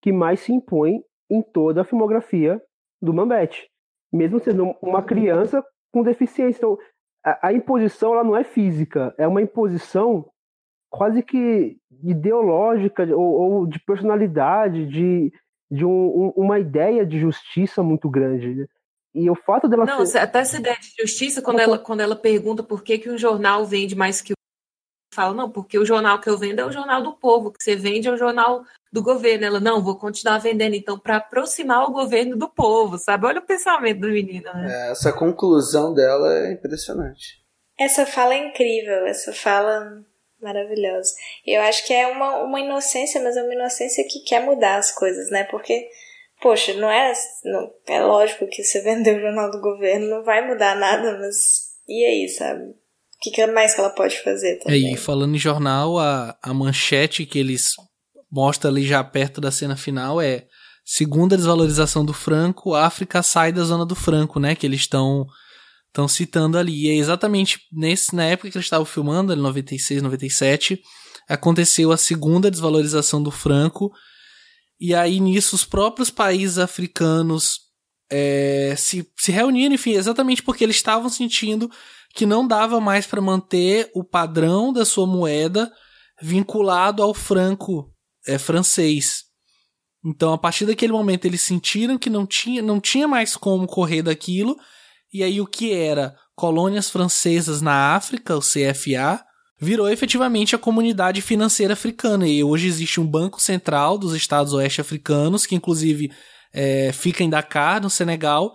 que mais se impõe em toda a filmografia do Mambete. Mesmo sendo uma criança com deficiência. Então, a, a imposição ela não é física, é uma imposição quase que ideológica ou, ou de personalidade, de de um, um, uma ideia de justiça muito grande. Né? E o fato dela Não, ser... até essa ideia de justiça, quando, ela, quando ela pergunta por que, que um jornal vende mais que o fala, não, porque o jornal que eu vendo é o jornal do povo, que você vende é o jornal do governo. Ela, não, vou continuar vendendo, então, para aproximar o governo do povo, sabe? Olha o pensamento do menino, né? É, essa conclusão dela é impressionante. Essa fala é incrível, essa fala Maravilhoso. Eu acho que é uma, uma inocência, mas é uma inocência que quer mudar as coisas, né? Porque, poxa, não é. Não, é lógico que você vender o jornal do governo não vai mudar nada, mas. E aí, sabe? O que, que mais que ela pode fazer também? É, e falando em jornal, a, a manchete que eles mostram ali já perto da cena final é segunda desvalorização do franco, a África sai da zona do franco, né? Que eles estão estão citando ali. E é exatamente nesse, na época que eles estavam filmando, em 96, 97, aconteceu a segunda desvalorização do franco. E aí nisso os próprios países africanos é, se, se reuniram, enfim, exatamente porque eles estavam sentindo que não dava mais para manter o padrão da sua moeda vinculado ao franco é, francês. Então, a partir daquele momento, eles sentiram que não tinha, não tinha mais como correr daquilo, e aí o que era colônias francesas na África, o CFA, virou efetivamente a comunidade financeira africana. E hoje existe um Banco Central dos Estados Oeste Africanos, que inclusive é, fica em Dakar, no Senegal,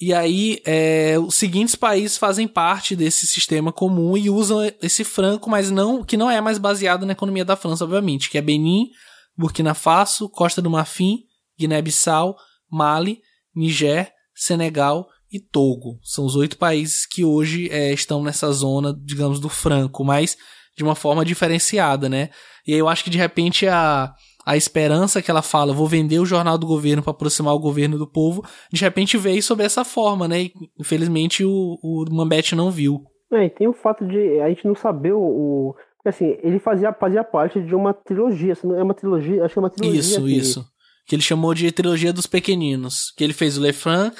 e aí, é, os seguintes países fazem parte desse sistema comum e usam esse franco, mas não que não é mais baseado na economia da França, obviamente, que é Benin, Burkina Faso, Costa do Marfim, Guiné-Bissau, Mali, Niger, Senegal e Togo. São os oito países que hoje é, estão nessa zona, digamos, do franco, mas de uma forma diferenciada, né? E aí eu acho que de repente a a esperança que ela fala, vou vender o jornal do governo para aproximar o governo do povo, de repente veio sob essa forma, né? E, infelizmente o, o Mambete não viu. É, e tem o fato de a gente não saber o, o. Assim, ele fazia, fazia parte de uma trilogia, é uma trilogia, acho que é uma trilogia. Isso, que... isso. Que ele chamou de trilogia dos pequeninos. Que ele fez o Lefranc,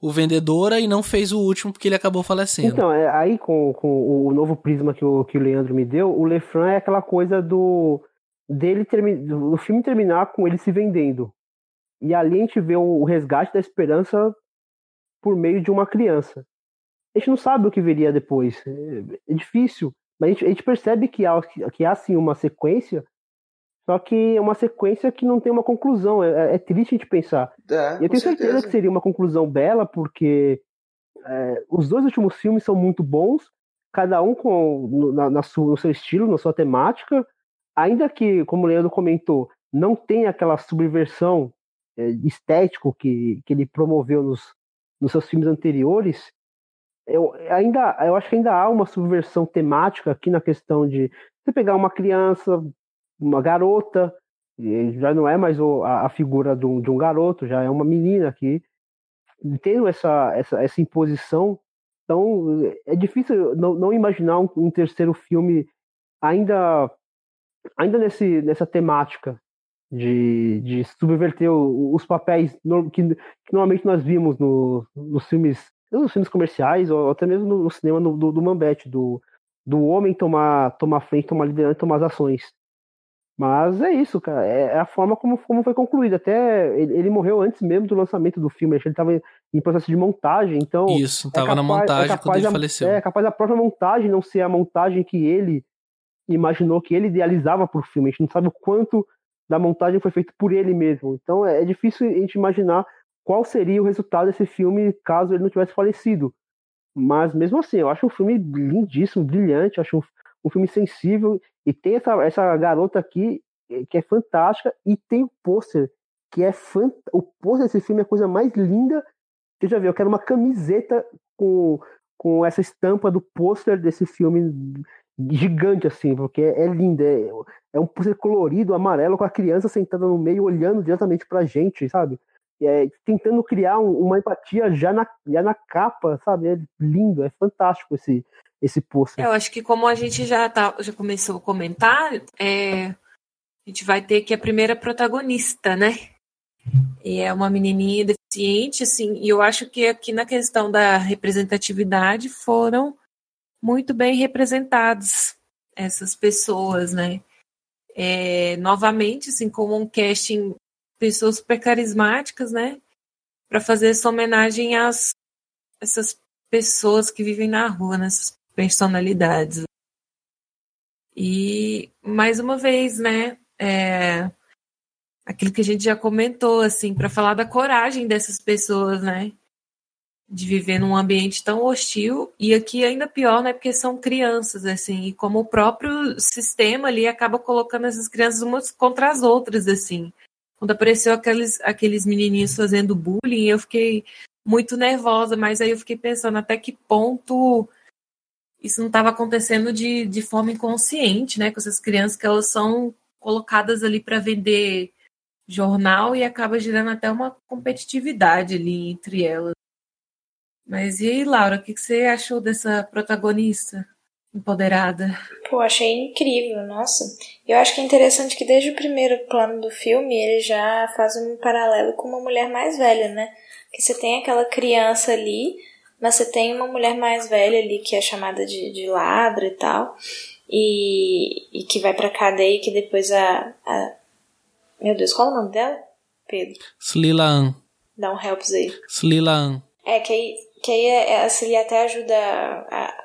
o Vendedora e não fez o último porque ele acabou falecendo. Então, é, aí com, com o novo prisma que o, que o Leandro me deu, o Lefranc é aquela coisa do dele o filme terminar com ele se vendendo. E ali a gente vê o resgate da esperança por meio de uma criança. A gente não sabe o que viria depois. É, difícil. Mas a gente, a gente percebe que há, que há sim uma sequência, só que é uma sequência que não tem uma conclusão. É, é triste a gente pensar. É, e eu tenho certeza. certeza que seria uma conclusão bela, porque é, os dois últimos filmes são muito bons, cada um com, na, na sua, no seu estilo, na sua temática ainda que, como o Leandro comentou, não tem aquela subversão é, estético que, que ele promoveu nos, nos seus filmes anteriores, eu, ainda, eu acho que ainda há uma subversão temática aqui na questão de você pegar uma criança, uma garota, já não é mais o, a, a, figura de um, de um, garoto, já é uma menina que tendo essa, essa, essa imposição. Então é difícil não, não imaginar um, um terceiro filme ainda ainda nesse, nessa temática de, de subverter o, os papéis que, que, normalmente nós vimos no, nos filmes nos filmes comerciais ou até mesmo no, cinema no, do, do Mambete, do, do homem tomar, tomar frente, tomar liderança, tomar as ações. Mas é isso, cara. É, é a forma como, como foi concluído. Até ele, ele, morreu antes mesmo do lançamento do filme. Ele estava em processo de montagem, então. Isso, estava é na montagem é quando ele faleceu. É capaz a própria montagem não ser a montagem que ele imaginou que ele idealizava para o filme. A gente não sabe o quanto da montagem foi feito por ele mesmo. Então é, é difícil a gente imaginar qual seria o resultado desse filme caso ele não tivesse falecido. Mas mesmo assim, eu acho um filme lindíssimo, brilhante, eu acho um, um filme sensível e tem essa, essa garota aqui eh, que é fantástica e tem o pôster que é fant... o pôster desse filme é a coisa mais linda que eu já vi. Eu quero uma camiseta com, com essa estampa do pôster desse filme gigante, assim, porque é, é lindo. É, é um pôster colorido, amarelo, com a criança sentada no meio, olhando diretamente pra gente, sabe? É, tentando criar um, uma empatia já na, já na capa, sabe? É lindo, é fantástico esse, esse pôster. Eu acho que como a gente já, tá, já começou a comentar, é, a gente vai ter que a primeira protagonista, né? E é uma menininha deficiente, assim, e eu acho que aqui na questão da representatividade foram muito bem representados essas pessoas, né? É, novamente, assim, como um casting, pessoas super carismáticas, né? Para fazer essa homenagem às essas pessoas que vivem na rua, nessas personalidades. E mais uma vez, né? É, aquilo que a gente já comentou, assim, para falar da coragem dessas pessoas, né? de viver num ambiente tão hostil e aqui ainda pior, né, porque são crianças assim, e como o próprio sistema ali acaba colocando essas crianças umas contra as outras assim. Quando apareceu aqueles aqueles menininhos fazendo bullying, eu fiquei muito nervosa, mas aí eu fiquei pensando até que ponto isso não estava acontecendo de, de forma inconsciente, né, com essas crianças que elas são colocadas ali para vender jornal e acaba gerando até uma competitividade ali entre elas. Mas e aí, Laura, o que você achou dessa protagonista empoderada? Pô, achei incrível, nossa. Eu acho que é interessante que desde o primeiro plano do filme ele já faz um paralelo com uma mulher mais velha, né? Que você tem aquela criança ali, mas você tem uma mulher mais velha ali que é chamada de, de ladra e tal, e, e que vai pra cadeia e que depois a, a. Meu Deus, qual é o nome dela? Pedro. Slilaan. Dá um helps aí. Slilaan. É, que aí, que aí a Celia até ajuda a,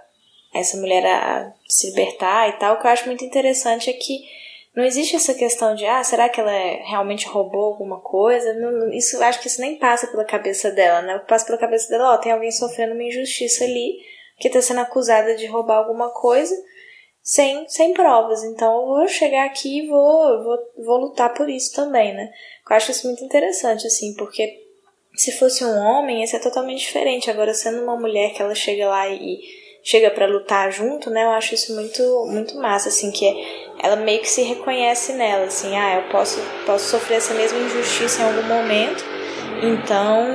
essa mulher a se libertar e tal. O que eu acho muito interessante é que não existe essa questão de, ah, será que ela realmente roubou alguma coisa? Não, isso acho que isso nem passa pela cabeça dela, né? O que passa pela cabeça dela, ó, tem alguém sofrendo uma injustiça ali, que tá sendo acusada de roubar alguma coisa sem, sem provas. Então eu vou chegar aqui e vou, vou, vou lutar por isso também, né? Eu acho isso muito interessante, assim, porque se fosse um homem, ia ser totalmente diferente. Agora, sendo uma mulher que ela chega lá e chega para lutar junto, né? Eu acho isso muito muito massa, assim, que ela meio que se reconhece nela, assim, ah, eu posso posso sofrer essa mesma injustiça em algum momento, então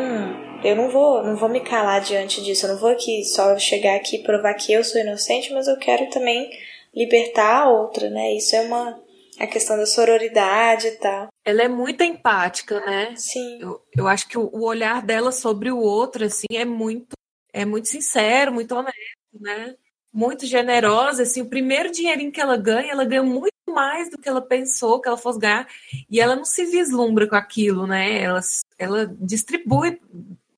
eu não vou não vou me calar diante disso, eu não vou aqui só chegar aqui e provar que eu sou inocente, mas eu quero também libertar a outra, né? Isso é uma a questão da sororidade e tal. Ela é muito empática, né? Sim. Eu, eu acho que o, o olhar dela sobre o outro, assim, é muito é muito sincero, muito honesto né? Muito generosa, assim, o primeiro dinheirinho que ela ganha, ela ganha muito mais do que ela pensou que ela fosse ganhar, e ela não se vislumbra com aquilo, né? Ela, ela distribui,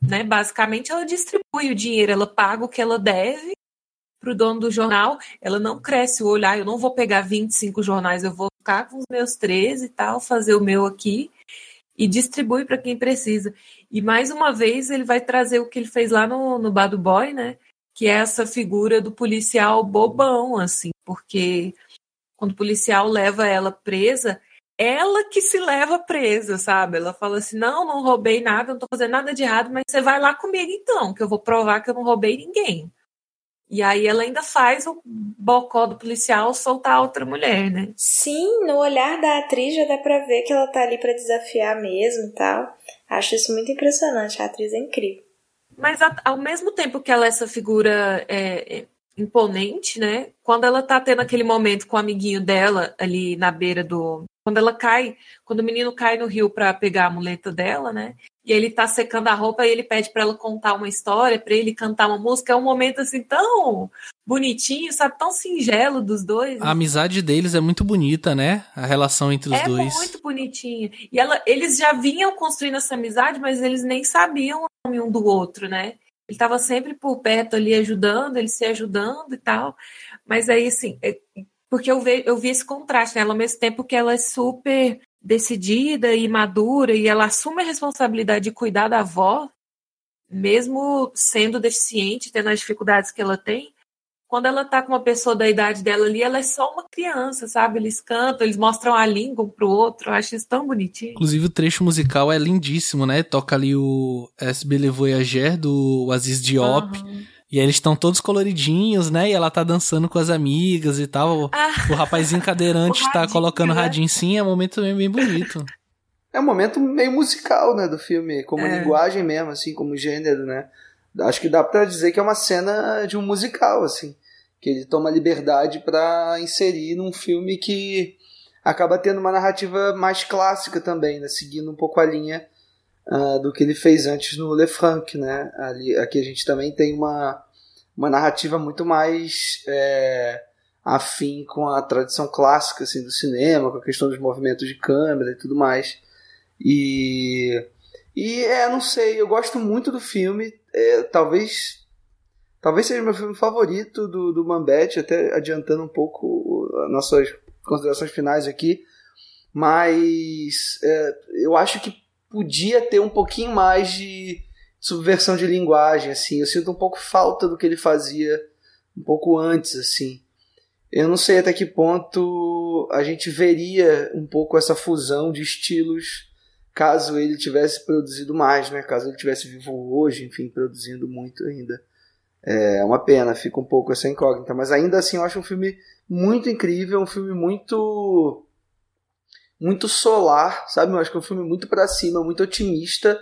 né? Basicamente, ela distribui o dinheiro, ela paga o que ela deve para o dono do jornal, ela não cresce o olhar, eu não vou pegar 25 jornais, eu vou ficar com os meus 13 e tal, fazer o meu aqui e distribui para quem precisa. E mais uma vez ele vai trazer o que ele fez lá no, no Bad Boy, né? Que é essa figura do policial bobão, assim, porque quando o policial leva ela presa, ela que se leva presa, sabe? Ela fala assim: não, não roubei nada, não tô fazendo nada de errado, mas você vai lá comigo então, que eu vou provar que eu não roubei ninguém. E aí ela ainda faz o bocó do policial soltar outra mulher, né? Sim, no olhar da atriz já dá pra ver que ela tá ali para desafiar mesmo e tal. Acho isso muito impressionante, a atriz é incrível. Mas ao mesmo tempo que ela é essa figura é, é, imponente, né? Quando ela tá tendo aquele momento com o amiguinho dela ali na beira do. Quando ela cai, quando o menino cai no rio para pegar a muleta dela, né? E ele tá secando a roupa e ele pede para ela contar uma história, para ele cantar uma música. É um momento assim tão bonitinho, sabe? Tão singelo dos dois. A amizade deles é muito bonita, né? A relação entre os é dois. É muito bonitinha. E ela, eles já vinham construindo essa amizade, mas eles nem sabiam o nome um do outro, né? Ele estava sempre por perto ali ajudando, ele se ajudando e tal. Mas aí, assim, é, porque eu vi, eu vi esse contraste, né? Ela, ao mesmo tempo que ela é super decidida e madura e ela assume a responsabilidade de cuidar da avó, mesmo sendo deficiente, tendo as dificuldades que ela tem, quando ela tá com uma pessoa da idade dela ali, ela é só uma criança, sabe? Eles cantam, eles mostram a língua um pro outro, eu acho isso tão bonitinho. Inclusive o trecho musical é lindíssimo, né? Toca ali o SB Le Voyager do Aziz Diop. Uhum. E aí eles estão todos coloridinhos, né? E ela tá dançando com as amigas e tal. Ah, o rapazinho cadeirante tá colocando né? radinho sim, é um momento bem, bem bonito. É um momento meio musical, né, do filme, como é. linguagem mesmo, assim, como gênero, né? Acho que dá para dizer que é uma cena de um musical, assim, que ele toma liberdade para inserir num filme que acaba tendo uma narrativa mais clássica também, né, seguindo um pouco a linha uh, do que ele fez antes no Le Franc, né? Ali, aqui a gente também tem uma, uma narrativa muito mais é, afim com a tradição clássica assim, do cinema, com a questão dos movimentos de câmera e tudo mais. E, e é, não sei, eu gosto muito do filme, é, talvez talvez seja meu filme favorito do, do Mambete, até adiantando um pouco as nossas considerações finais aqui, mas é, eu acho que podia ter um pouquinho mais de subversão de linguagem, assim. Eu sinto um pouco falta do que ele fazia um pouco antes, assim. Eu não sei até que ponto a gente veria um pouco essa fusão de estilos caso ele tivesse produzido mais, né? Caso ele tivesse vivo hoje, enfim, produzindo muito ainda. É uma pena, fica um pouco essa incógnita, mas ainda assim eu acho um filme muito incrível, um filme muito muito solar, sabe? Eu acho que é um filme muito para cima, muito otimista.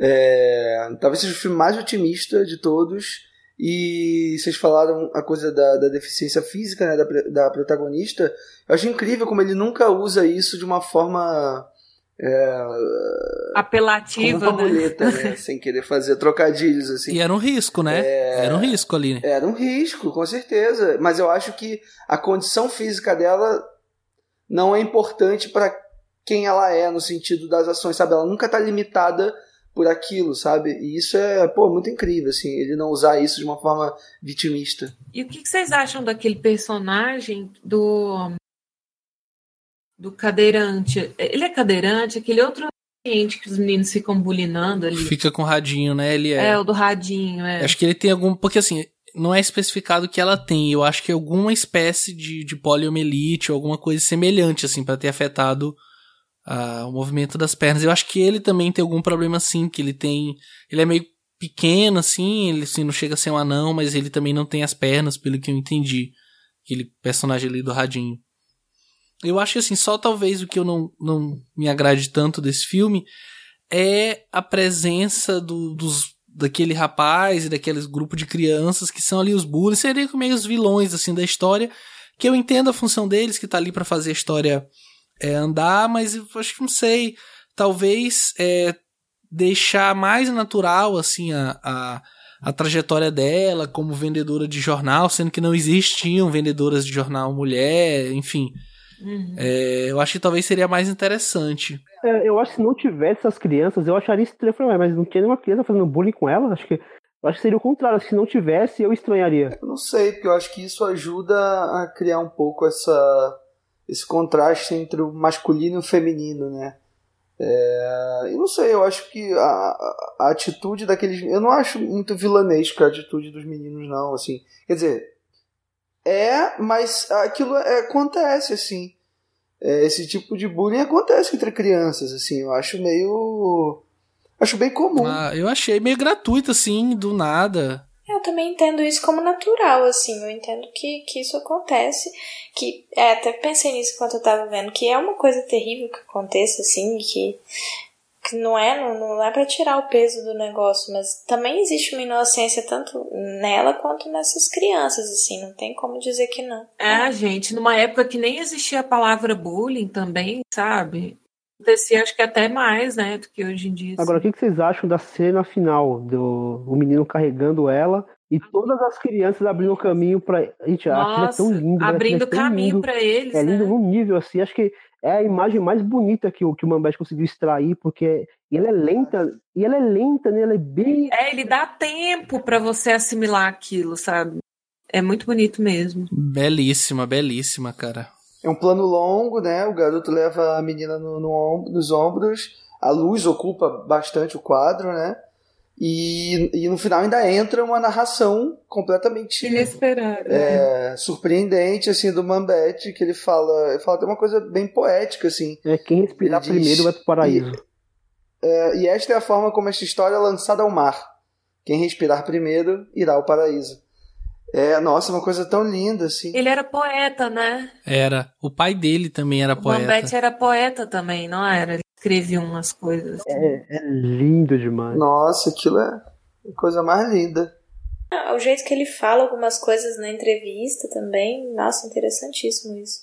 É, talvez seja o filme mais otimista de todos. E vocês falaram a coisa da, da deficiência física né, da, da protagonista. Eu acho incrível como ele nunca usa isso de uma forma. É, Apelativa, uma muleta, né? né? Sem querer fazer trocadilhos, assim. E era um risco, né? É... Era um risco ali. Né? Era um risco, com certeza. Mas eu acho que a condição física dela não é importante para quem ela é, no sentido das ações, sabe? Ela nunca tá limitada por aquilo, sabe? E isso é, pô, muito incrível, assim, ele não usar isso de uma forma vitimista. E o que vocês acham daquele personagem do do cadeirante? Ele é cadeirante, aquele outro ambiente que os meninos ficam bulinando ali. Fica com o radinho, né? Ele é. É, o do radinho, é. Acho que ele tem algum. Porque assim, não é especificado que ela tem. Eu acho que é alguma espécie de, de poliomielite ou alguma coisa semelhante, assim, para ter afetado uh, o movimento das pernas. Eu acho que ele também tem algum problema assim, que ele tem. Ele é meio pequeno, assim, ele assim, não chega a ser um anão, mas ele também não tem as pernas, pelo que eu entendi. Aquele personagem ali do radinho. Eu acho que assim, só talvez o que eu não, não me agrade tanto desse filme é a presença do, dos, daquele rapaz e daqueles grupo de crianças que são ali os bullies, seriam meio os vilões assim da história, que eu entendo a função deles, que tá ali para fazer a história é, andar, mas eu acho que não sei, talvez é, deixar mais natural assim a, a, a, trajetória dela como vendedora de jornal, sendo que não existiam vendedoras de jornal mulher, enfim. Uhum. É, eu acho que talvez seria mais interessante. É, eu acho que se não tivesse essas crianças, eu acharia estranho. Mas não tinha nenhuma criança fazendo bullying com ela? Acho que eu acho que seria o contrário. Se não tivesse, eu estranharia. Eu não sei, porque eu acho que isso ajuda a criar um pouco essa esse contraste entre o masculino e o feminino, né? É, e não sei, eu acho que a, a, atitude daqueles. Eu não acho muito vilanesca a atitude dos meninos, não. Assim, quer dizer, é, mas aquilo é, acontece, assim. É, esse tipo de bullying acontece entre crianças, assim. Eu acho meio. Acho bem comum. Ah, eu achei meio gratuito, assim, do nada. Eu também entendo isso como natural, assim. Eu entendo que, que isso acontece. Que é, até pensei nisso enquanto eu tava vendo, que é uma coisa terrível que aconteça, assim, que, que não é, não, não é para tirar o peso do negócio, mas também existe uma inocência tanto nela quanto nessas crianças, assim, não tem como dizer que não. É, gente, numa época que nem existia a palavra bullying também, sabe? acontecia, acho que até mais, né, do que hoje em dia. Agora, assim. o que vocês acham da cena final do o menino carregando ela e todas as crianças abrindo o caminho para gente, Nossa, é tão lindo, né? abrindo é caminho para eles, é lindo né? num nível assim, acho que é a imagem mais bonita que o que o Mambete conseguiu extrair, porque ela é lenta, e ela é lenta, né? Ela é bem É, ele dá tempo para você assimilar aquilo, sabe? É muito bonito mesmo. Belíssima, belíssima, cara. É um plano longo, né? O garoto leva a menina no, no, nos ombros, a luz ocupa bastante o quadro, né? E, e no final ainda entra uma narração completamente inesperada, é, né? surpreendente assim do Mambete que ele fala, ele fala até uma coisa bem poética assim. É quem respirar diz, primeiro vai pro paraíso. E, é, e esta é a forma como esta história é lançada ao mar. Quem respirar primeiro irá ao paraíso. É, nossa, uma coisa tão linda, assim. Ele era poeta, né? Era. O pai dele também era o poeta. O Mambete era poeta também, não era? Ele escrevia umas coisas. Assim. É, é lindo demais. Nossa, aquilo é a coisa mais linda. Ah, o jeito que ele fala algumas coisas na entrevista também, nossa, interessantíssimo isso.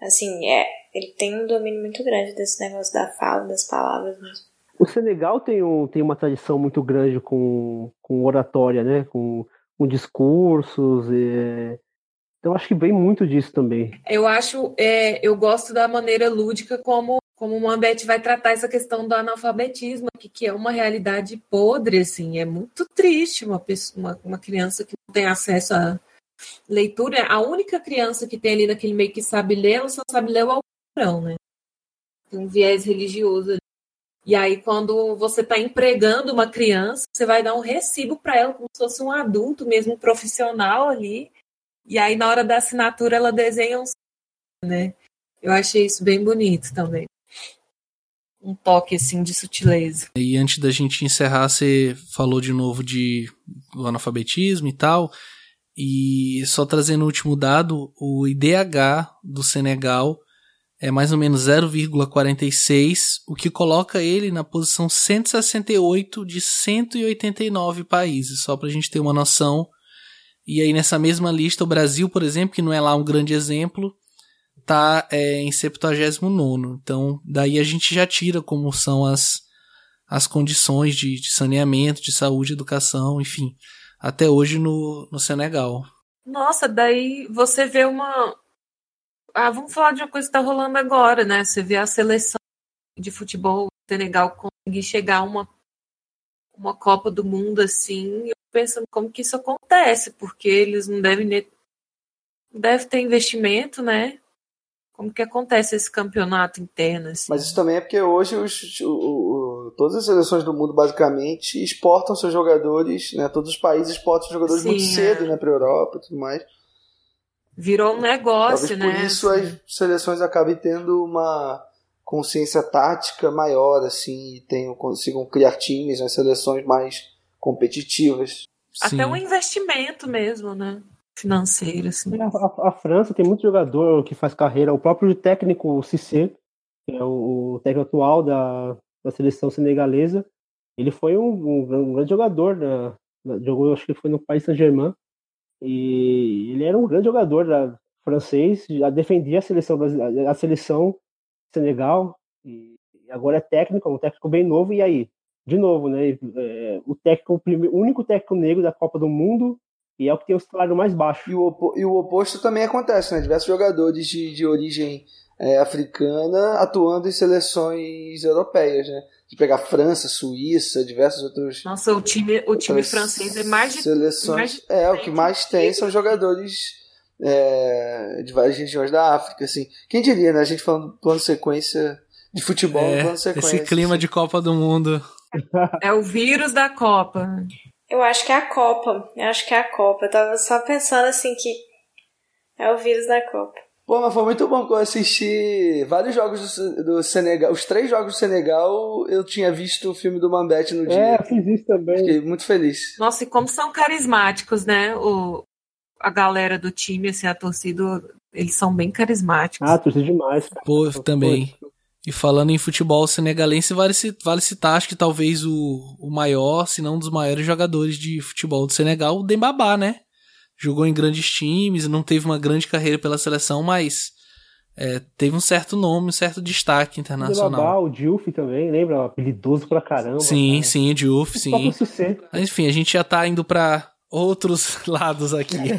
Assim, é, ele tem um domínio muito grande desse negócio da fala, das palavras mesmo. O Senegal tem, um, tem uma tradição muito grande com, com oratória, né? Com com discursos. E... Então acho que vem muito disso também. Eu acho, é, eu gosto da maneira lúdica como como o Mambete vai tratar essa questão do analfabetismo, que, que é uma realidade podre, assim, é muito triste uma, pessoa, uma, uma criança que não tem acesso à leitura. A única criança que tem ali naquele meio que sabe ler, ela só sabe ler o Alcorão, né? Tem um viés religioso ali. E aí, quando você está empregando uma criança, você vai dar um recibo para ela, como se fosse um adulto, mesmo um profissional ali. E aí, na hora da assinatura, ela desenha um. Né? Eu achei isso bem bonito também. Um toque, assim, de sutileza. E antes da gente encerrar, você falou de novo de do analfabetismo e tal. E só trazendo o último dado, o IDH do Senegal é mais ou menos 0,46, o que coloca ele na posição 168 de 189 países, só para a gente ter uma noção. E aí nessa mesma lista, o Brasil, por exemplo, que não é lá um grande exemplo, tá é, em 79. Então, daí a gente já tira como são as, as condições de, de saneamento, de saúde, educação, enfim, até hoje no, no Senegal. Nossa, daí você vê uma, ah, vamos falar de uma coisa que está rolando agora, né? Você vê a seleção de futebol Senegal conseguir chegar a uma, uma Copa do Mundo assim, eu pensando como que isso acontece, porque eles não devem deve ter investimento, né? Como que acontece esse campeonato interno? Assim? Mas isso também é porque hoje os, o, o, todas as seleções do mundo basicamente exportam seus jogadores, né? Todos os países exportam seus jogadores Sim, muito é. cedo, né? Para Europa e tudo mais. Virou um negócio, Talvez né? Por isso as seleções acabem tendo uma consciência tática maior, assim, e tenham, consigam criar times, né, seleções mais competitivas. Até um investimento mesmo, né? Financeiro, assim. A, a, a, França tem muito jogador que faz carreira. O próprio técnico Cissé, que é o, o técnico atual da, da seleção senegalesa, ele foi um, um, um grande jogador. Né? Jogou, acho que foi no Paris Saint-Germain. E ele era um grande jogador da, francês, já defendia a seleção, a seleção Senegal, e agora é técnico, é um técnico bem novo, e aí? De novo, né? É, o técnico, o único técnico negro da Copa do Mundo e é o que tem o salário mais baixo. E o, e o oposto também acontece, né? Diversos jogadores de, de origem é, africana atuando em seleções europeias, né? De pegar França, Suíça, diversos outros. Nossa, o time, o time francês é mais de. Seleções. Mais de é, o que mais tem são jogadores é, de várias regiões da África, assim. Quem diria, né? A gente falando plano sequência de futebol, é, plano sequência. Esse clima assim. de Copa do Mundo. É o vírus da Copa. Eu acho que é a Copa. Eu acho que é a Copa. Eu tava só pensando assim que é o vírus da Copa. Pô, mas foi muito bom que eu assisti vários jogos do, do, Senegal. Os três jogos do Senegal, eu tinha visto o filme do Mambete no dia. É, fiz isso também. Fiquei muito feliz. Nossa, e como são carismáticos, né? O, a galera do time, assim, a torcida, eles são bem carismáticos. Ah, torcida demais. Pô, também. E falando em futebol senegalense, vale, vale citar, acho que talvez o, o maior, se não um dos maiores jogadores de futebol do Senegal, o Dembabá, né? jogou em grandes times, não teve uma grande carreira pela seleção, mas é, teve um certo nome, um certo destaque internacional. O Diouf também, lembra? Habilidoso pra caramba. Sim, cara. sim, o Diouf, sim. Mas, enfim, a gente já tá indo para outros lados aqui.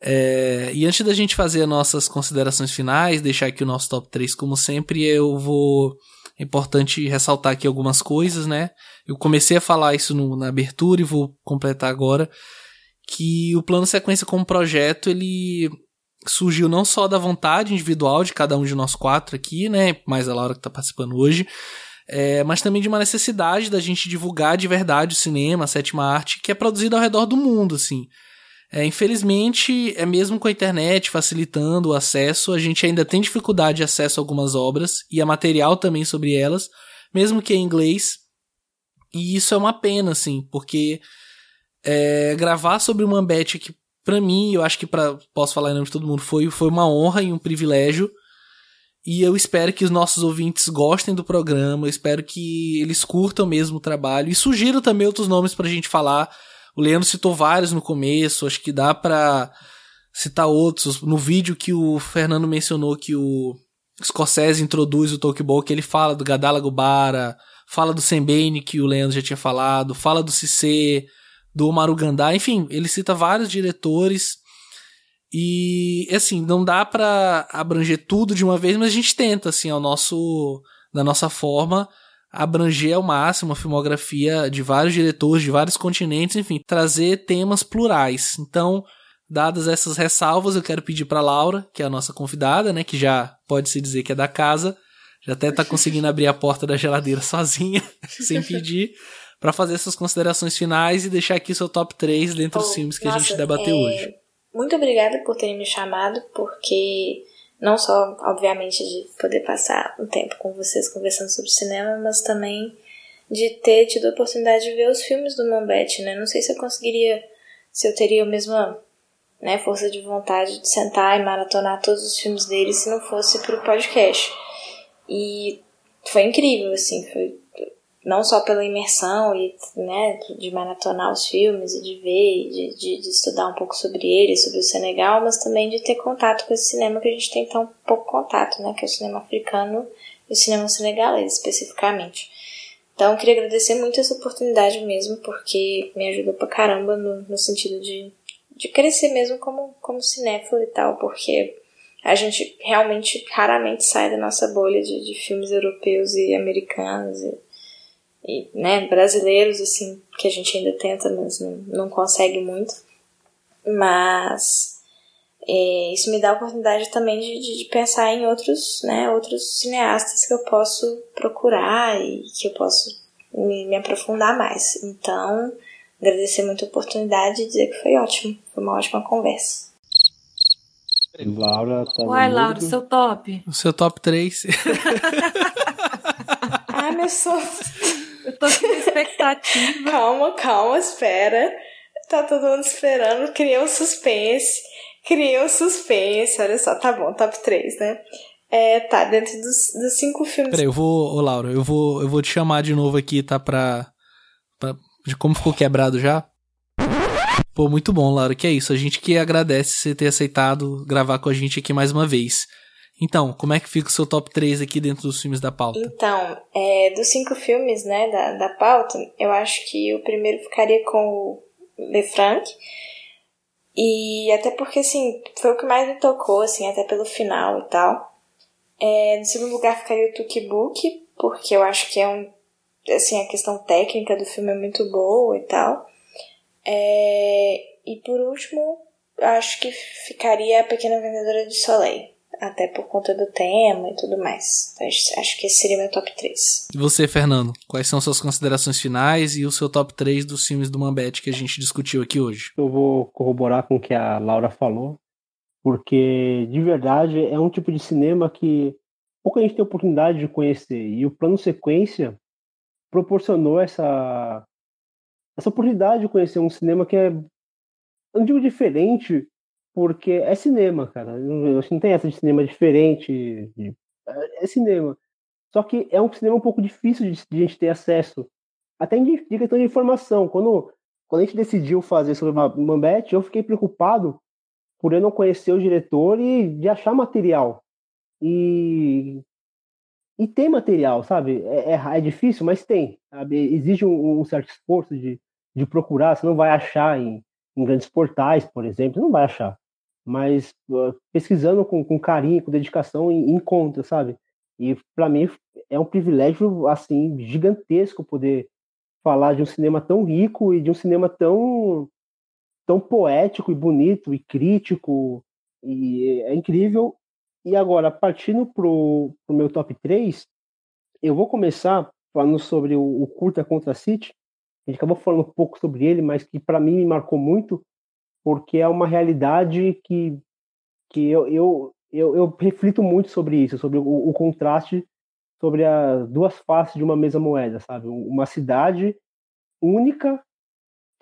é, e antes da gente fazer as nossas considerações finais, deixar aqui o nosso top 3 como sempre, eu vou. É importante ressaltar aqui algumas coisas, né? Eu comecei a falar isso no, na abertura e vou completar agora que o plano sequência como projeto ele surgiu não só da vontade individual de cada um de nós quatro aqui, né, mais a Laura que está participando hoje, é, mas também de uma necessidade da gente divulgar de verdade o cinema, a sétima arte, que é produzida ao redor do mundo, assim. É, infelizmente, é mesmo com a internet facilitando o acesso, a gente ainda tem dificuldade de acesso a algumas obras e a material também sobre elas, mesmo que em inglês. E isso é uma pena, assim, porque é, gravar sobre o Mambete, que para mim, eu acho que para posso falar em nome de todo mundo, foi, foi uma honra e um privilégio. E eu espero que os nossos ouvintes gostem do programa, eu espero que eles curtam mesmo o trabalho. E sugiro também outros nomes pra gente falar. O Leandro citou vários no começo, acho que dá pra citar outros. No vídeo que o Fernando mencionou que o Scorsese introduz o Tokyo que ele fala do Gadala Gubara, fala do Sembene, que o Leandro já tinha falado, fala do Cissé, do Omaru Gandai, enfim, ele cita vários diretores e assim, não dá para abranger tudo de uma vez, mas a gente tenta assim, ao nosso da nossa forma abranger ao máximo a filmografia de vários diretores de vários continentes, enfim, trazer temas plurais. Então, dadas essas ressalvas, eu quero pedir para Laura, que é a nossa convidada, né, que já pode se dizer que é da casa, já até tá conseguindo abrir a porta da geladeira sozinha, sem pedir para fazer essas considerações finais e deixar aqui seu top 3 dentro oh, dos filmes que nossa, a gente debateu é... hoje. Muito obrigada por terem me chamado, porque não só, obviamente, de poder passar um tempo com vocês conversando sobre cinema, mas também de ter tido a oportunidade de ver os filmes do Mombete, né? Não sei se eu conseguiria, se eu teria o mesmo né, força de vontade de sentar e maratonar todos os filmes dele se não fosse pro podcast. E foi incrível, assim, foi não só pela imersão e né, de maratonar os filmes e de ver, de, de, de, estudar um pouco sobre ele, sobre o Senegal, mas também de ter contato com esse cinema que a gente tem tão pouco contato, né, que é o cinema africano e o cinema senegalês especificamente. Então, queria agradecer muito essa oportunidade mesmo, porque me ajudou pra caramba no, no sentido de, de crescer mesmo como, como cinéfilo e tal, porque a gente realmente raramente sai da nossa bolha de, de filmes europeus e americanos e e, né, brasileiros, assim, que a gente ainda tenta, mas não, não consegue muito. Mas é, isso me dá a oportunidade também de, de, de, pensar em outros, né, outros cineastas que eu posso procurar e que eu posso me, me aprofundar mais. Então, agradecer muito a oportunidade e dizer que foi ótimo, foi uma ótima conversa. Laura, tá Uai, Laura, seu top. O seu top 3. Ai, meu sofá. Eu tô com expectativa. calma, calma, espera. Tá todo mundo esperando. Criei um suspense. Criei um suspense. Olha só, tá bom, top 3, né? É, tá, dentro dos, dos cinco filmes. Peraí, eu vou, ô Laura, eu vou, eu vou te chamar de novo aqui, tá? Pra. pra de como ficou quebrado já? Pô, muito bom, Laura. Que é isso. A gente que agradece você ter aceitado gravar com a gente aqui mais uma vez. Então, como é que fica o seu top 3 aqui dentro dos filmes da pauta? Então, é, dos cinco filmes né, da, da pauta, eu acho que o primeiro ficaria com o Le Franc. E até porque, assim, foi o que mais me tocou, assim, até pelo final e tal. É, no segundo lugar ficaria o Tuki Book, porque eu acho que é um. Assim, a questão técnica do filme é muito boa e tal. É, e por último, acho que ficaria a Pequena Vendedora de Soleil até por conta do tema e tudo mais. Então, acho que esse seria meu top 3. E você, Fernando, quais são suas considerações finais e o seu top 3 dos filmes do Mambete que a gente discutiu aqui hoje? Eu vou corroborar com o que a Laura falou, porque de verdade é um tipo de cinema que pouca gente tem oportunidade de conhecer e o plano sequência proporcionou essa essa oportunidade de conhecer um cinema que é não digo diferente, porque é cinema, cara. Não, tem essa de cinema diferente. De, é cinema. Só que é um cinema um pouco difícil de, de a gente ter acesso. Até em questão de informação. Quando, quando a gente decidiu fazer sobre Mambete, eu fiquei preocupado por eu não conhecer o diretor e de achar material. E, e tem material, sabe? É, é, é difícil, mas tem. Sabe? Exige um, um, certo esforço de, de procurar. Você não vai achar em, em grandes portais, por exemplo, não vai achar mas uh, pesquisando com, com carinho, com dedicação, encontra, sabe? E para mim é um privilégio assim gigantesco poder falar de um cinema tão rico e de um cinema tão tão poético e bonito e crítico e é incrível. E agora, partindo pro, pro meu top 3, eu vou começar falando sobre o, o Curta contra a City. A gente acabou falando um pouco sobre ele, mas que para mim me marcou muito, porque é uma realidade que, que eu, eu, eu, eu reflito muito sobre isso, sobre o, o contraste, sobre as duas faces de uma mesma moeda, sabe? Uma cidade única,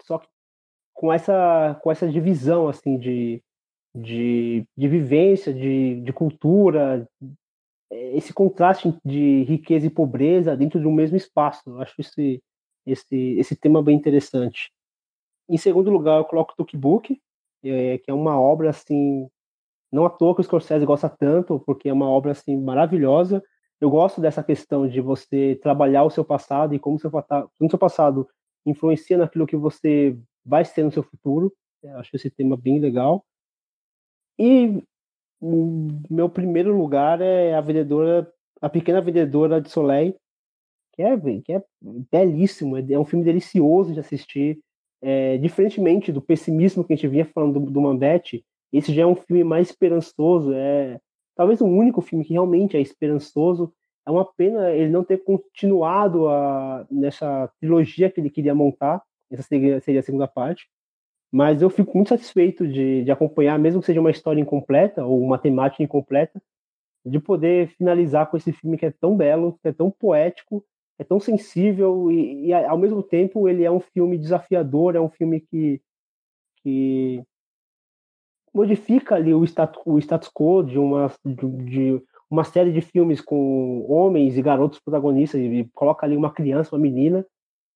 só que com essa, com essa divisão, assim, de, de, de vivência, de, de cultura, esse contraste de riqueza e pobreza dentro de um mesmo espaço. Eu acho esse, esse, esse tema bem interessante. Em segundo lugar, eu coloco o Tukbook, é, que é uma obra assim, não à toa que o Scorsese gosta tanto, porque é uma obra assim maravilhosa. Eu gosto dessa questão de você trabalhar o seu passado e como o seu, passado influencia naquilo que você vai ser no seu futuro. Eu acho esse tema bem legal. E meu primeiro lugar é a vendedora, a pequena vendedora de Soleil, que é, que é belíssimo, é um filme delicioso de assistir. É, diferentemente do pessimismo que a gente vinha falando do, do Mambete, esse já é um filme mais esperançoso, é talvez o único filme que realmente é esperançoso. É uma pena ele não ter continuado a, nessa trilogia que ele queria montar, essa seria, seria a segunda parte. Mas eu fico muito satisfeito de, de acompanhar, mesmo que seja uma história incompleta ou uma temática incompleta, de poder finalizar com esse filme que é tão belo, que é tão poético é tão sensível e, e, ao mesmo tempo ele é um filme desafiador, é um filme que, que modifica ali o status, o status quo de uma, de, uma série de filmes com homens e garotos protagonistas e coloca ali uma criança, uma menina,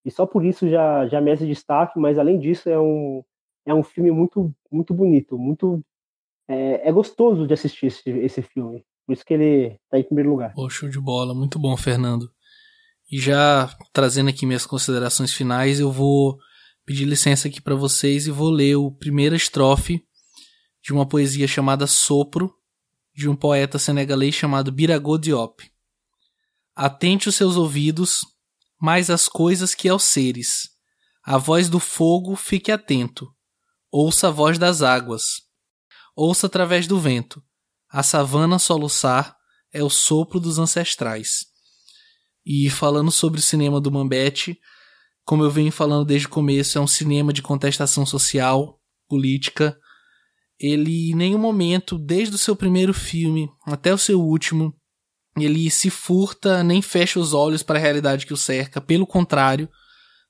e só por isso já, já merece destaque, mas além disso é um, é um filme muito, muito bonito, muito é, é gostoso de assistir esse, esse filme. Por isso que ele está em primeiro lugar. Pô, show de bola, muito bom, Fernando. E já trazendo aqui minhas considerações finais, eu vou pedir licença aqui para vocês e vou ler o primeira estrofe de uma poesia chamada Sopro, de um poeta senegalês chamado Birago Diop. Atente os seus ouvidos, mais as coisas que aos seres. A voz do fogo, fique atento. Ouça a voz das águas. Ouça através do vento. A savana soluçar é o sopro dos ancestrais. E falando sobre o cinema do Mambete, como eu venho falando desde o começo, é um cinema de contestação social, política. Ele em nenhum momento, desde o seu primeiro filme até o seu último, ele se furta nem fecha os olhos para a realidade que o cerca, pelo contrário,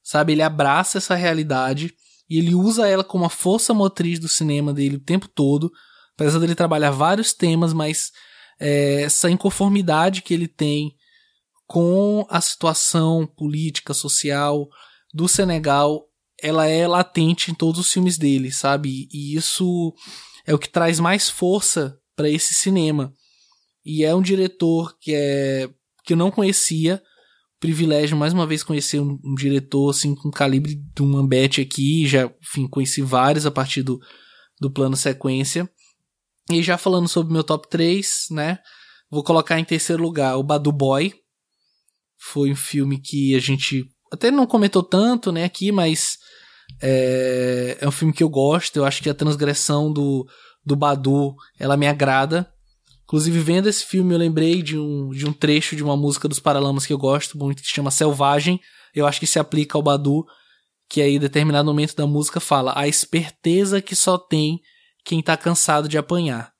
sabe, ele abraça essa realidade e ele usa ela como a força motriz do cinema dele o tempo todo, apesar dele trabalhar vários temas, mas é, essa inconformidade que ele tem com a situação política, social do Senegal, ela é latente em todos os filmes dele, sabe? E isso é o que traz mais força para esse cinema. E é um diretor que é que eu não conhecia. Privilégio mais uma vez conhecer um, um diretor assim com calibre de um Ambete aqui, já, enfim, conheci vários a partir do, do plano sequência. E já falando sobre meu top 3, né? Vou colocar em terceiro lugar o Badu Boy. Foi um filme que a gente até não comentou tanto, né, aqui, mas é, é um filme que eu gosto. Eu acho que a transgressão do, do Badu, ela me agrada. Inclusive, vendo esse filme, eu lembrei de um, de um trecho de uma música dos Paralamas que eu gosto muito, que chama Selvagem. Eu acho que se aplica ao Badu, que aí, em determinado momento da música, fala a esperteza que só tem quem tá cansado de apanhar.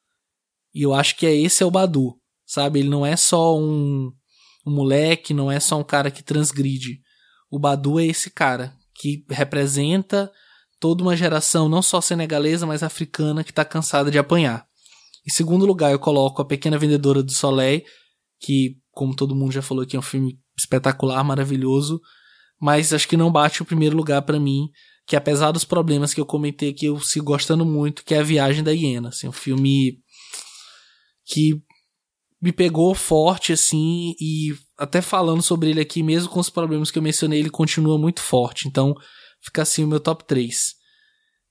E eu acho que é esse é o Badu, sabe? Ele não é só um, um moleque, não é só um cara que transgride. O Badu é esse cara que representa toda uma geração, não só senegalesa, mas africana, que tá cansada de apanhar. Em segundo lugar, eu coloco A Pequena Vendedora do Soleil, que, como todo mundo já falou aqui, é um filme espetacular, maravilhoso, mas acho que não bate o primeiro lugar para mim, que apesar dos problemas que eu comentei aqui, eu sigo gostando muito, que é A Viagem da Hiena, assim, um filme que me pegou forte, assim, e até falando sobre ele aqui, mesmo com os problemas que eu mencionei, ele continua muito forte, então fica assim o meu top 3.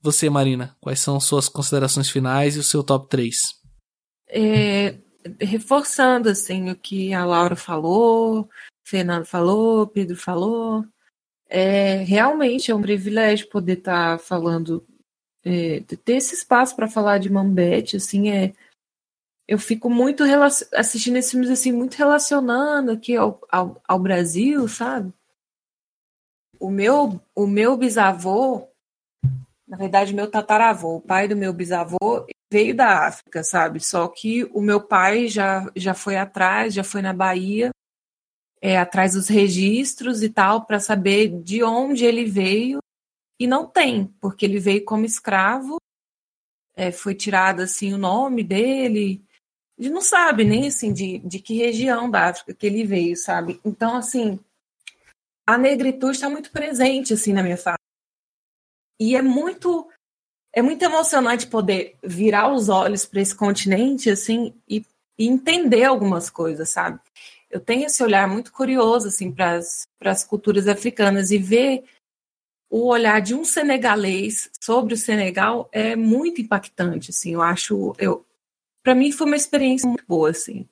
Você, Marina, quais são suas considerações finais e o seu top 3? é, reforçando assim o que a Laura falou, Fernando falou, Pedro falou. É, realmente é um privilégio poder estar tá falando, é, ter esse espaço para falar de Mambete, assim, é, eu fico muito assistindo esses filmes assim, muito relacionando aqui ao, ao, ao, Brasil, sabe? O meu, o meu bisavô, na verdade, meu tataravô, o pai do meu bisavô, veio da África, sabe? Só que o meu pai já, já foi atrás, já foi na Bahia, é, atrás dos registros e tal, para saber de onde ele veio. E não tem, porque ele veio como escravo, é, foi tirado assim o nome dele. Ele não sabe nem assim de, de que região da África que ele veio, sabe? Então, assim, a negritude está muito presente assim na minha fala. E é muito é muito emocionante poder virar os olhos para esse continente assim e, e, entender algumas coisas, sabe? Eu tenho esse olhar muito curioso assim para as culturas africanas e ver o olhar de um senegalês sobre o Senegal é muito impactante, assim. Eu acho, eu, para mim foi uma experiência muito boa, assim.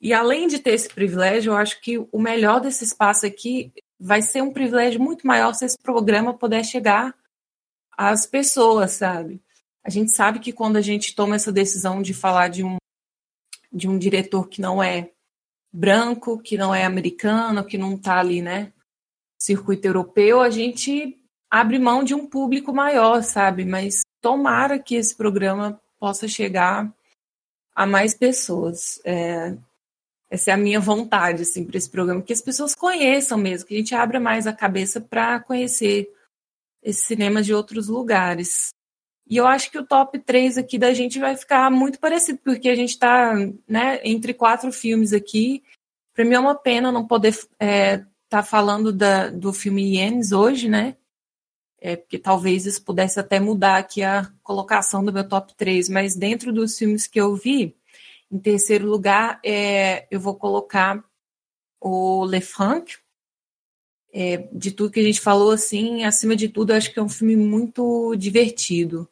E além de ter esse privilégio, eu acho que o melhor desse espaço aqui vai ser um privilégio muito maior se esse programa puder chegar as pessoas, sabe? A gente sabe que quando a gente toma essa decisão de falar de um, de um diretor que não é branco, que não é americano, que não está ali, né? Circuito europeu, a gente abre mão de um público maior, sabe? Mas tomara que esse programa possa chegar a mais pessoas. É, essa é a minha vontade, assim, para esse programa, que as pessoas conheçam mesmo, que a gente abra mais a cabeça para conhecer esses cinemas de outros lugares. E eu acho que o top 3 aqui da gente vai ficar muito parecido, porque a gente está né, entre quatro filmes aqui. Para mim é uma pena não poder estar é, tá falando da, do filme Ienes hoje, né? É, porque talvez isso pudesse até mudar aqui a colocação do meu top 3, mas dentro dos filmes que eu vi, em terceiro lugar, é, eu vou colocar o Le Franc, é, de tudo que a gente falou, assim, acima de tudo, acho que é um filme muito divertido.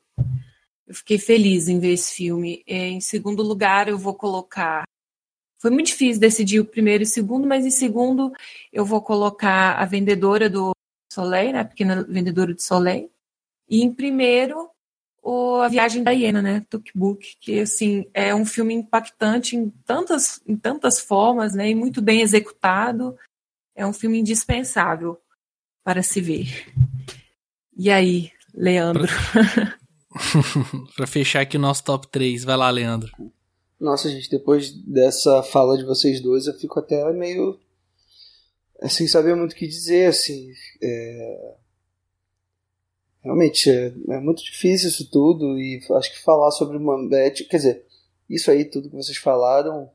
Eu fiquei feliz em ver esse filme. É, em segundo lugar, eu vou colocar. Foi muito difícil decidir o primeiro e o segundo, mas em segundo eu vou colocar a vendedora do Soleil, né? A pequena vendedora de Soleil. E em primeiro, o A Viagem da Hiena, né? Tukbook, que assim é um filme impactante em tantas, em tantas formas, né? E muito bem executado. É um filme indispensável para se ver. E aí, Leandro? para fechar aqui o nosso top 3, vai lá, Leandro. Nossa, gente, depois dessa fala de vocês dois, eu fico até meio sem saber muito o que dizer, assim. É... Realmente, é, é, muito difícil isso tudo, e acho que falar sobre uma bet, quer dizer, isso aí, tudo que vocês falaram,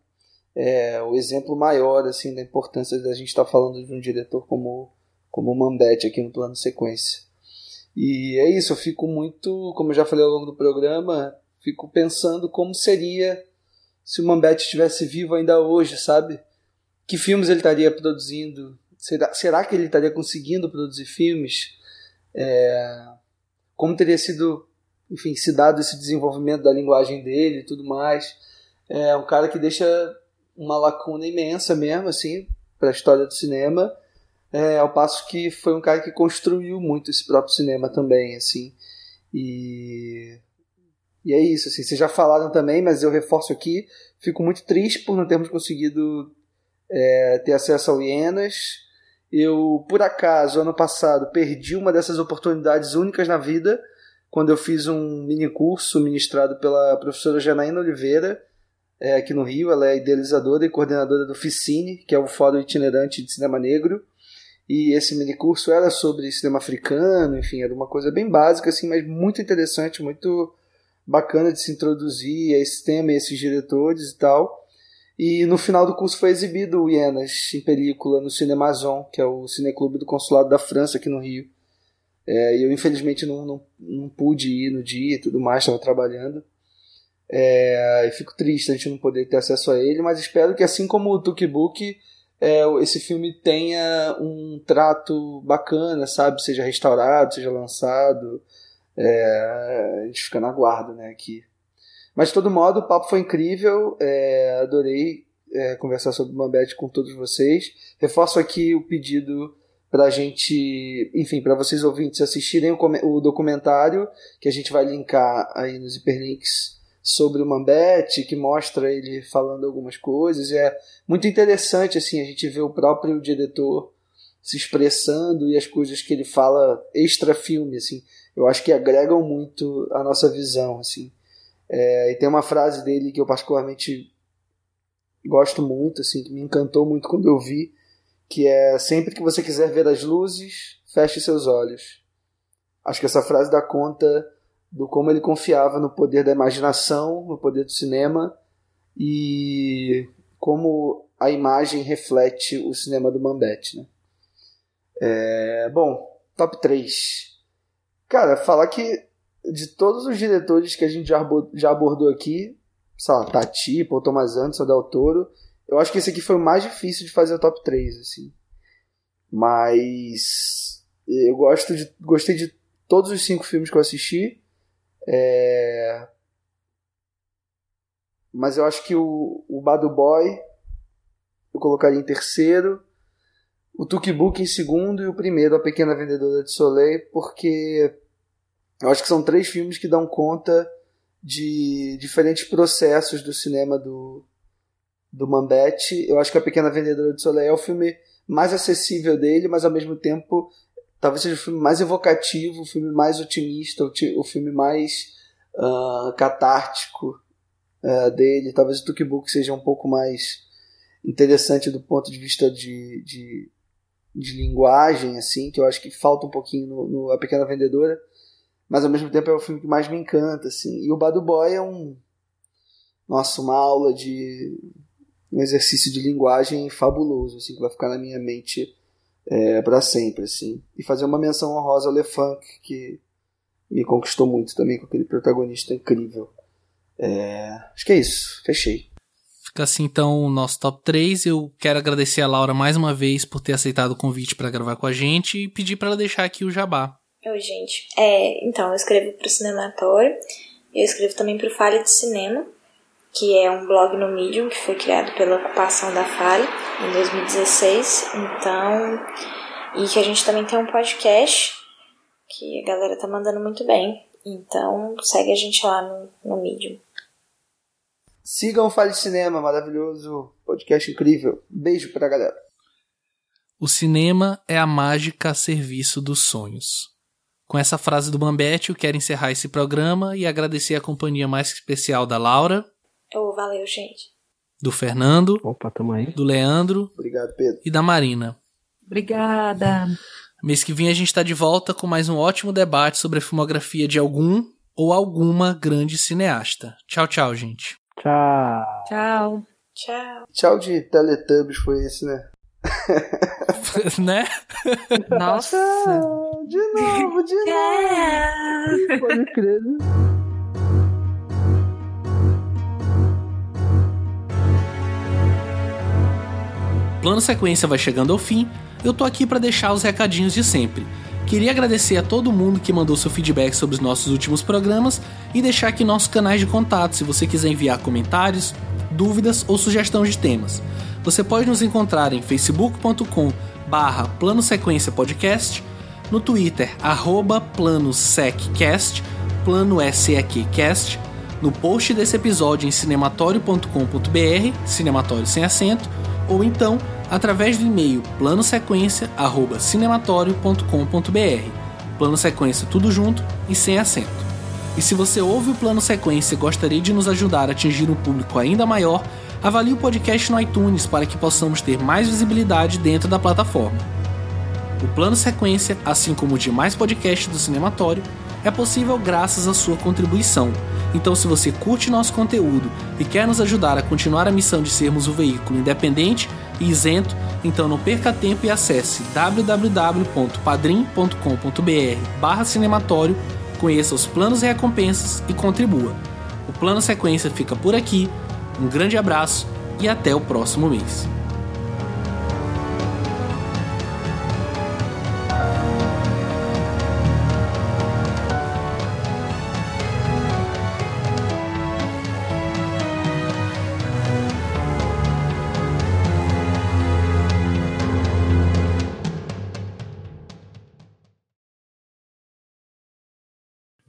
é o exemplo maior, assim, da importância da gente estar tá falando de um diretor como, como Mambete aqui no plano sequência. E é isso, eu fico muito, como eu já falei ao longo do programa, fico pensando como seria se o Mambete estivesse vivo ainda hoje, sabe? Que filmes ele estaria produzindo? Será, será que ele estaria conseguindo produzir filmes? É, como teria sido, enfim, se dado esse desenvolvimento da linguagem dele e tudo mais? É um cara que deixa uma lacuna imensa mesmo, assim, para a história do cinema é, ao passo que foi um cara que construiu muito esse próprio cinema também, assim. E, e é isso, assim, vocês já falaram também, mas eu reforço aqui, fico muito triste por não termos conseguido é, ter acesso ao Hienas. Eu, por acaso, ano passado, perdi uma dessas oportunidades únicas na vida, quando eu fiz um mini curso ministrado pela professora Janaína Oliveira, é, aqui no Rio. Ela é idealizadora e coordenadora do FICINE, que é o Fórum Itinerante de Cinema Negro. E esse mini curso era sobre cinema africano, enfim, era uma coisa bem básica, assim, mas muito interessante, muito bacana de se introduzir a esse tema e esses diretores e tal. E no final do curso foi exibido o Ienas em película no Cinemazon, que é o cineclube do Consulado da França aqui no Rio. É, eu infelizmente não, não, não pude ir no dia e tudo mais, estava trabalhando. É, fico triste a gente não poder ter acesso a ele, mas espero que assim como o Tukbook é, esse filme tenha um trato bacana, sabe? Seja restaurado, seja lançado. É, a gente fica na guarda, né, aqui. Mas de todo modo, o papo foi incrível. É, adorei é, conversar sobre o Mambete com todos vocês. Reforço aqui o pedido para a gente, enfim, para vocês ouvintes assistirem o, o documentário que a gente vai linkar aí nos hiperlinks sobre o Mambete, que mostra ele falando algumas coisas. É muito interessante assim a gente ver o próprio diretor se expressando e as coisas que ele fala extra filme assim. Eu acho que agregam muito a nossa visão assim. É, e tem uma frase dele que eu particularmente gosto muito, assim, que me encantou muito quando eu vi, que é sempre que você quiser ver as luzes, feche seus olhos. Acho que essa frase dá conta do como ele confiava no poder da imaginação, no poder do cinema e como a imagem reflete o cinema do Mambete. Né? É, bom, top 3. Cara, falar que de todos os diretores que a gente já, abordou aqui, sei lá, Tati, Paul Thomas Anderson, Del Toro, eu acho que esse aqui foi o mais difícil de fazer o top 3, assim. Mas eu gosto de, gostei de todos os cinco filmes que eu assisti. É... Mas eu acho que o, o Boy eu colocaria em terceiro, o Tukibuk em segundo e o primeiro, A Pequena Vendedora de Soleil, porque eu acho que são três filmes que dão conta de diferentes processos do cinema do, do Mambete. Eu acho que A Pequena Vendedora de Soleil é o filme mais acessível dele, mas ao mesmo tempo talvez seja o filme mais evocativo, o filme mais otimista, o, filme mais uh, catártico uh, dele. Talvez o Tukbook seja um pouco mais interessante do ponto de vista de, de, de, linguagem, assim, que eu acho que falta um pouquinho no, no A Pequena Vendedora. Mas ao mesmo tempo é o filme que mais me encanta, assim. E o Bad Boy é um. Nossa, uma aula de. um exercício de linguagem fabuloso, assim, que vai ficar na minha mente é, para sempre, assim. E fazer uma menção honrosa ao Le Funk, que me conquistou muito também com aquele protagonista incrível. É, acho que é isso, fechei. Fica assim então o nosso top 3. Eu quero agradecer a Laura mais uma vez por ter aceitado o convite para gravar com a gente e pedir para ela deixar aqui o jabá. Oi, gente. É, então, eu escrevo para o Cinematório, eu escrevo também para o Falha de Cinema, que é um blog no Medium que foi criado pela ocupação da Falha em 2016. Então, e que a gente também tem um podcast que a galera tá mandando muito bem. Então, segue a gente lá no, no Medium. Sigam o Fale Cinema, maravilhoso podcast incrível. Beijo pra galera. O cinema é a mágica a serviço dos sonhos. Com essa frase do Bambete, eu quero encerrar esse programa e agradecer a companhia mais especial da Laura. Oh, valeu, gente. Do Fernando. Opa, tamo aí. Do Leandro. Obrigado, Pedro. E da Marina. Obrigada. Mês que vem a gente está de volta com mais um ótimo debate sobre a filmografia de algum ou alguma grande cineasta. Tchau, tchau, gente. Tchau. Tchau. Tchau. Tchau de Teletubbies foi esse, né? né? Nossa. de novo, de novo. Pode crer. Plano Sequência vai chegando ao fim. Eu tô aqui para deixar os recadinhos de sempre. Queria agradecer a todo mundo que mandou seu feedback sobre os nossos últimos programas e deixar aqui nossos canais de contato se você quiser enviar comentários, dúvidas ou sugestão de temas. Você pode nos encontrar em facebook.com barra Plano Sequência Podcast, no Twitter, arroba PlanoSecCast, Plano SEQcast, no post desse episódio em cinematório.com.br, cinematório sem acento, ou então através do e-mail planosequência@cinematório.com.br. Plano Sequência tudo junto e sem acento. E se você ouve o Plano Sequência e gostaria de nos ajudar a atingir um público ainda maior, avalie o podcast no iTunes para que possamos ter mais visibilidade dentro da plataforma. O Plano Sequência, assim como o demais podcasts do Cinematório, é possível graças à sua contribuição. Então, se você curte nosso conteúdo e quer nos ajudar a continuar a missão de sermos o veículo independente e isento, então não perca tempo e acesse www.padrim.com.br cinematório, conheça os planos e recompensas e contribua. O Plano Sequência fica por aqui, um grande abraço e até o próximo mês.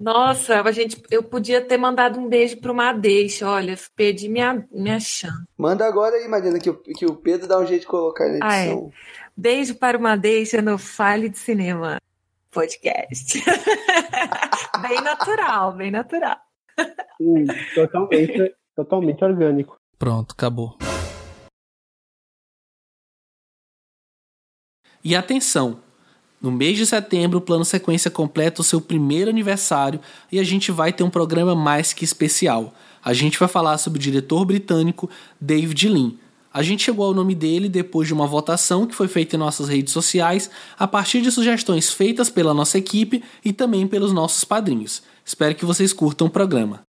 Nossa, a gente, eu podia ter mandado um beijo pro Madeixa. Olha, perdi minha, minha chance. Manda agora aí, Marina, que o, que o Pedro dá um jeito de colocar na Ah, é. edição. Beijo para o Madeixa no Fale de Cinema podcast. bem natural, bem natural. Hum, totalmente, totalmente orgânico. Pronto, acabou. E atenção! No mês de setembro, o Plano Sequência completa o seu primeiro aniversário e a gente vai ter um programa mais que especial. A gente vai falar sobre o diretor britânico David Lean. A gente chegou ao nome dele depois de uma votação que foi feita em nossas redes sociais, a partir de sugestões feitas pela nossa equipe e também pelos nossos padrinhos. Espero que vocês curtam o programa.